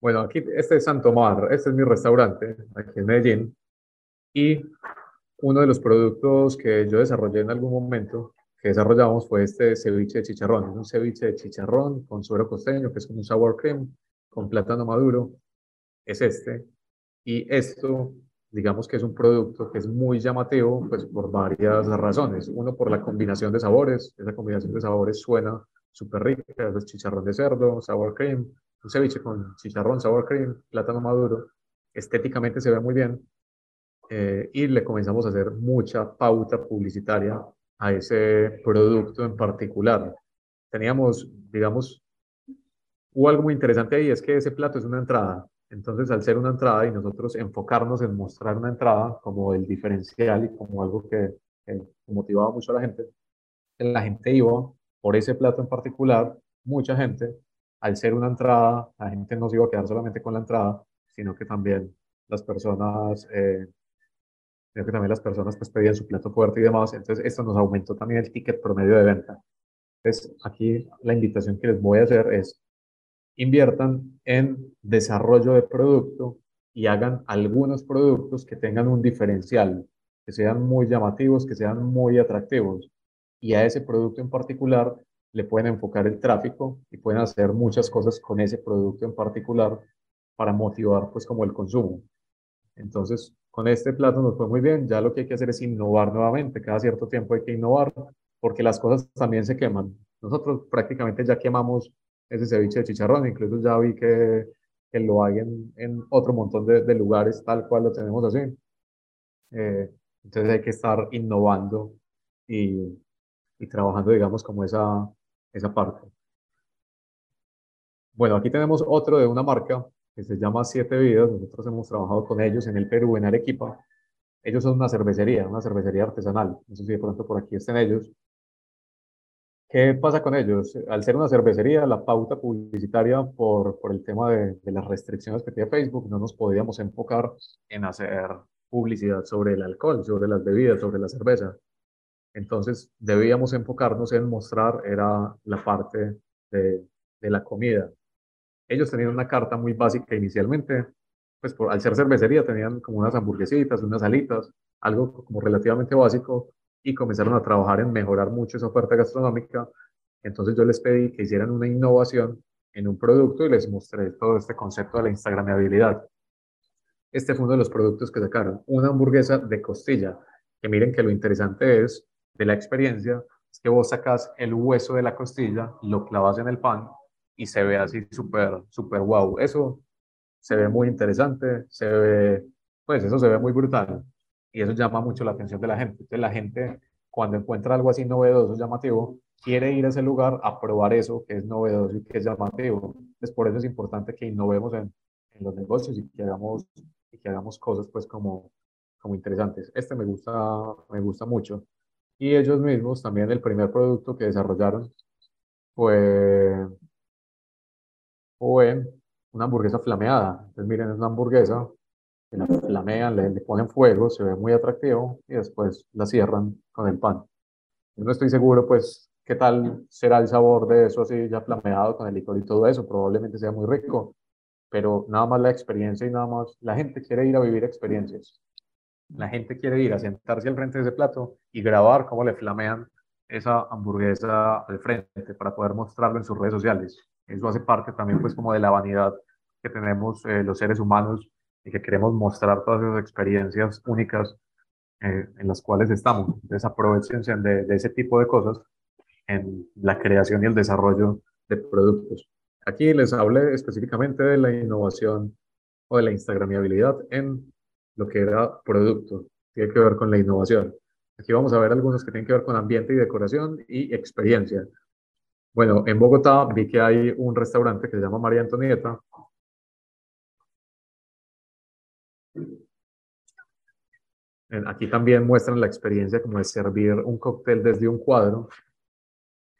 bueno, aquí este es Santo Mar, este es mi restaurante aquí en Medellín. Y uno de los productos que yo desarrollé en algún momento, que desarrollamos, fue este ceviche de chicharrón. Es un ceviche de chicharrón con suero costeño, que es como un sour cream, con plátano maduro. Es este. Y esto digamos que es un producto que es muy llamativo pues por varias razones. Uno, por la combinación de sabores. Esa combinación de sabores suena súper rica. Es chicharrón de cerdo, sour cream, un ceviche con chicharrón, sour cream, plátano maduro. Estéticamente se ve muy bien. Eh, y le comenzamos a hacer mucha pauta publicitaria a ese producto en particular. Teníamos, digamos, hubo algo muy interesante ahí, es que ese plato es una entrada entonces, al ser una entrada y nosotros enfocarnos en mostrar una entrada como el diferencial y como algo que, motivaba mucho a la gente, la gente iba por ese plato en particular, mucha gente, al ser una entrada, la gente no se iba a quedar solamente con la entrada, sino que también las personas, eh, que también las personas pues pedían su plato fuerte y demás, entonces esto nos aumentó también el ticket promedio de venta. Entonces, aquí la invitación que les voy a hacer es inviertan en desarrollo de producto y hagan algunos productos que tengan un diferencial, que sean muy llamativos, que sean muy atractivos. Y a ese producto en particular le pueden enfocar el tráfico y pueden hacer muchas cosas con ese producto en particular para motivar pues como el consumo. Entonces, con este plato nos fue muy bien. Ya lo que hay que hacer es innovar nuevamente. Cada cierto tiempo hay que innovar porque las cosas también se queman. Nosotros prácticamente ya quemamos ese ceviche de chicharrón. Incluso ya vi que, que lo hay en, en, otro montón de, de, lugares tal cual lo tenemos así. Eh, entonces hay que estar innovando y, y, trabajando, digamos, como esa, esa parte. Bueno, aquí tenemos otro de una marca que se llama Siete Vidas. Nosotros hemos trabajado con ellos en el Perú, en Arequipa. Ellos son una cervecería, una cervecería artesanal. No sé si de pronto por aquí estén ellos. ¿Qué pasa con ellos? Al ser una cervecería, la pauta publicitaria por, por el tema de, las restricciones que tiene Facebook, no nos podíamos enfocar en hacer publicidad sobre el alcohol, sobre las bebidas, sobre la cerveza. Entonces debíamos enfocarnos en mostrar era la parte de, de la comida. Ellos tenían una carta muy básica inicialmente, pues por, al ser cervecería tenían como unas hamburguesitas, unas alitas, algo como relativamente básico, y comenzaron a trabajar en mejorar mucho esa oferta gastronómica. Entonces yo les pedí que hicieran una innovación en un producto y les mostré todo este concepto de la instagramabilidad. Este fue uno de los productos que sacaron, una hamburguesa de costilla, que miren que lo interesante es de la experiencia, es que vos sacas el hueso de la costilla, lo clavas en el pan y se ve así súper, súper wow. Eso se ve muy interesante, se ve, pues eso se ve muy brutal y eso llama mucho la atención de la gente. Entonces la gente cuando encuentra algo así novedoso, llamativo, quiere ir a ese lugar a probar eso que es novedoso y que es llamativo. Entonces por eso es importante que innovemos en, en los negocios y que hagamos, y que hagamos cosas pues como, como interesantes. Este me gusta, me gusta mucho. Y ellos mismos, también el primer producto que desarrollaron fue, fue una hamburguesa flameada. Entonces, miren, es una hamburguesa que la flamean, le, le, ponen fuego, se ve muy atractivo y después la cierran con el pan. No estoy seguro, pues, qué tal será el sabor de eso así ya flameado con el licor y todo eso. Probablemente sea muy rico, pero nada más la experiencia y nada más, la gente quiere ir a vivir experiencias. La gente quiere ir a sentarse al frente de ese plato y grabar cómo le flamean esa hamburguesa al frente para poder mostrarlo en sus redes sociales. Eso hace parte también pues como de la vanidad que tenemos eh, los seres humanos y que queremos mostrar todas esas experiencias únicas eh, en las cuales estamos. Entonces de, de ese tipo de cosas en la creación y el desarrollo de productos. Aquí les hablé específicamente de la innovación o de la instagramiabilidad en lo que era producto, tiene que ver con la innovación. Aquí vamos a ver algunos que tienen que ver con ambiente y decoración y experiencia. Bueno, en Bogotá vi que hay un restaurante que se llama María Antonieta. Aquí también muestran la experiencia como de servir un cóctel desde un cuadro.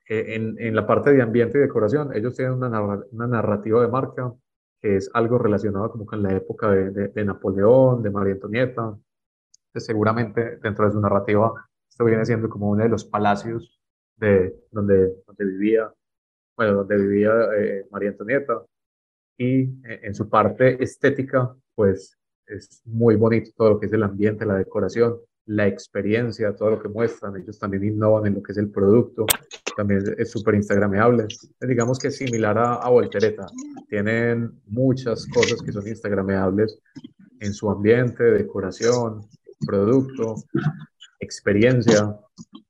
Eh, en, la parte de ambiente y decoración, ellos tienen una, narrativa de marca que es algo relacionado como con la época de, Napoleón, de María Antonieta. seguramente dentro de su narrativa esto viene siendo como uno de los palacios de donde, donde vivía, bueno, donde vivía eh, María Antonieta. Y eh, en su parte estética, pues es muy bonito todo lo que es el ambiente, la decoración, la experiencia, todo lo que muestran. Ellos también innovan en lo que es el producto, también es súper instagrameable. Digamos que es similar a, a, Voltereta. Tienen muchas cosas que son instagrameables en su ambiente, decoración, producto, experiencia.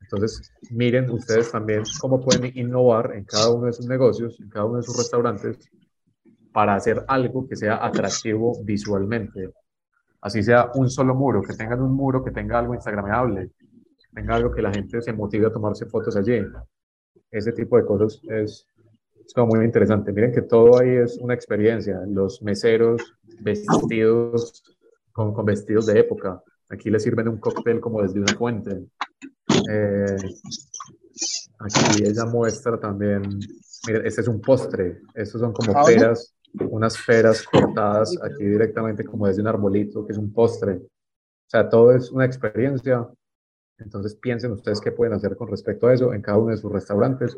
Entonces, miren ustedes también cómo pueden innovar en cada uno de sus negocios, en cada uno de sus restaurantes, para hacer algo que sea atractivo visualmente así sea un solo muro, que tengan un muro que tenga algo instagramable, tenga algo que la gente se motive a tomarse fotos allí. Ese tipo de cosas es, es como muy interesante. Miren que todo ahí es una experiencia. Los meseros vestidos con, con vestidos de época. Aquí les sirven un cóctel como desde una fuente. Eh, aquí ella muestra también, miren, este es un postre. Estos son como ah, peras unas peras cortadas aquí directamente como desde un arbolito, que es un postre. O sea, todo es una experiencia. Entonces piensen ustedes qué pueden hacer con respecto a eso en cada uno de sus restaurantes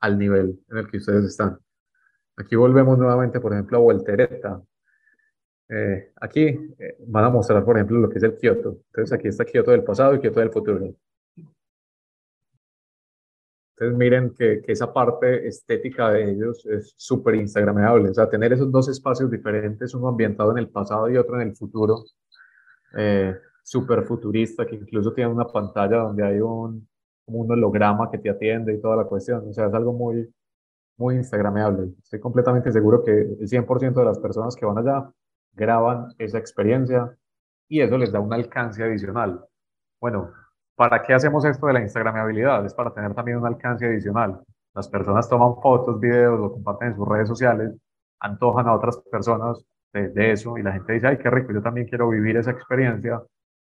al nivel en el que ustedes están. Aquí volvemos nuevamente, por ejemplo, a Voltereta. Eh, aquí eh, van a mostrar, por ejemplo, lo que es el Kioto. Entonces aquí está Kioto del pasado y Kioto del futuro. Entonces miren que, que, esa parte estética de ellos es súper instagramable. O sea, tener esos dos espacios diferentes, uno ambientado en el pasado y otro en el futuro, eh, súper futurista, que incluso tiene una pantalla donde hay un, un holograma que te atiende y toda la cuestión. O sea, es algo muy, muy instagramable. Estoy completamente seguro que el 100% de las personas que van allá graban esa experiencia y eso les da un alcance adicional. Bueno, ¿Para qué hacemos esto de la Instagramabilidad? Es para tener también un alcance adicional. Las personas toman fotos, videos, lo comparten en sus redes sociales, antojan a otras personas de, eso y la gente dice, ay, qué rico, yo también quiero vivir esa experiencia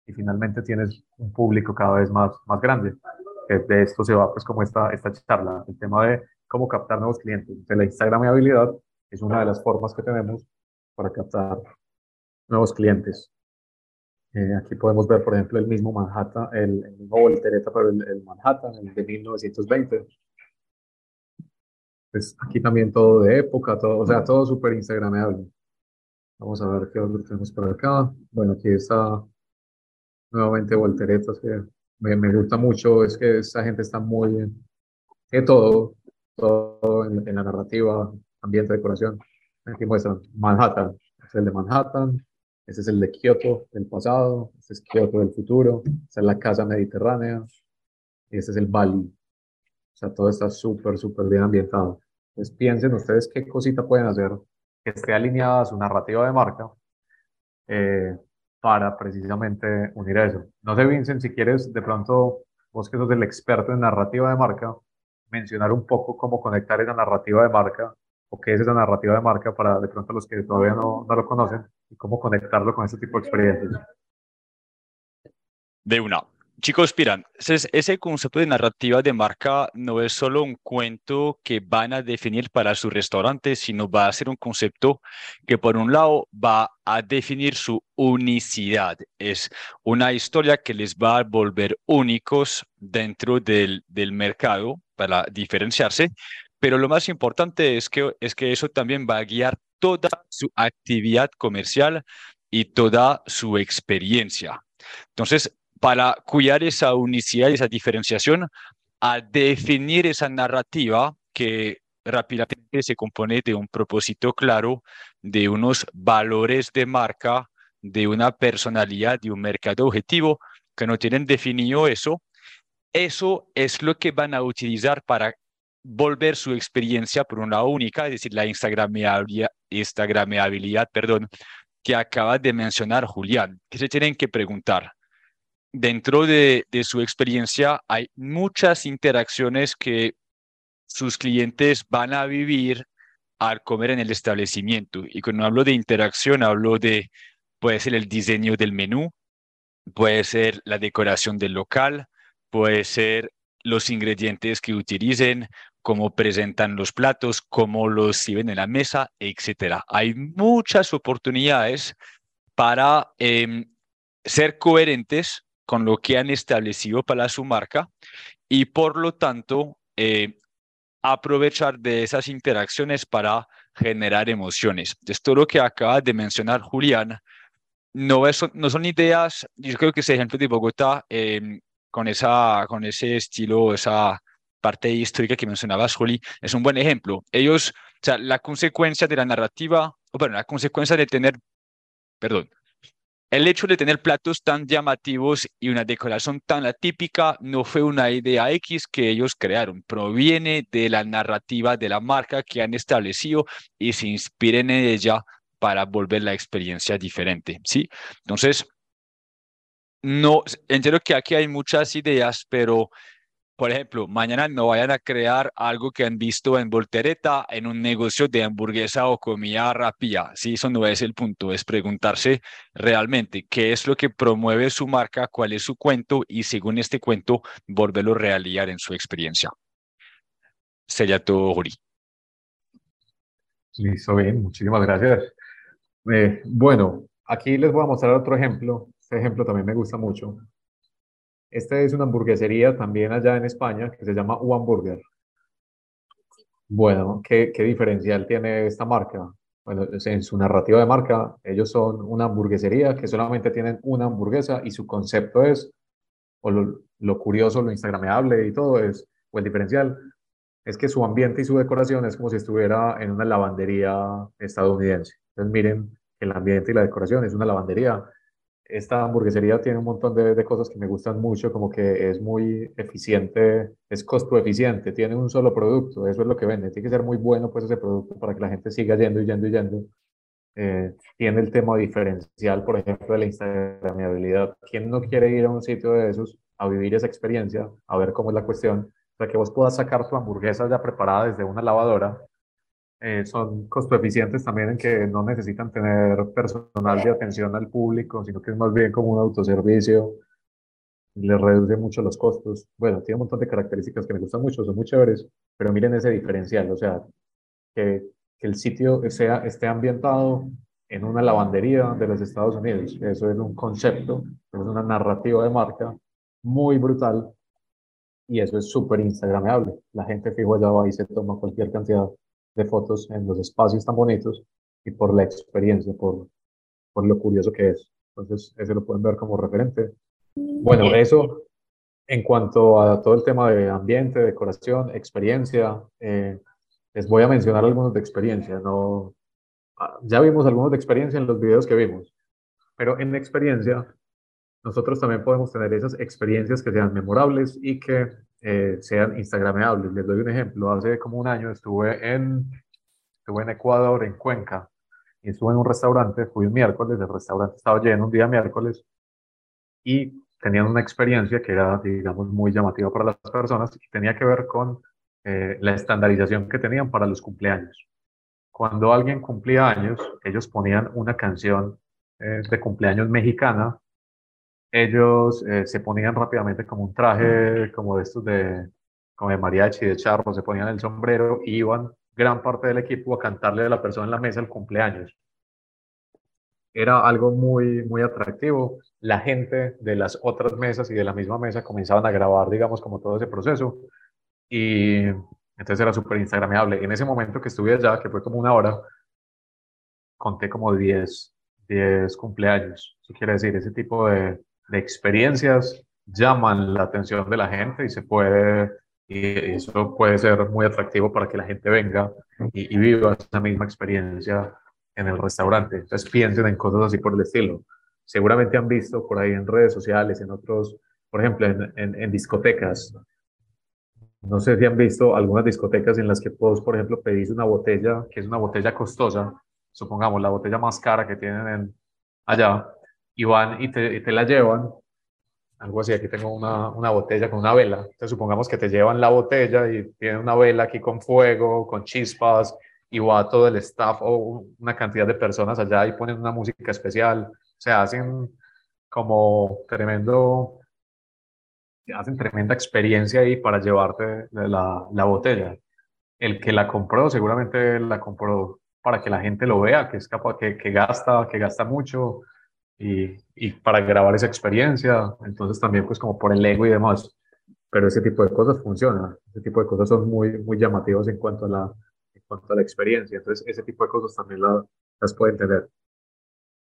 y finalmente tienes un público cada vez más, más grande. De esto se va pues como esta, esta charla, el tema de cómo captar nuevos clientes. De la Instagramabilidad es una de las formas que tenemos para captar nuevos clientes. Eh, aquí podemos ver, por ejemplo, el mismo Manhattan, el, el mismo voltereta, pero el, Manhattan, el de 1920. Pues aquí también todo de época, todo, o sea, todo súper instagramable. Vamos a ver qué otro tenemos por acá. Bueno, aquí está nuevamente volteretas que me, me, gusta mucho, es que esa gente está muy, de todo, todo en, en la narrativa, ambiente, decoración. Aquí muestran Manhattan, es el de Manhattan, ese es el de Kioto del pasado, este es Kioto del futuro, esta es la casa mediterránea y este es el Bali. O sea, todo está súper, súper bien ambientado. Entonces piensen ustedes qué cosita pueden hacer que esté alineada a su narrativa de marca eh, para precisamente unir eso. No sé, Vincent, si quieres de pronto, vos que sos el experto en narrativa de marca, mencionar un poco cómo conectar esa narrativa de marca o qué es esa narrativa de marca para de pronto los que todavía no, no lo conocen y cómo conectarlo con ese tipo de experiencias. De una. chicos, miran, ese, concepto de narrativa de marca no es solo un cuento que van a definir para su restaurante, sino va a ser un concepto que por un lado va a definir su unicidad. Es una historia que les va a volver únicos dentro del, del mercado para diferenciarse, pero lo más importante es que, es que eso también va a guiar toda su actividad comercial y toda su experiencia. Entonces, para cuidar esa unicidad y esa diferenciación, a definir esa narrativa que rápidamente se compone de un propósito claro, de unos valores de marca, de una personalidad, de un mercado objetivo, que no tienen definido eso. Eso es lo que van a utilizar para volver su experiencia por una única, es decir, la instagramabilidad, instagramabilidad perdón, que acaba de mencionar Julián, que se tienen que preguntar. Dentro de, de su experiencia hay muchas interacciones que sus clientes van a vivir al comer en el establecimiento. Y cuando hablo de interacción, hablo de, puede ser el diseño del menú, puede ser la decoración del local, puede ser los ingredientes que utilicen, cómo presentan los platos, cómo los sirven en la mesa, etcétera. Hay muchas oportunidades para em, ser coherentes con lo que han establecido para su marca y por lo tanto eh, aprovechar de esas interacciones para generar emociones. Esto lo que acaba de mencionar Julián no, es, no son ideas, yo creo que ese ejemplo de Bogotá em, con, esa, con ese estilo, esa parte histórica que mencionabas, Juli, es un buen ejemplo. Ellos, o sea, la consecuencia de la narrativa, o bueno, la consecuencia de tener, perdón, el hecho de tener platos tan llamativos y una decoración tan atípica no fue una idea X que ellos crearon, proviene de la narrativa de la marca que han establecido y se inspiren en ella para volver la experiencia diferente, ¿sí? Entonces, no, entiendo que aquí hay muchas ideas, pero por ejemplo, mañana no vayan a crear algo que han visto en voltereta, en un negocio de hamburguesa o comida rápida. Sí, eso no es el punto, es preguntarse realmente qué es lo que promueve su marca, cuál es su cuento y según este cuento, volverlo a realidad en su experiencia. Sería todo, Juri. Listo, bien, muchísimas gracias. Eh, bueno, aquí les voy a mostrar otro ejemplo. Este ejemplo también me gusta mucho. Esta es una hamburguesería también allá en España que se llama U Hamburger. Bueno, ¿qué, ¿qué, diferencial tiene esta marca? Bueno, en su narrativa de marca, ellos son una hamburguesería que solamente tienen una hamburguesa y su concepto es, o lo, curioso, lo instagramable y todo es, o el diferencial, es que su ambiente y su decoración es como si estuviera en una lavandería estadounidense. Entonces miren, el ambiente y la decoración es una lavandería esta hamburguesería tiene un montón de, cosas que me gustan mucho, como que es muy eficiente, es costo eficiente, tiene un solo producto, eso es lo que vende, tiene que ser muy bueno pues ese producto para que la gente siga yendo y yendo y yendo. Eh, tiene el tema diferencial, por ejemplo, de la instagramabilidad. ¿Quién no quiere ir a un sitio de esos a vivir esa experiencia, a ver cómo es la cuestión? Para que vos puedas sacar tu hamburguesa ya preparada desde una lavadora eh, son costo eficientes también en que no necesitan tener personal de atención al público, sino que es más bien como un autoservicio, les reduce mucho los costos. Bueno, tiene un montón de características que me gustan mucho, son muy chéveres, pero miren ese diferencial, o sea, que, que el sitio sea, esté ambientado en una lavandería de los Estados Unidos. Eso es un concepto, es una narrativa de marca muy brutal y eso es súper instagramable. La gente fijo allá va y se toma cualquier cantidad de fotos en los espacios tan bonitos y por la experiencia, por, por lo curioso que es. Entonces, ese lo pueden ver como referente. Bueno, eso en cuanto a todo el tema de ambiente, decoración, experiencia, eh, les voy a mencionar algunos de experiencia. No, ah, ya vimos algunos de experiencia en los videos que vimos, pero en experiencia nosotros también podemos tener esas experiencias que sean memorables y que eh, sean instagrameables. Les doy un ejemplo. Hace como un año estuve en, estuve en Ecuador, en Cuenca, y estuve en un restaurante, fui un miércoles, el restaurante estaba lleno un día miércoles, y tenían una experiencia que era, digamos, muy llamativa para las personas y tenía que ver con eh, la estandarización que tenían para los cumpleaños. Cuando alguien cumplía años, ellos ponían una canción eh, de cumpleaños mexicana ellos eh, se ponían rápidamente como un traje como de estos de, como de mariachi, de charro, se ponían el sombrero y iban gran parte del equipo a cantarle a la persona en la mesa el cumpleaños. Era algo muy, muy atractivo. La gente de las otras mesas y de la misma mesa comenzaban a grabar, digamos, como todo ese proceso. Y entonces era súper instagramable. En ese momento que estuve allá, que fue como una hora, conté como 10, 10 cumpleaños. Eso quiere decir, ese tipo de, de experiencias llaman la atención de la gente y se puede y eso puede ser muy atractivo para que la gente venga y, viva esa misma experiencia en el restaurante. Entonces piensen en cosas así por el estilo. Seguramente han visto por ahí en redes sociales, en otros, por ejemplo, en, en, discotecas. No sé si han visto algunas discotecas en las que vos, por ejemplo, pedís una botella, que es una botella costosa, supongamos la botella más cara que tienen en, allá, y van y te, y te la llevan algo así, aquí tengo una, una, botella con una vela. Entonces supongamos que te llevan la botella y tienen una vela aquí con fuego, con chispas, y va todo el staff o una cantidad de personas allá y ponen una música especial. O sea, hacen como tremendo, hacen tremenda experiencia ahí para llevarte la, la botella. El que la compró seguramente la compró para que la gente lo vea, que es capaz, que, que gasta, que gasta mucho, y, y, para grabar esa experiencia, entonces también pues como por el ego y demás, pero ese tipo de cosas funcionan, ese tipo de cosas son muy, muy llamativos en cuanto a la, en cuanto a la experiencia, entonces ese tipo de cosas también la, las pueden tener.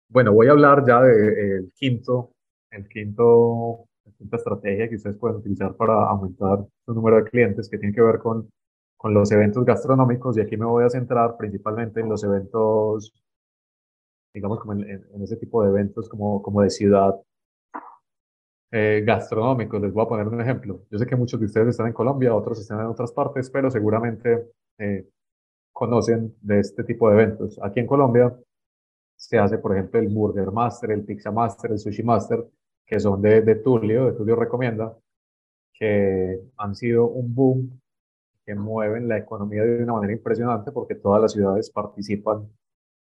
Bueno, voy a hablar ya del de, quinto, el quinto, la quinta estrategia que ustedes pueden utilizar para aumentar su número de clientes, que tiene que ver con, con los eventos gastronómicos, y aquí me voy a centrar principalmente en los eventos digamos, como en, ese tipo de eventos como, como de ciudad eh, gastronómicos. Les voy a poner un ejemplo. Yo sé que muchos de ustedes están en Colombia, otros están en otras partes, pero seguramente eh, conocen de este tipo de eventos. Aquí en Colombia se hace, por ejemplo, el Burger Master, el Pizza Master, el Sushi Master, que son de, de Tulio, de Tulio Recomienda, que han sido un boom, que mueven la economía de una manera impresionante porque todas las ciudades participan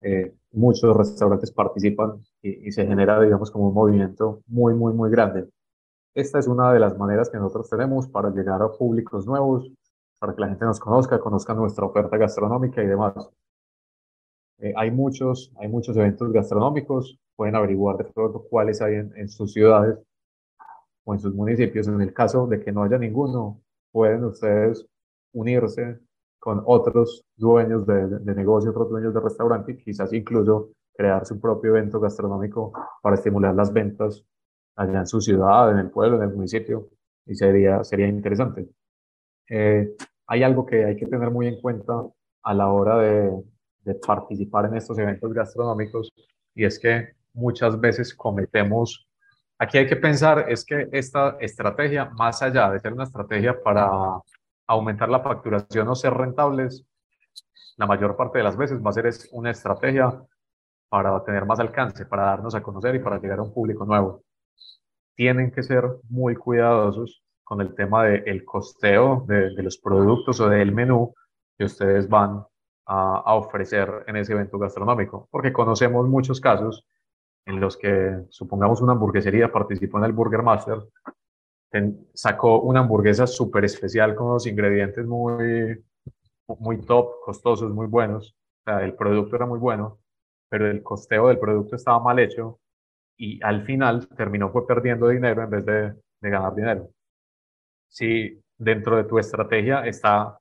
eh, muchos restaurantes participan y, se genera, digamos, como un movimiento muy, muy, muy grande. Esta es una de las maneras que nosotros tenemos para llegar a públicos nuevos, para que la gente nos conozca, conozca nuestra oferta gastronómica y demás. Eh, hay, muchos, hay muchos eventos gastronómicos, pueden averiguar de pronto cuáles hay en, en sus ciudades o en sus municipios. En el caso de que no haya ninguno, pueden ustedes unirse con otros dueños de, de negocio, otros dueños de restaurante y quizás incluso crear su propio evento gastronómico para estimular las ventas allá en su ciudad, en el pueblo, en el municipio, y sería, sería interesante. Eh, hay algo que hay que tener muy en cuenta a la hora de, de participar en estos eventos gastronómicos, y es que muchas veces cometemos, aquí hay que pensar, es que esta estrategia, más allá de ser una estrategia para aumentar la facturación o ser rentables, la mayor parte de las veces va a ser una estrategia para tener más alcance, para darnos a conocer y para llegar a un público nuevo. Tienen que ser muy cuidadosos con el tema del costeo de, los productos o del menú que ustedes van a, a, ofrecer en ese evento gastronómico, porque conocemos muchos casos en los que, supongamos, una hamburguesería participó en el Burger Master sacó una hamburguesa súper especial con unos ingredientes muy, muy top, costosos, muy buenos. El producto era muy bueno, pero el costeo del producto estaba mal hecho y al final terminó fue perdiendo dinero en vez de, de ganar dinero. Si dentro de tu estrategia está, o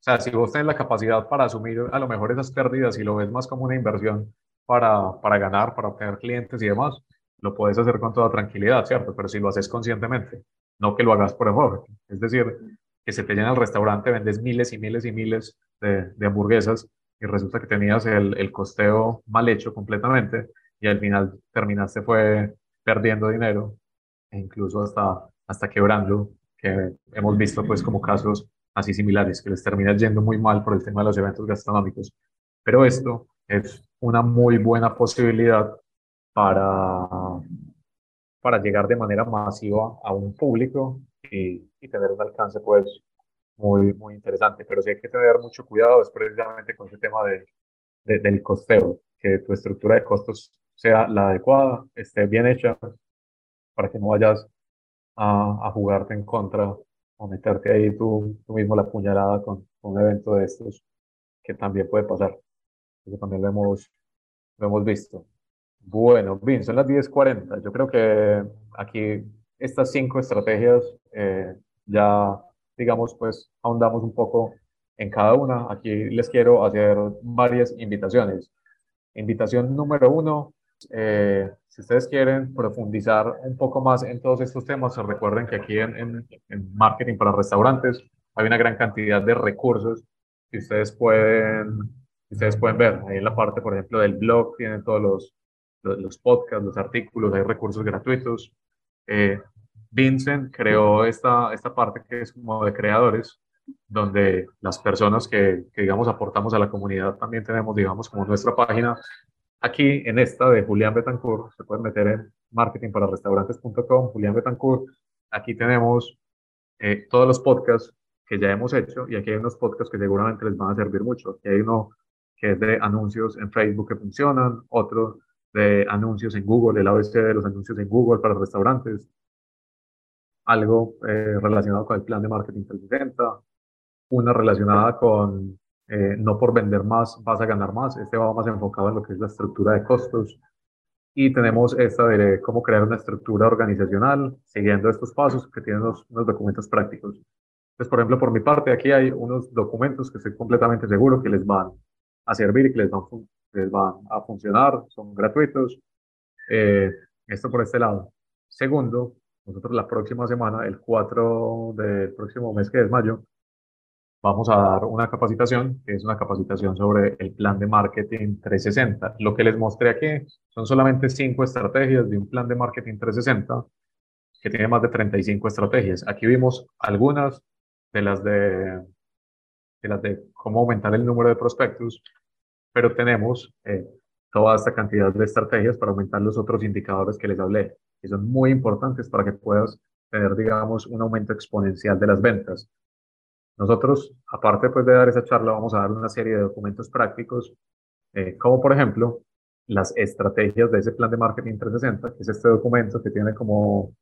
sea, si vos tenés la capacidad para asumir a lo mejor esas pérdidas y lo ves más como una inversión para, para ganar, para obtener clientes y demás, lo puedes hacer con toda tranquilidad, ¿cierto? Pero si lo haces conscientemente, no que lo hagas por error. Es decir, que se te llena el restaurante, vendes miles y miles y miles de, de hamburguesas y resulta que tenías el, el, costeo mal hecho completamente y al final terminaste fue perdiendo dinero e incluso hasta, hasta quebrando, que hemos visto pues como casos así similares, que les termina yendo muy mal por el tema de los eventos gastronómicos. Pero esto es una muy buena posibilidad para para llegar de manera masiva a un público y, y tener un alcance pues muy, muy interesante. Pero sí hay que tener mucho cuidado es precisamente con ese tema de, del costeo, que tu estructura de costos sea la adecuada, esté bien hecha para que no vayas a, a jugarte en contra o meterte ahí tú, tú mismo la puñalada con, un evento de estos, que también puede pasar. Eso también lo hemos, lo hemos visto. Bueno, bien, son las 10.40. Yo creo que aquí estas cinco estrategias eh, ya, digamos, pues ahondamos un poco en cada una. Aquí les quiero hacer varias invitaciones. Invitación número uno, eh, si ustedes quieren profundizar un poco más en todos estos temas, recuerden que aquí en, en, marketing para restaurantes hay una gran cantidad de recursos que ustedes pueden, ustedes pueden ver. Ahí en la parte, por ejemplo, del blog tienen todos los, los, podcasts, los artículos, hay recursos gratuitos. Eh, Vincent creó esta, esta parte que es como de creadores, donde las personas que, que, digamos, aportamos a la comunidad también tenemos, digamos, como nuestra página. Aquí en esta de Julián Betancourt, se pueden meter en marketingpararestaurantes.com, Julián Betancourt. Aquí tenemos eh, todos los podcasts que ya hemos hecho y aquí hay unos podcasts que seguramente les van a servir mucho. Aquí hay uno que es de anuncios en Facebook que funcionan, otro de anuncios en Google, el ABC de los anuncios en Google para restaurantes, algo eh, relacionado con el plan de marketing 360, una relacionada con eh, no por vender más vas a ganar más, este va más enfocado en lo que es la estructura de costos. Y tenemos esta de cómo crear una estructura organizacional siguiendo estos pasos que tienen unos, unos documentos prácticos. Entonces, por ejemplo, por mi parte, aquí hay unos documentos que estoy completamente seguro que les van a servir y que les van, les van a funcionar, son gratuitos. Eh, esto por este lado. Segundo, nosotros la próxima semana, el 4 del próximo mes, que es mayo, vamos a dar una capacitación, que es una capacitación sobre el plan de marketing 360. Lo que les mostré aquí son solamente cinco estrategias de un plan de marketing 360 que tiene más de 35 estrategias. Aquí vimos algunas de las de, de, las de cómo aumentar el número de prospectos, pero tenemos eh, toda esta cantidad de estrategias para aumentar los otros indicadores que les hablé, que son muy importantes para que puedas tener, digamos, un aumento exponencial de las ventas. Nosotros, aparte pues, de dar esa charla, vamos a dar una serie de documentos prácticos, eh, como por ejemplo las estrategias de ese plan de marketing 360, que es este documento que tiene como,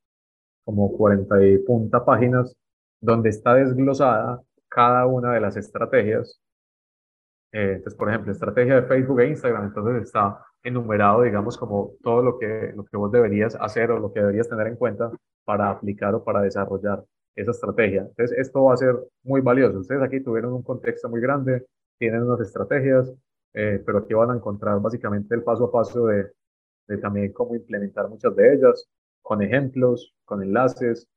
como 40 y punta páginas, donde está desglosada cada una de las estrategias. Eh, entonces, por ejemplo, estrategia de Facebook e Instagram, entonces está enumerado, digamos, como todo lo que, lo que vos deberías hacer o lo que deberías tener en cuenta para aplicar o para desarrollar esa estrategia. Entonces, esto va a ser muy valioso. Ustedes aquí tuvieron un contexto muy grande, tienen unas estrategias, eh, pero aquí van a encontrar básicamente el paso a paso de, de también cómo implementar muchas de ellas, con ejemplos, con enlaces.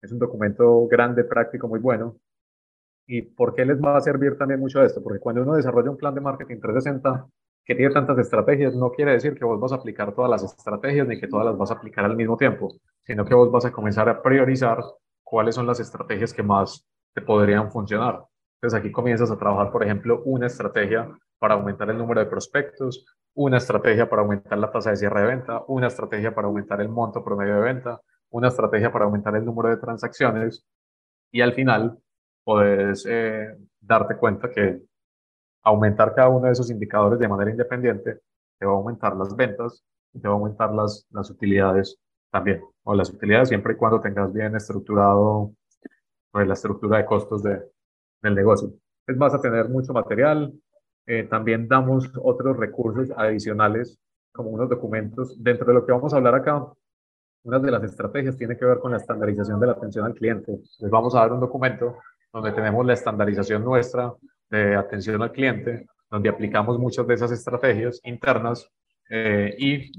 Es un documento grande, práctico, muy bueno. ¿Y por qué les va a servir también mucho esto? Porque cuando uno desarrolla un plan de marketing 360 que tiene tantas estrategias, no quiere decir que vos vas a aplicar todas las estrategias ni que todas las vas a aplicar al mismo tiempo, sino que vos vas a comenzar a priorizar cuáles son las estrategias que más te podrían funcionar. Entonces aquí comienzas a trabajar, por ejemplo, una estrategia para aumentar el número de prospectos, una estrategia para aumentar la tasa de cierre de venta, una estrategia para aumentar el monto promedio de venta, una estrategia para aumentar el número de transacciones y al final puedes eh, darte cuenta que aumentar cada uno de esos indicadores de manera independiente te va a aumentar las ventas y te va a aumentar las, las utilidades también, o las utilidades siempre y cuando tengas bien estructurado pues, la estructura de costos de, del negocio. Es vas a tener mucho material, eh, también damos otros recursos adicionales como unos documentos. Dentro de lo que vamos a hablar acá, una de las estrategias tiene que ver con la estandarización de la atención al cliente. Les vamos a dar un documento donde tenemos la estandarización nuestra de atención al cliente, donde aplicamos muchas de esas estrategias internas eh, y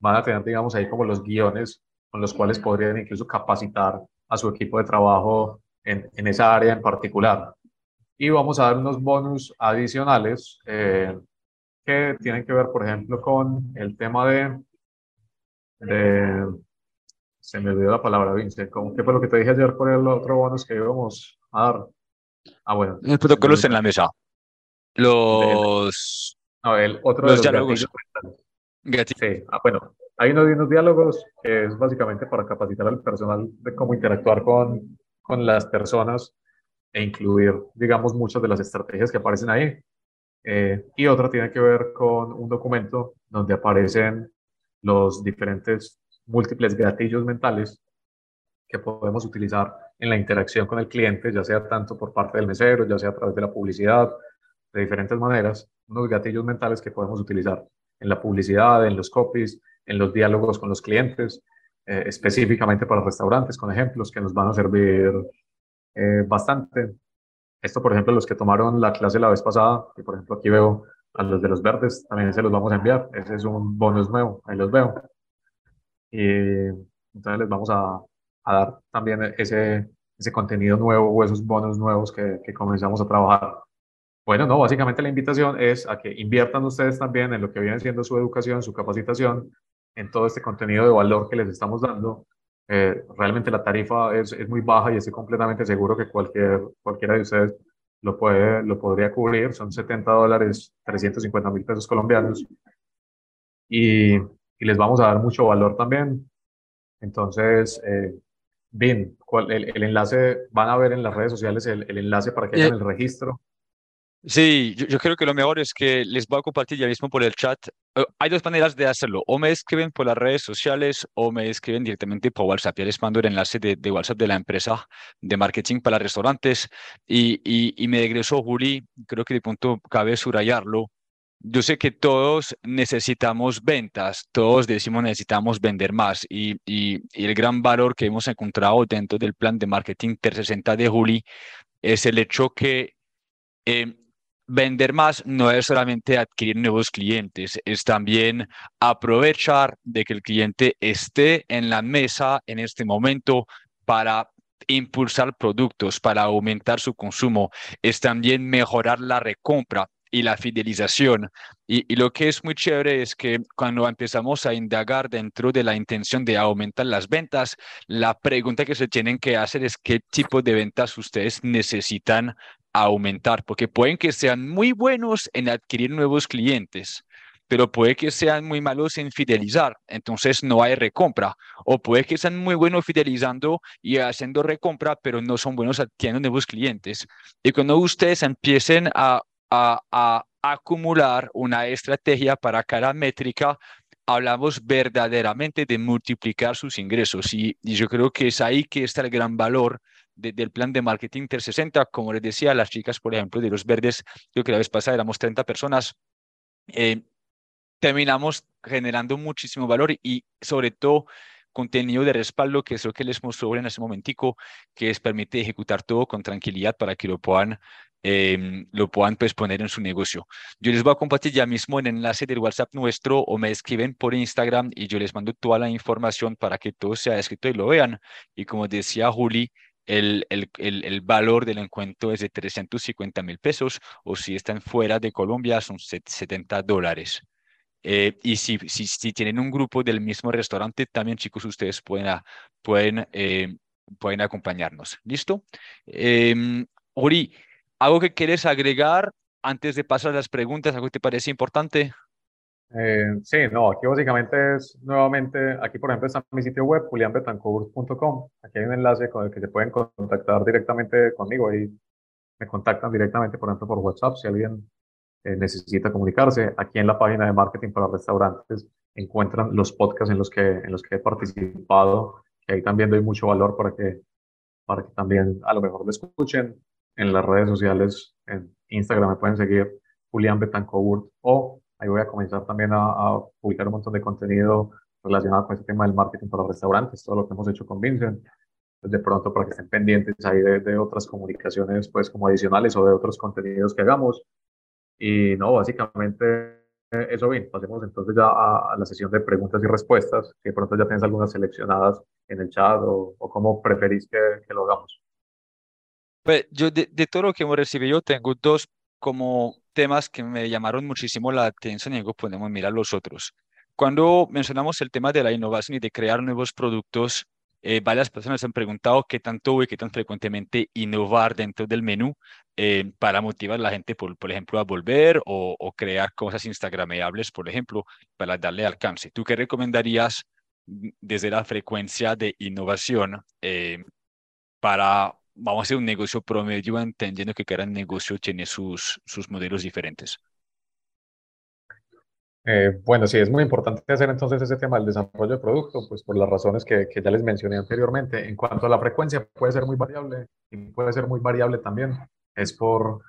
van a tener, digamos, ahí como los guiones con los cuales podrían incluso capacitar a su equipo de trabajo en, en esa área en particular. Y vamos a dar unos bonus adicionales eh, que tienen que ver, por ejemplo, con el tema de, de se me olvidó la palabra, Vince. ¿Qué fue lo que te dije ayer por el otro bonus que íbamos a? Ah, bueno. Los protocolos en la mesa. Los. No, el otro los, de los diálogos. Sí, ah, bueno, hay unos, unos diálogos que es básicamente para capacitar al personal de cómo interactuar con, con las personas e incluir, digamos, muchas de las estrategias que aparecen ahí. Eh, y otra tiene que ver con un documento donde aparecen los diferentes múltiples gatillos mentales que podemos utilizar en la interacción con el cliente, ya sea tanto por parte del mesero, ya sea a través de la publicidad, de diferentes maneras, unos gatillos mentales que podemos utilizar en la publicidad, en los copies, en los diálogos con los clientes, eh, específicamente para restaurantes, con ejemplos que nos van a servir eh, bastante. Esto, por ejemplo, los que tomaron la clase la vez pasada, que por ejemplo aquí veo a los de los verdes, también se los vamos a enviar. Ese es un bonus nuevo, ahí los veo. Y entonces les vamos a, a dar también ese, ese contenido nuevo o esos bonos nuevos que, que comenzamos a trabajar. Bueno, no, básicamente la invitación es a que inviertan ustedes también en lo que viene siendo su educación, su capacitación, en todo este contenido de valor que les estamos dando. Eh, realmente la tarifa es, es, muy baja y estoy completamente seguro que cualquier, cualquiera de ustedes lo, puede, lo podría cubrir. Son 70 dólares, 350 mil pesos colombianos. Y, y, les vamos a dar mucho valor también. Entonces, eh, bien, el, el, enlace, van a ver en las redes sociales el, el enlace para que hagan el registro. Sí, yo, yo, creo que lo mejor es que les voy a compartir ya mismo por el chat. Uh, hay dos maneras de hacerlo. O me escriben por las redes sociales o me escriben directamente por WhatsApp. Ya les mando el enlace de, de WhatsApp de la empresa de marketing para restaurantes. Y, y, y me regresó Juli, creo que de punto cabe subrayarlo. Yo sé que todos necesitamos ventas, todos decimos necesitamos vender más y, y, el gran valor que hemos encontrado dentro del plan de marketing 360 de Juli es el hecho que eh, vender más no es solamente adquirir nuevos clientes, es también aprovechar de que el cliente esté en la mesa en este momento para impulsar productos, para aumentar su consumo, es también mejorar la recompra y la fidelización. Y, lo que es muy chévere es que cuando empezamos a indagar dentro de la intención de aumentar las ventas, la pregunta que se tienen que hacer es qué tipo de ventas ustedes necesitan aumentar, porque pueden que sean muy buenos en adquirir nuevos clientes, pero puede que sean muy malos en fidelizar, entonces no hay recompra, o puede que sean muy buenos fidelizando y haciendo recompra, pero no son buenos adquiriendo nuevos clientes. Y cuando ustedes empiecen a, a, acumular una estrategia para cada métrica, hablamos verdaderamente de multiplicar sus ingresos y, yo creo que es ahí que está el gran valor de, del plan de marketing 360. Como les decía, las chicas, por ejemplo, de los verdes, creo que la vez pasada éramos 30 personas, eh, terminamos generando muchísimo valor y sobre todo contenido de respaldo, que es lo que les mostró en ese momentico, que es permite ejecutar todo con tranquilidad para que lo puedan eh, lo puedan pues, poner en su negocio. Yo les voy a compartir ya mismo el enlace del WhatsApp nuestro o me escriben por Instagram y yo les mando toda la información para que todo sea escrito y lo vean. Y como decía Juli, el, el, el, el, valor del encuentro es de 350 mil pesos o si están fuera de Colombia son 70 dólares. Eh, y si, si, si, tienen un grupo del mismo restaurante, también chicos, ustedes pueden, pueden, eh, pueden acompañarnos. ¿Listo? Eh, Ori, ¿algo que quieres agregar antes de pasar a las preguntas? ¿Algo que te parece importante? Eh, sí, no, aquí básicamente es nuevamente, aquí por ejemplo está mi sitio web, julianbetancourt.com. Aquí hay un enlace con el que se pueden contactar directamente conmigo y me contactan directamente, por ejemplo, por WhatsApp si alguien eh, necesita comunicarse. Aquí en la página de marketing para restaurantes encuentran los podcasts en los que, en los que he participado, que ahí también doy mucho valor para que, para que también a lo mejor me escuchen. En las redes sociales, en Instagram me pueden seguir Julián Betancourt o Ahí voy a comenzar también a, a, publicar un montón de contenido relacionado con este tema del marketing para restaurantes, todo lo que hemos hecho con Vincent. Pues de pronto para que estén pendientes ahí de, de, otras comunicaciones, pues como adicionales o de otros contenidos que hagamos. Y no, básicamente eso bien. Pasemos entonces ya a, la sesión de preguntas y respuestas, que de pronto ya tienes algunas seleccionadas en el chat o, o cómo preferís que, que, lo hagamos. Pues yo de, de todo lo que hemos recibido tengo dos como temas que me llamaron muchísimo la atención y luego podemos mirar los otros. Cuando mencionamos el tema de la innovación y de crear nuevos productos, eh, varias personas han preguntado qué tanto y qué tan frecuentemente innovar dentro del menú eh, para motivar a la gente, por, por ejemplo, a volver o, o, crear cosas instagrameables, por ejemplo, para darle alcance. ¿Tú qué recomendarías desde la frecuencia de innovación eh, para vamos a hacer un negocio promedio entendiendo que cada negocio tiene sus, sus modelos diferentes. Eh, bueno, sí, es muy importante hacer entonces ese tema del desarrollo de producto, pues por las razones que, que, ya les mencioné anteriormente. En cuanto a la frecuencia, puede ser muy variable y puede ser muy variable también. Es por,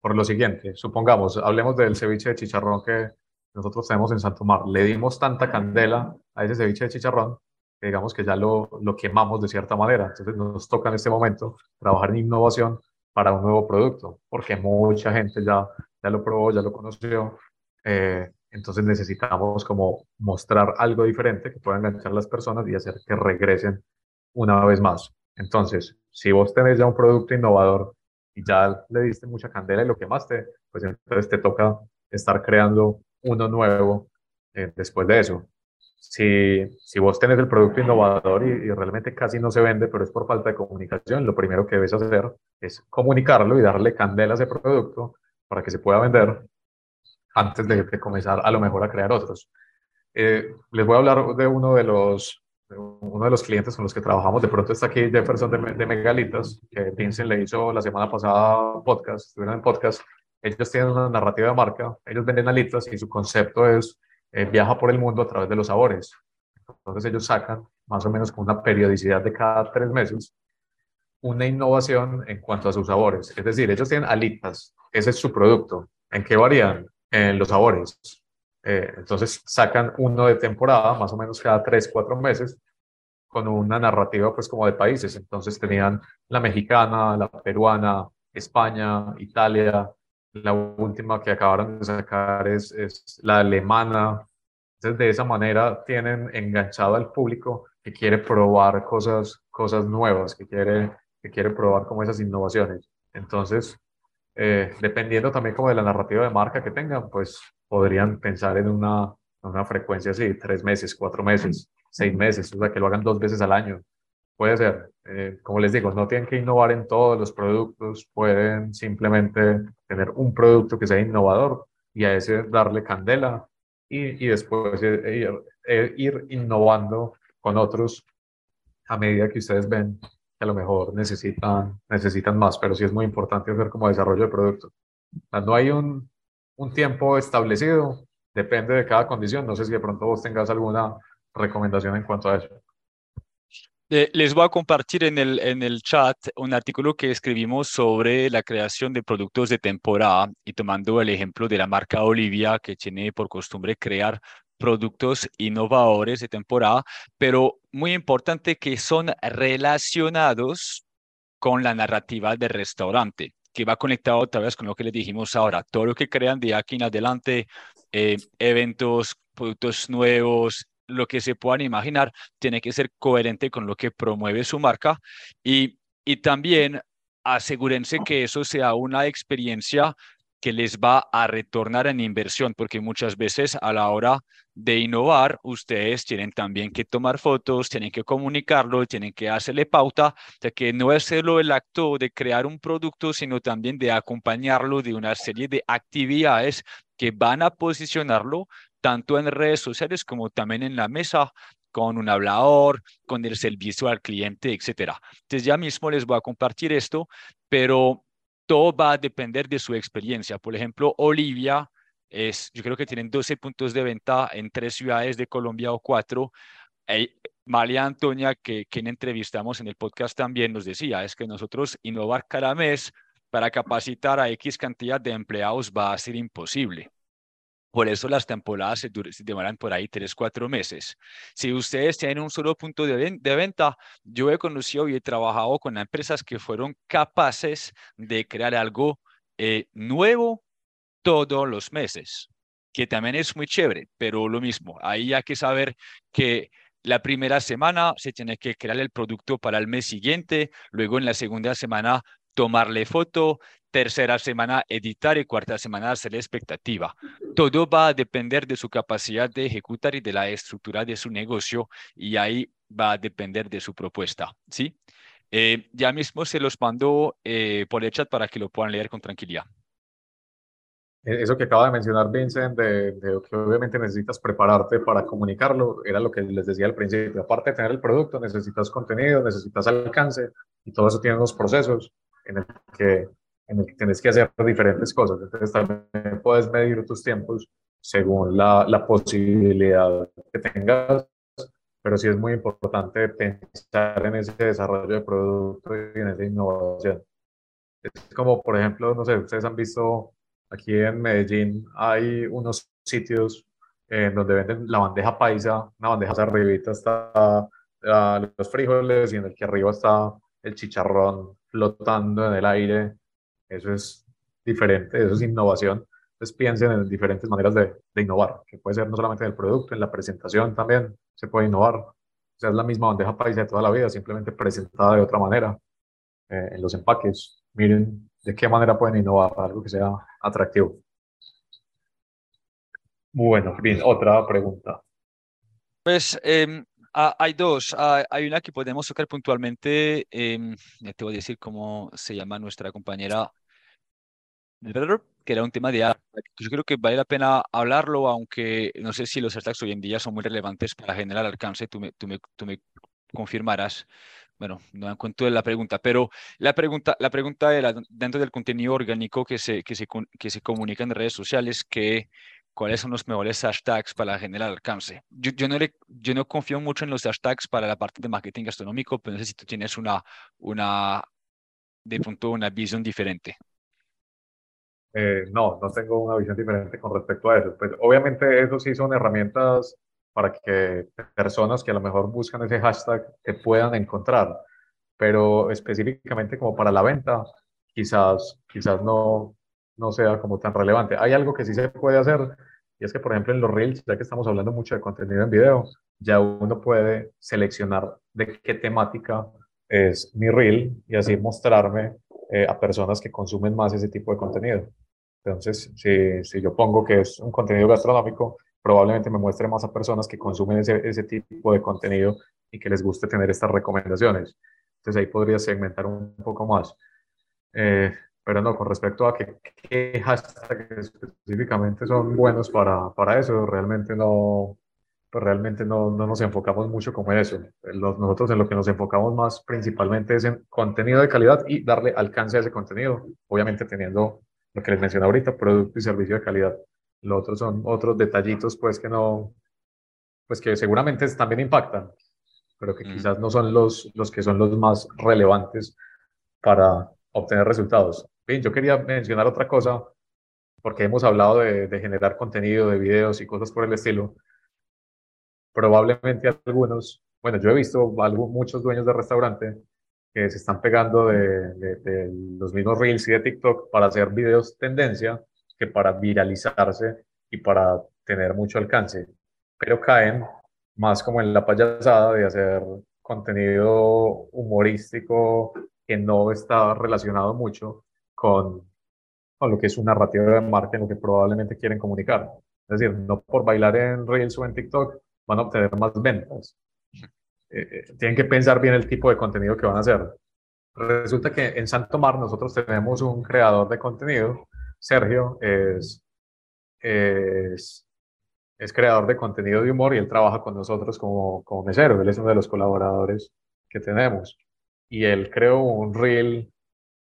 por lo siguiente, supongamos, hablemos del ceviche de chicharrón que nosotros tenemos en Santo Mar. Le dimos tanta candela a ese ceviche de chicharrón que digamos que ya lo, lo quemamos de cierta manera. Entonces nos toca en este momento trabajar en innovación para un nuevo producto, porque mucha gente ya, ya lo probó, ya lo conoció. Eh, entonces necesitamos como mostrar algo diferente que pueda enganchar las personas y hacer que regresen una vez más. Entonces, si vos tenés ya un producto innovador y ya le diste mucha candela y lo quemaste, pues entonces te toca estar creando uno nuevo eh, después de eso. Si, si vos tenés el producto innovador y, y, realmente casi no se vende, pero es por falta de comunicación, lo primero que debes hacer es comunicarlo y darle candela a ese producto para que se pueda vender antes de, comenzar a lo mejor a crear otros. Eh, les voy a hablar de uno de los uno de los clientes con los que trabajamos, de pronto está aquí Jefferson de, de Megalitas, que Vincent le hizo la semana pasada podcast, estuvieron en podcast, ellos tienen una narrativa de marca, ellos venden alitas y su concepto es eh, viaja por el mundo a través de los sabores. Entonces ellos sacan más o menos con una periodicidad de cada tres meses una innovación en cuanto a sus sabores. Es decir, ellos tienen alitas, ese es su producto. ¿En qué varían? En los sabores. Eh, entonces sacan uno de temporada, más o menos cada tres, cuatro meses, con una narrativa pues como de países. Entonces tenían la mexicana, la peruana, España, Italia. La última que acabaron de sacar es, es la alemana. Entonces de esa manera tienen enganchado al público que quiere probar cosas, cosas nuevas, que quiere, que quiere probar como esas innovaciones. Entonces, eh, dependiendo también como de la narrativa de marca que tengan, pues podrían pensar en una, una frecuencia así, tres meses, cuatro meses, seis meses, o sea, que lo hagan dos veces al año. Puede ser, eh, como les digo, no tienen que innovar en todos los productos, pueden simplemente tener un producto que sea innovador y a ese darle candela y, y después ir, ir innovando con otros a medida que ustedes ven que a lo mejor necesitan, necesitan más, pero sí es muy importante hacer como desarrollo de producto. no hay un, un tiempo establecido, depende de cada condición. No sé si de pronto vos tengas alguna recomendación en cuanto a eso. Eh, les voy a compartir en el, en el chat un artículo que escribimos sobre la creación de productos de temporada y tomando el ejemplo de la marca Olivia que tiene por costumbre crear productos innovadores de temporada, pero muy importante que son relacionados con la narrativa del restaurante, que va conectado otra vez con lo que les dijimos ahora. Todo lo que crean de aquí en adelante, eh, eventos, productos nuevos, lo que se puedan imaginar, tiene que ser coherente con lo que promueve su marca y, y también asegúrense que eso sea una experiencia que les va a retornar en inversión, porque muchas veces a la hora de innovar, ustedes tienen también que tomar fotos, tienen que comunicarlo, tienen que hacerle pauta, de que no es solo el acto de crear un producto, sino también de acompañarlo de una serie de actividades que van a posicionarlo tanto en redes sociales como también en la mesa con un hablador, con el servicio al cliente, etcétera. Entonces ya mismo les voy a compartir esto, pero todo va a depender de su experiencia. Por ejemplo, Olivia es, yo creo que tienen 12 puntos de venta en tres ciudades de Colombia o cuatro. María Antonia, que quien entrevistamos en el podcast también nos decía, es que nosotros innovar cada mes para capacitar a X cantidad de empleados va a ser imposible. Por eso las temporadas se, demoran por ahí tres, cuatro meses. Si ustedes tienen un solo punto de, venta, yo he conocido y he trabajado con empresas que fueron capaces de crear algo eh, nuevo todos los meses, que también es muy chévere, pero lo mismo, ahí hay que saber que la primera semana se tiene que crear el producto para el mes siguiente, luego en la segunda semana tomarle foto, tercera semana editar y cuarta semana hacer la expectativa. Todo va a depender de su capacidad de ejecutar y de la estructura de su negocio y ahí va a depender de su propuesta, ¿sí? Eh, ya mismo se los mando eh, por el chat para que lo puedan leer con tranquilidad. E-, eso que acaba de mencionar Vincent, de, de, que obviamente necesitas prepararte para comunicarlo, era lo que les decía al principio. Aparte de tener el producto, necesitas contenido, necesitas alcance y todo eso tiene unos procesos en el que en el que tienes que hacer diferentes cosas. Entonces también puedes medir tus tiempos según la, la posibilidad que tengas, pero sí es muy importante pensar en ese desarrollo de producto y en esa innovación. Es como, por ejemplo, no sé, ustedes han visto aquí en Medellín, hay unos sitios en donde venden la bandeja paisa, una bandeja arribita está los frijoles y en el que arriba está el chicharrón flotando en el aire. Eso es diferente, eso es innovación. Entonces piensen en diferentes maneras de, de innovar, que puede ser no solamente en el producto, en la presentación también se puede innovar. O sea, es la misma bandeja paisa de toda la vida, simplemente presentada de otra manera eh, en los empaques. Miren de qué manera pueden innovar algo que sea atractivo. Bueno, bien, otra pregunta. Pues em, hay dos. Hay una que podemos tocar puntualmente. Eh, te voy a decir cómo se llama nuestra compañera, que era un tema de Yo creo que vale la pena hablarlo, aunque no sé si los hashtags hoy en día son muy relevantes para generar alcance. Tú me, tú me, tú me confirmarás. Bueno, no encuentro la pregunta, pero la pregunta, la pregunta era dentro del contenido orgánico que se, que se, que se comunica en redes sociales, que cuáles son los mejores hashtags para generar alcance. Yo, yo, no, yo no confío mucho en los hashtags para la parte de marketing gastronómico, pero no sé si tú tienes una, una de pronto una visión diferente. Eh, no, no tengo una visión diferente con respecto a eso. Pues obviamente eso sí son herramientas para que personas que a lo mejor buscan ese hashtag te puedan encontrar, pero específicamente como para la venta, quizás, quizás no, no sea como tan relevante. Hay algo que sí se puede hacer y es que, por ejemplo, en los Reels, ya que estamos hablando mucho de contenido en video, ya uno puede seleccionar de qué temática es mi Reel y así mostrarme eh, a personas que consumen más ese tipo de contenido. Entonces, si, si, yo pongo que es un contenido gastronómico, probablemente me muestre más a personas que consumen ese, ese tipo de contenido y que les guste tener estas recomendaciones. Entonces ahí podría segmentar un poco más. Eh, pero no, con respecto a qué, hashtags específicamente son buenos para, para eso, realmente no, pues realmente no, no, nos enfocamos mucho como en eso. nosotros en lo que nos enfocamos más principalmente es en contenido de calidad y darle alcance a ese contenido, obviamente teniendo lo que les mencioné ahorita, producto y servicio de calidad. Los otros son otros detallitos pues que no, pues que seguramente también impactan, pero que quizás no son los, los que son los más relevantes para obtener resultados. Bien, yo quería mencionar otra cosa, porque hemos hablado de, generar contenido, de videos y cosas por el estilo. Probablemente algunos, bueno, yo he visto muchos dueños de restaurante que se están pegando de, de, los mismos Reels y de TikTok para hacer videos tendencia que para viralizarse y para tener mucho alcance, pero caen más como en la payasada de hacer contenido humorístico que no está relacionado mucho con, con lo que es su narrativa de marketing, lo que probablemente quieren comunicar. Es decir, no por bailar en Reels o en TikTok van a obtener más ventas. Eh, eh, tienen que pensar bien el tipo de contenido que van a hacer. Resulta que en Santo Mar nosotros tenemos un creador de contenido, Sergio, es, es, es, creador de contenido de humor y él trabaja con nosotros como, como mesero, él es uno de los colaboradores que tenemos. Y él creó un reel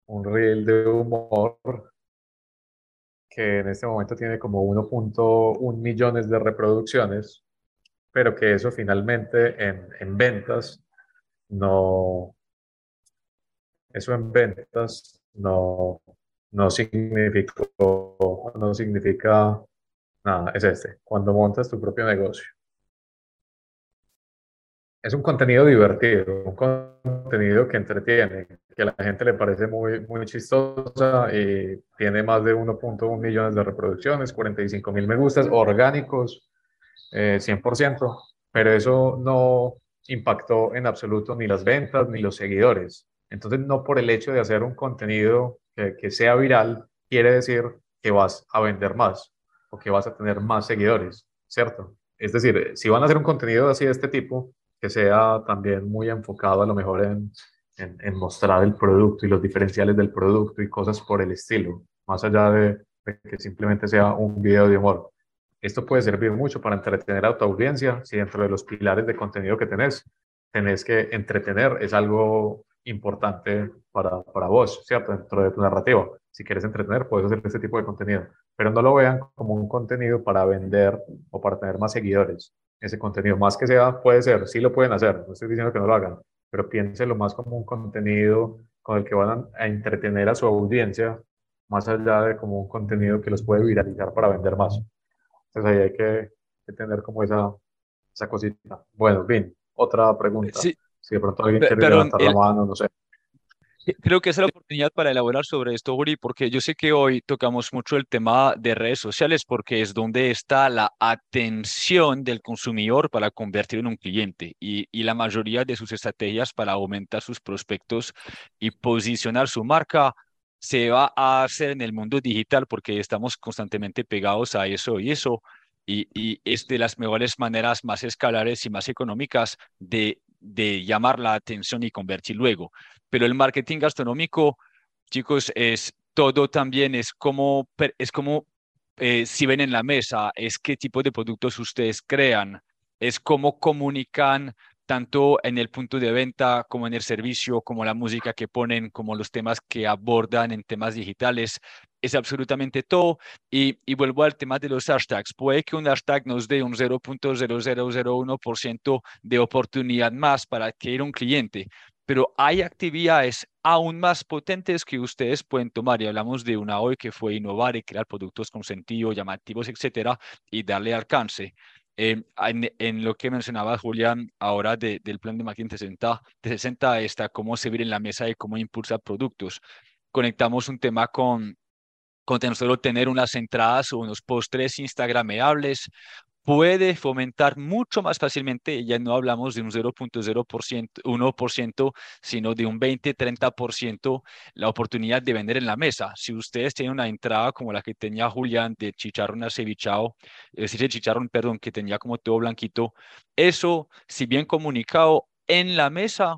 un reel de humor que en este momento tiene como 1.1 millones de reproducciones, pero que eso finalmente en, en ventas no, eso en ventas no, no significó, no significa nada, es este, cuando montas tu propio negocio es un contenido divertido, un contenido que entretiene, que a la gente le parece muy, muy chistosa y tiene más de 1.1 millones de reproducciones, 45 mil me gustas, orgánicos, 100%, eh, pero eso no impactó en absoluto ni las ventas ni los seguidores. Entonces, no por el hecho de hacer un contenido que, que sea viral, quiere decir que vas a vender más o que vas a tener más seguidores, ¿cierto? Es decir, si van a hacer un contenido así de este tipo, que sea también muy enfocado a lo mejor en, en, mostrar el producto y los diferenciales del producto y cosas por el estilo, más allá de, que simplemente sea un video de humor. Esto puede servir mucho para entretener a tu audiencia si dentro de los pilares de contenido que tenés, tenés que entretener, es algo importante para, para vos, ¿cierto? Dentro de tu narrativa. Si quieres entretener, puedes hacer este tipo de contenido. pero no lo vean como un contenido para vender o para tener más seguidores. Ese contenido, más que sea, puede ser, sí lo pueden hacer, no estoy diciendo que no lo hagan, pero piénselo más como un contenido con el que van a entretener a su audiencia, más allá de como un contenido que los puede viralizar para vender más. Entonces ahí hay que, tener como esa, esa cosita. Bueno, bien, otra pregunta. Si de pronto alguien quiere levantar la mano, no sé. Creo que es la oportunidad para elaborar sobre esto, Uri, porque yo sé que hoy tocamos mucho el tema de redes sociales porque es donde está la atención del consumidor para convertir en un cliente y, y la mayoría de sus estrategias para aumentar sus prospectos y posicionar su marca se va a hacer en el mundo digital porque estamos constantemente pegados a eso y eso. Y, y es de las mejores maneras más escalares y más económicas de, de llamar la atención y convertir luego. Pero el marketing gastronómico, chicos, es todo también, es como, es como eh, si ven en la mesa, es qué tipo de productos ustedes crean, es cómo comunican tanto en el punto de venta como en el servicio, como la música que ponen, como los temas que abordan en temas digitales. Es absolutamente todo. Y, y vuelvo al tema de los hashtags. Puede que un hashtag nos dé un 0.0001% de oportunidad más para adquirir un cliente, pero hay actividades aún más potentes que ustedes pueden tomar. Y hablamos de una hoy que fue innovar y crear productos con sentido, llamativos, etcétera, y darle alcance. Eh, en, lo que mencionaba Julián ahora del plan de marketing 60, de 60 está cómo se en la mesa y cómo impulsa productos. Conectamos un tema con, con solo tener unas entradas o unos postres instagrameables puede fomentar mucho más fácilmente, ya no hablamos de un 0.0%, 1%, sino de un 20-30% la oportunidad de vender en la mesa. Si ustedes tienen una entrada como la que tenía Julián de chicharrón acevichado, es decir, de chicharrón, perdón, que tenía como todo blanquito, eso, si bien comunicado en la mesa,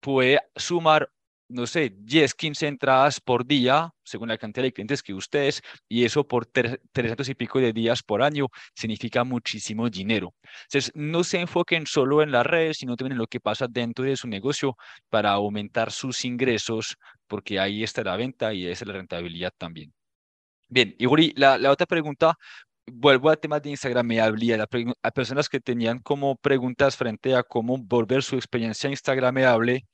puede sumar no sé, 10, 15 entradas por día, según la cantidad de clientes que ustedes, y eso por 300 y pico de días por año, significa muchísimo dinero. Entonces, no se enfoquen solo en las redes, sino también en lo que pasa dentro de su negocio para aumentar sus ingresos, porque ahí está la venta y esa es la rentabilidad también. Bien, y la, la otra pregunta, vuelvo al tema de Instagram Instagramable, a personas que tenían como preguntas frente a cómo volver su experiencia Instagramable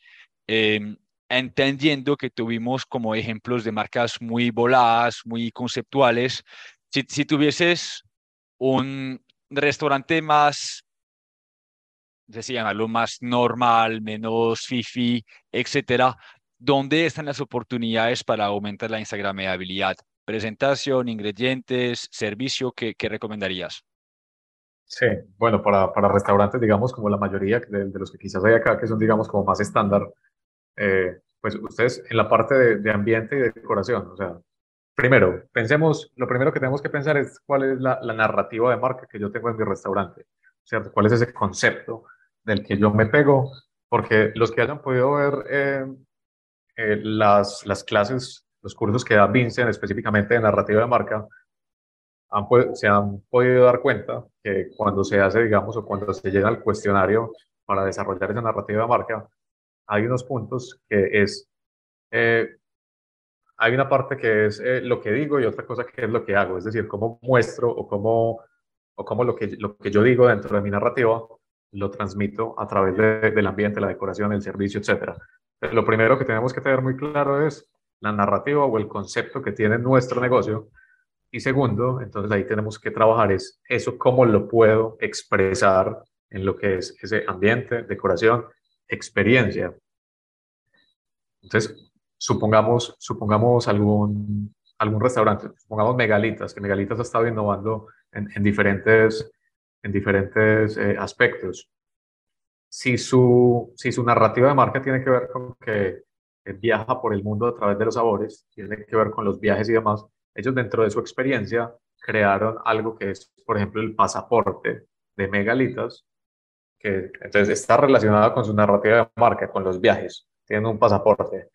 eh, entendiendo que tuvimos como ejemplos de marcas muy voladas, muy conceptuales. Si, si tuvieses un restaurante más, no sé llamarlo, más normal, menos fifi, etcétera, ¿dónde están las oportunidades para aumentar la instagramabilidad? Presentación, ingredientes, servicio, ¿qué, qué recomendarías? Sí, bueno, para, para restaurantes, digamos, como la mayoría de, de, los que quizás hay acá, que son, digamos, como más estándar, eh, pues ustedes en la parte de, ambiente y de decoración, o sea, primero, pensemos, lo primero que tenemos que pensar es cuál es la, narrativa de marca que yo tengo en mi restaurante, ¿cierto? ¿Cuál es ese concepto del que yo me pego? Porque los que hayan podido ver eh, eh, las, las clases, los cursos que da Vincent específicamente de narrativa de marca, han, se han podido dar cuenta que cuando se hace, digamos, o cuando se llega al cuestionario para desarrollar esa narrativa de marca, hay unos puntos que es, eh, hay una parte que es eh, lo que digo y otra cosa que es lo que hago, es decir, cómo muestro o cómo, o cómo lo, que, lo que yo digo dentro de mi narrativa lo transmito a través del ambiente, la decoración, el servicio, etc. lo primero que tenemos que tener muy claro es la narrativa o el concepto que tiene nuestro negocio. Y segundo, entonces ahí tenemos que trabajar es eso, cómo lo puedo expresar en lo que es ese ambiente, decoración experiencia. Entonces, supongamos, supongamos algún, algún restaurante, supongamos Megalitas, que Megalitas ha estado innovando en, en diferentes, en diferentes eh, aspectos. Si su, si su narrativa de marca tiene que ver con que viaja por el mundo a través de los sabores, tiene que ver con los viajes y demás, ellos dentro de su experiencia crearon algo que es, por ejemplo, el pasaporte de Megalitas, que entonces está relacionada con su narrativa de marca, con los viajes, tienen un pasaporte.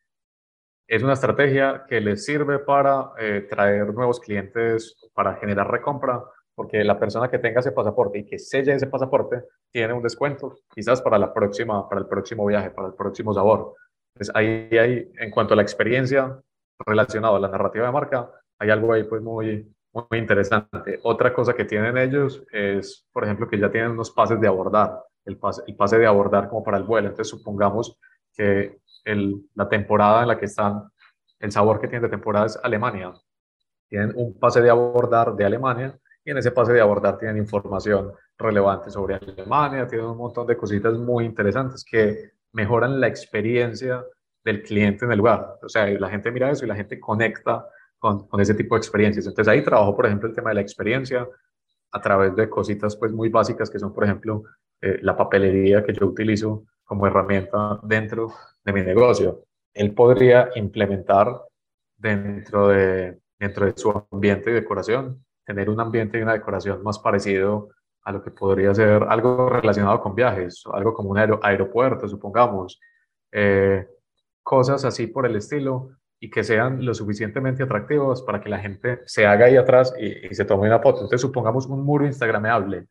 Es una estrategia que les sirve para eh, traer nuevos clientes, para generar recompra, porque la persona que tenga ese pasaporte y que selle ese pasaporte tiene un descuento, quizás para, la próxima, para el próximo viaje, para el próximo sabor. Entonces ahí hay, en cuanto a la experiencia relacionada a la narrativa de marca, hay algo ahí pues muy, muy interesante. Otra cosa que tienen ellos es, por ejemplo, que ya tienen unos pases de abordar, el pase, el pase de abordar como para el vuelo. Entonces, supongamos que el, la temporada en la que están, el sabor que tienen de temporada es Alemania. Tienen un pase de abordar de Alemania y en ese pase de abordar tienen información relevante sobre Alemania, tienen un montón de cositas muy interesantes que mejoran la experiencia del cliente en el lugar. O sea, la gente mira eso y la gente conecta con, con ese tipo de experiencias. Entonces ahí trabajo, por ejemplo, el tema de la experiencia a través de cositas pues muy básicas que son, por ejemplo, eh, la papelería que yo utilizo como herramienta dentro de mi negocio. Él podría implementar dentro de, dentro de su ambiente y decoración, tener un ambiente y una decoración más parecido a lo que podría ser algo relacionado con viajes, algo como un aeropuerto, supongamos, eh, cosas así por el estilo y que sean lo suficientemente atractivos para que la gente se haga ahí atrás y, se tome una foto. Entonces, supongamos un muro instagramable.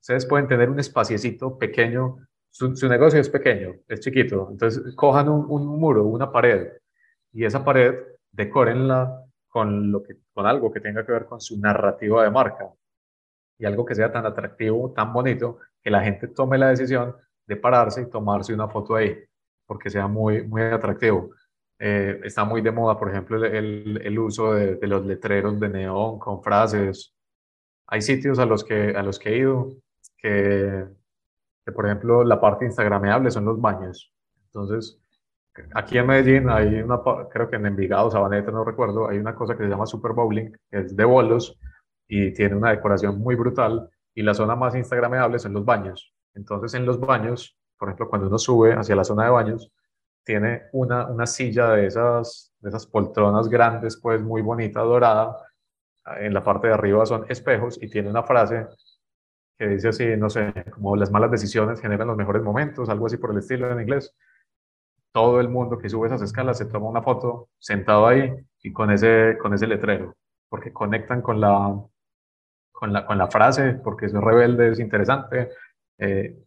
Ustedes pueden tener un espaciecito pequeño, su, negocio es pequeño, es chiquito, entonces cojan un, un, muro, una pared, y esa pared decórenla con, lo que, con algo que tenga que ver con su narrativa de marca y algo que sea tan atractivo, tan bonito, que la gente tome la decisión de pararse y tomarse una foto ahí, porque sea muy, muy atractivo. Eh, está muy de moda, por ejemplo, el, el uso de, de, los letreros de neón con frases. Hay sitios a los que, a los que he ido que, por ejemplo, la parte instagrameable son los baños. Entonces, aquí en Medellín hay una, creo que en Envigado, Sabaneta, no recuerdo, hay una cosa que se llama Super Bowling, que es de bolos, y tiene una decoración muy brutal y la zona más instagramable son los baños. Entonces en los baños, por ejemplo, cuando uno sube hacia la zona de baños, tiene una, una silla de esas, de esas poltronas grandes, pues muy bonita, dorada. En la parte de arriba son espejos y tiene una frase que dice así, no sé, como las malas decisiones generan los mejores momentos, algo así por el estilo en inglés. Todo el mundo que sube esas escalas se toma una foto sentado ahí y con ese, con ese letrero, porque conectan con la, con la, con la frase, porque es rebelde, es interesante, eh,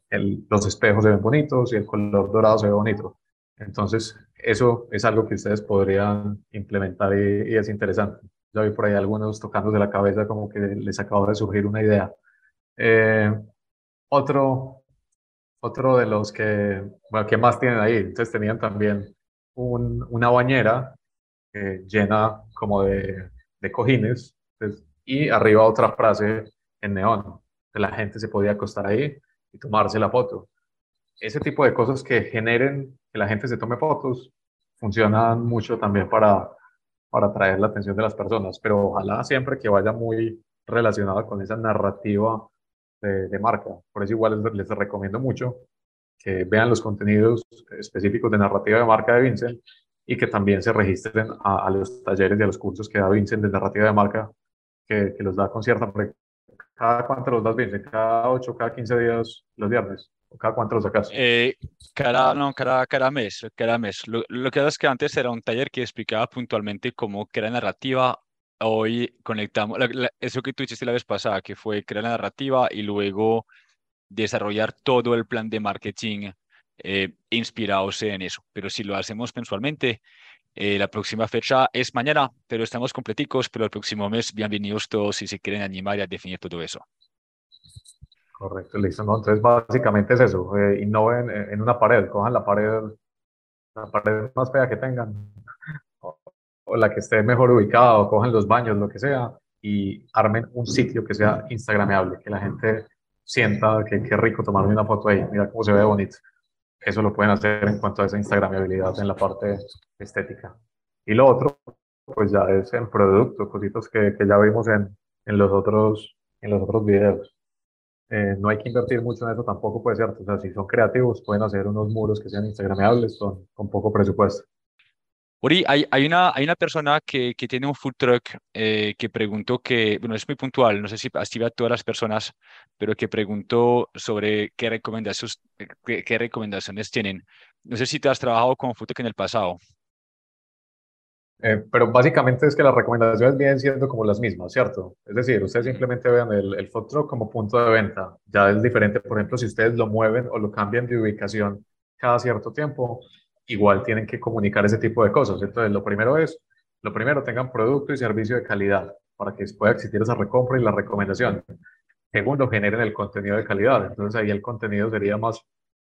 los espejos se ven bonitos y el color dorado se ve bonito. Entonces, eso es algo que ustedes podrían implementar y, es interesante. Ya vi por ahí algunos tocándose la cabeza como que les acaba de surgir una idea. Eh, otro, otro de los que, bueno, ¿qué más tienen ahí? Entonces tenían también un, una bañera eh, llena como de, de cojines. Entonces, y arriba otra frase en neón, que la gente se podía acostar ahí y tomarse la foto. Ese tipo de cosas que generen que la gente se tome fotos funcionan mucho también para, para atraer la atención de las personas, pero ojalá siempre que vaya muy relacionado con esa narrativa de, marca. Por eso igual les, les, recomiendo mucho que vean los contenidos específicos de narrativa de marca de Vincent y que también se registren a, a los talleres y a los cursos que da Vincent de narrativa de marca que, los da con cierta ¿Cada cuánto los das bien? ¿Cada 8, cada 15 días los viernes? ¿O cada cuánto los sacas? Eh, cada, no, cada, cada mes, cada mes. Lo, lo que pasa es que antes era un taller que explicaba puntualmente cómo crear narrativa. Hoy conectamos, eso que tú hiciste la vez pasada, que fue crear la narrativa y luego desarrollar todo el plan de marketing eh, inspirados en eso. Pero si lo hacemos mensualmente, eh, la próxima fecha es mañana, pero estamos completicos, pero el próximo mes, bienvenidos todos si se quieren animar a definir todo eso. Correcto, listo. Entonces, básicamente es eso. Eh, innoven en una pared, cojan la pared, la pared más fea que tengan, la que esté mejor ubicada, o cojan los baños, lo que sea, y armen un sitio que sea instagramable, que la gente sienta que qué rico tomarme una foto ahí, mira cómo se ve bonito eso lo pueden hacer en cuanto a esa instagramabilidad en la parte estética. Y lo otro, pues ya es en producto, cositas que, que ya vimos en, en, los otros, en los otros videos. Eh, no hay que invertir mucho en eso tampoco, puede ser. O sea, si son creativos, pueden hacer unos muros que sean instagramables con, con poco presupuesto. Uri, hay, hay, una, hay una persona que, que tiene un food truck eh, que preguntó que, bueno, es muy puntual, no sé si activa a todas las personas, pero que preguntó sobre qué recomendaciones, qué, qué recomendaciones tienen. No sé si te has trabajado con food truck en el pasado. Eh, pero básicamente es que las recomendaciones vienen siendo como las mismas, ¿cierto? Es decir, ustedes simplemente vean el, el food truck como punto de venta. Ya es diferente, por ejemplo, si ustedes lo mueven o lo cambian de ubicación cada cierto tiempo, igual tienen que comunicar ese tipo de cosas. Entonces, lo primero es, lo primero, tengan producto y servicio de calidad para que pueda existir esa recompra y la recomendación. Segundo, generen el contenido de calidad. Entonces ahí el contenido sería más,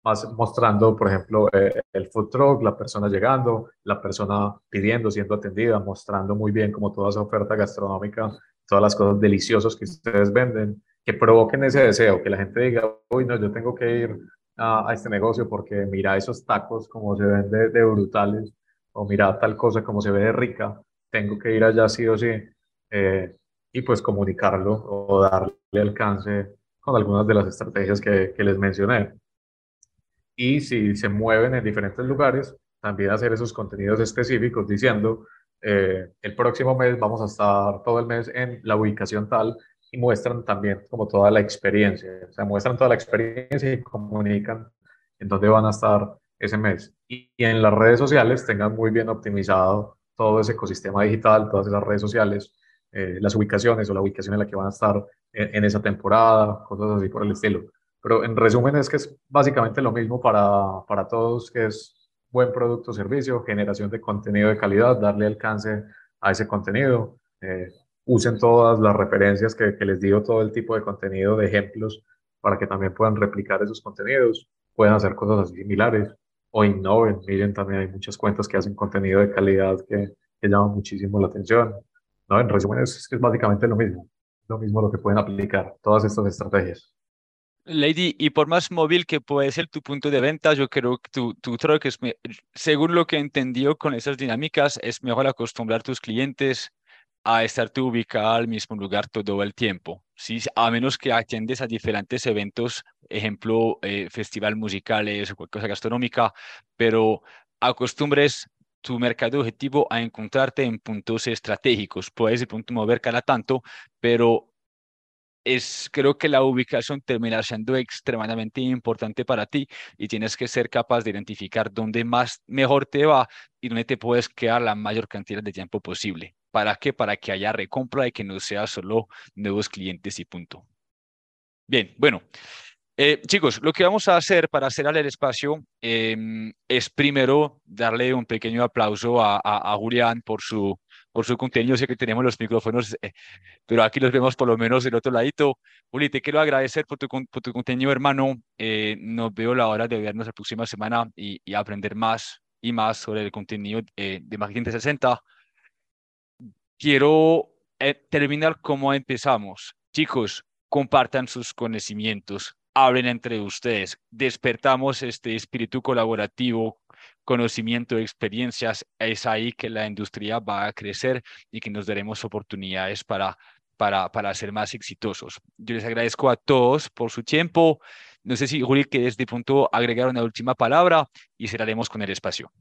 más mostrando, por ejemplo, eh, el food truck, la persona llegando, la persona pidiendo, siendo atendida, mostrando muy bien como toda esa oferta gastronómica, todas las cosas deliciosas que ustedes venden, que provoquen ese deseo, que la gente diga, uy, no, yo tengo que ir a, este negocio porque mira esos tacos como se ven de, de, brutales, o mira tal cosa como se ve de rica, tengo que ir allá sí o sí, eh, y pues comunicarlo o darle alcance con algunas de las estrategias que, que les mencioné. Y si se mueven en diferentes lugares, también hacer esos contenidos específicos diciendo, eh, el próximo mes vamos a estar todo el mes en la ubicación tal y muestran también como toda la experiencia, o sea, muestran toda la experiencia y comunican en dónde van a estar ese mes. Y, en las redes sociales tengan muy bien optimizado todo ese ecosistema digital, todas esas redes sociales, eh, las ubicaciones o la ubicación en la que van a estar en, esa temporada, cosas así por el estilo. Pero en resumen es que es básicamente lo mismo para, para todos, que es buen producto servicio, generación de contenido de calidad, darle alcance a ese contenido, eh, usen todas las referencias que, que, les digo, todo el tipo de contenido, de ejemplos, para que también puedan replicar esos contenidos, puedan hacer cosas similares o innoven. Miren, también hay muchas cuentas que hacen contenido de calidad que, que llaman muchísimo la atención. ¿no? En resumen, es, es básicamente lo mismo, lo mismo lo que pueden aplicar todas estas estrategias. Lady, y por más móvil que puede ser tu punto de venta, yo creo que tu, tu truck es, según lo que entendió con esas dinámicas, es mejor acostumbrar a tus clientes a estar tú ubicado al mismo lugar todo el tiempo, ¿sí? a menos que atiendes a diferentes eventos, ejemplo, eh, festival musicales o cualquier cosa gastronómica, pero acostumbres tu mercado objetivo a encontrarte en puntos estratégicos. Puedes de punto mover cada tanto, pero es, creo que la ubicación termina siendo extremadamente importante para ti y tienes que ser capaz de identificar dónde más mejor te va y dónde te puedes quedar la mayor cantidad de tiempo posible. ¿Para qué? Para que haya recompra y que no sea solo nuevos clientes y punto. Bien, bueno. Eh, chicos, lo que vamos a hacer para cerrar el espacio em, es primero darle un pequeño aplauso a, a, Julián por su, por su contenido. Sé que tenemos los micrófonos, eh, pero aquí los vemos por lo menos del otro ladito. Juli, te quiero agradecer por tu, por tu contenido, hermano. Eh, nos veo la hora de vernos la próxima semana y, y aprender más y más sobre el contenido de Marketing 360 quiero eh, terminar como empezamos. Chicos, compartan sus conocimientos, hablen entre ustedes, despertamos este espíritu colaborativo, conocimiento, experiencias. Es ahí que la industria va a crecer y que nos daremos oportunidades para, para, para ser más exitosos. Yo les agradezco a todos por su tiempo. No sé si, Juli, que desde punto agregar una última palabra y cerraremos con el espacio.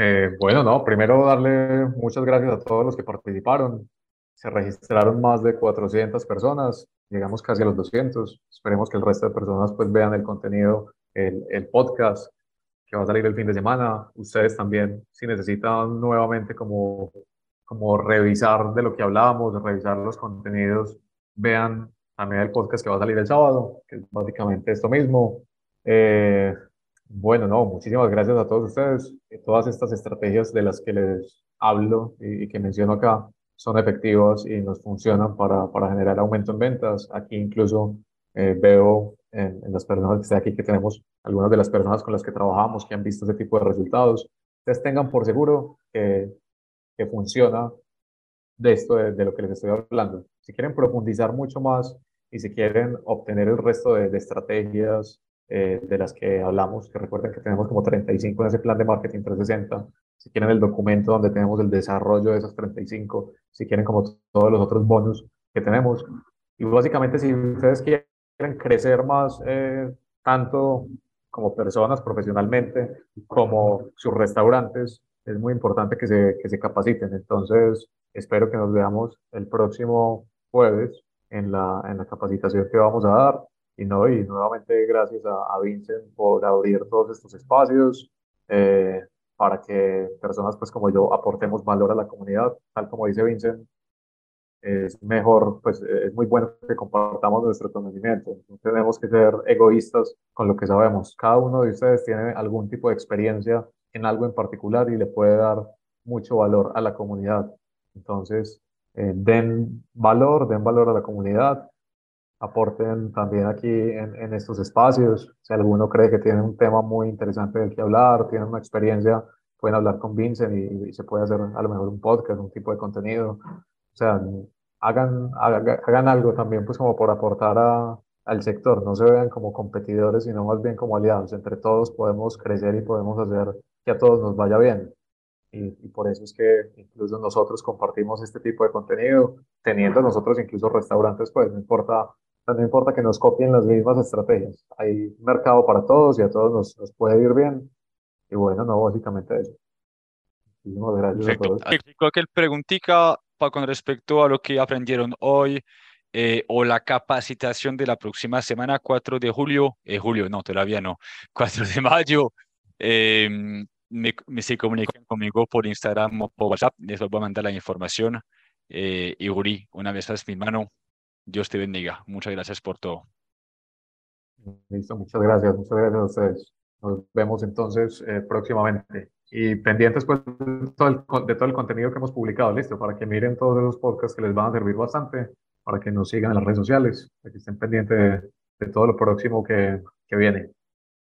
Eh, bueno, no, primero darle muchas gracias a todos los que participaron. Se registraron más de 400 personas, llegamos casi a los 200. Esperemos que el resto de personas pues vean el contenido, el, el podcast que va a salir el fin de semana. Ustedes también, si necesitan nuevamente como, como revisar de lo que hablábamos, revisar los contenidos, vean también el podcast que va a salir el sábado, que es básicamente esto mismo. Eh, bueno, no, muchísimas gracias a todos ustedes. Todas estas estrategias de las que les hablo y, que menciono acá son efectivas y nos funcionan para, para generar aumento en ventas. Aquí incluso eh, veo en, las personas que están aquí que tenemos algunas de las personas con las que trabajamos que han visto ese tipo de resultados. Ustedes tengan por seguro que, funciona de esto, de, de, lo que les estoy hablando. Si quieren profundizar mucho más y si quieren obtener el resto de, de estrategias eh, de las que hablamos, que recuerden que tenemos como 35 en ese plan de marketing 360. Si quieren el documento donde tenemos el desarrollo de esas 35, si quieren como todos los otros bonus que tenemos. Y básicamente si ustedes quieren crecer más, eh, tanto como personas profesionalmente, como sus restaurantes, es muy importante que se, que se capaciten. Entonces, espero que nos veamos el próximo jueves en la, en la capacitación que vamos a dar. Y, no, y nuevamente gracias a, a Vincent por abrir todos estos espacios eh, para que personas pues como yo aportemos valor a la comunidad. Tal como dice Vincent, es mejor, pues es muy bueno que compartamos nuestro conocimiento. No tenemos que ser egoístas con lo que sabemos. Cada uno de ustedes tiene algún tipo de experiencia en algo en particular y le puede dar mucho valor a la comunidad. Entonces, eh, den valor, den valor a la comunidad, aporten también aquí en, en, estos espacios. Si alguno cree que tiene un tema muy interesante del que hablar, tiene una experiencia, pueden hablar con Vincent y, se puede hacer a lo mejor un podcast, un tipo de contenido. O sea, hagan, hagan, hagan algo también pues como por aportar a, al sector, no se vean como competidores, sino más bien como aliados. Entre todos podemos crecer y podemos hacer que a todos nos vaya bien. Y, por eso es que incluso nosotros compartimos este tipo de contenido, teniendo nosotros incluso restaurantes, pues no importa, no importa que nos copien las mismas estrategias. Hay mercado para todos y a todos nos, nos puede ir bien. Y bueno, no, básicamente eso. Muchísimas gracias a todos. Cualquier preguntita con respecto a lo que aprendieron hoy, eh, o la capacitación de la próxima semana, 4 de julio, eh, julio, no, todavía no, <laughs> 4 de mayo, eh, me, me, se comunican conmigo por Instagram o por WhatsApp, les voy a mandar la información. Eh, y Uri, una vez más, mi hermano, Dios te bendiga. Muchas gracias por todo. Listo, muchas gracias, muchas gracias a ustedes. Nos vemos entonces eh, próximamente. Y pendientes pues, de todo, el, contenido que hemos publicado, listo, para que miren todos esos podcasts que les van a servir bastante para que nos sigan en las redes sociales, para que estén pendientes de, todo lo próximo que, que viene.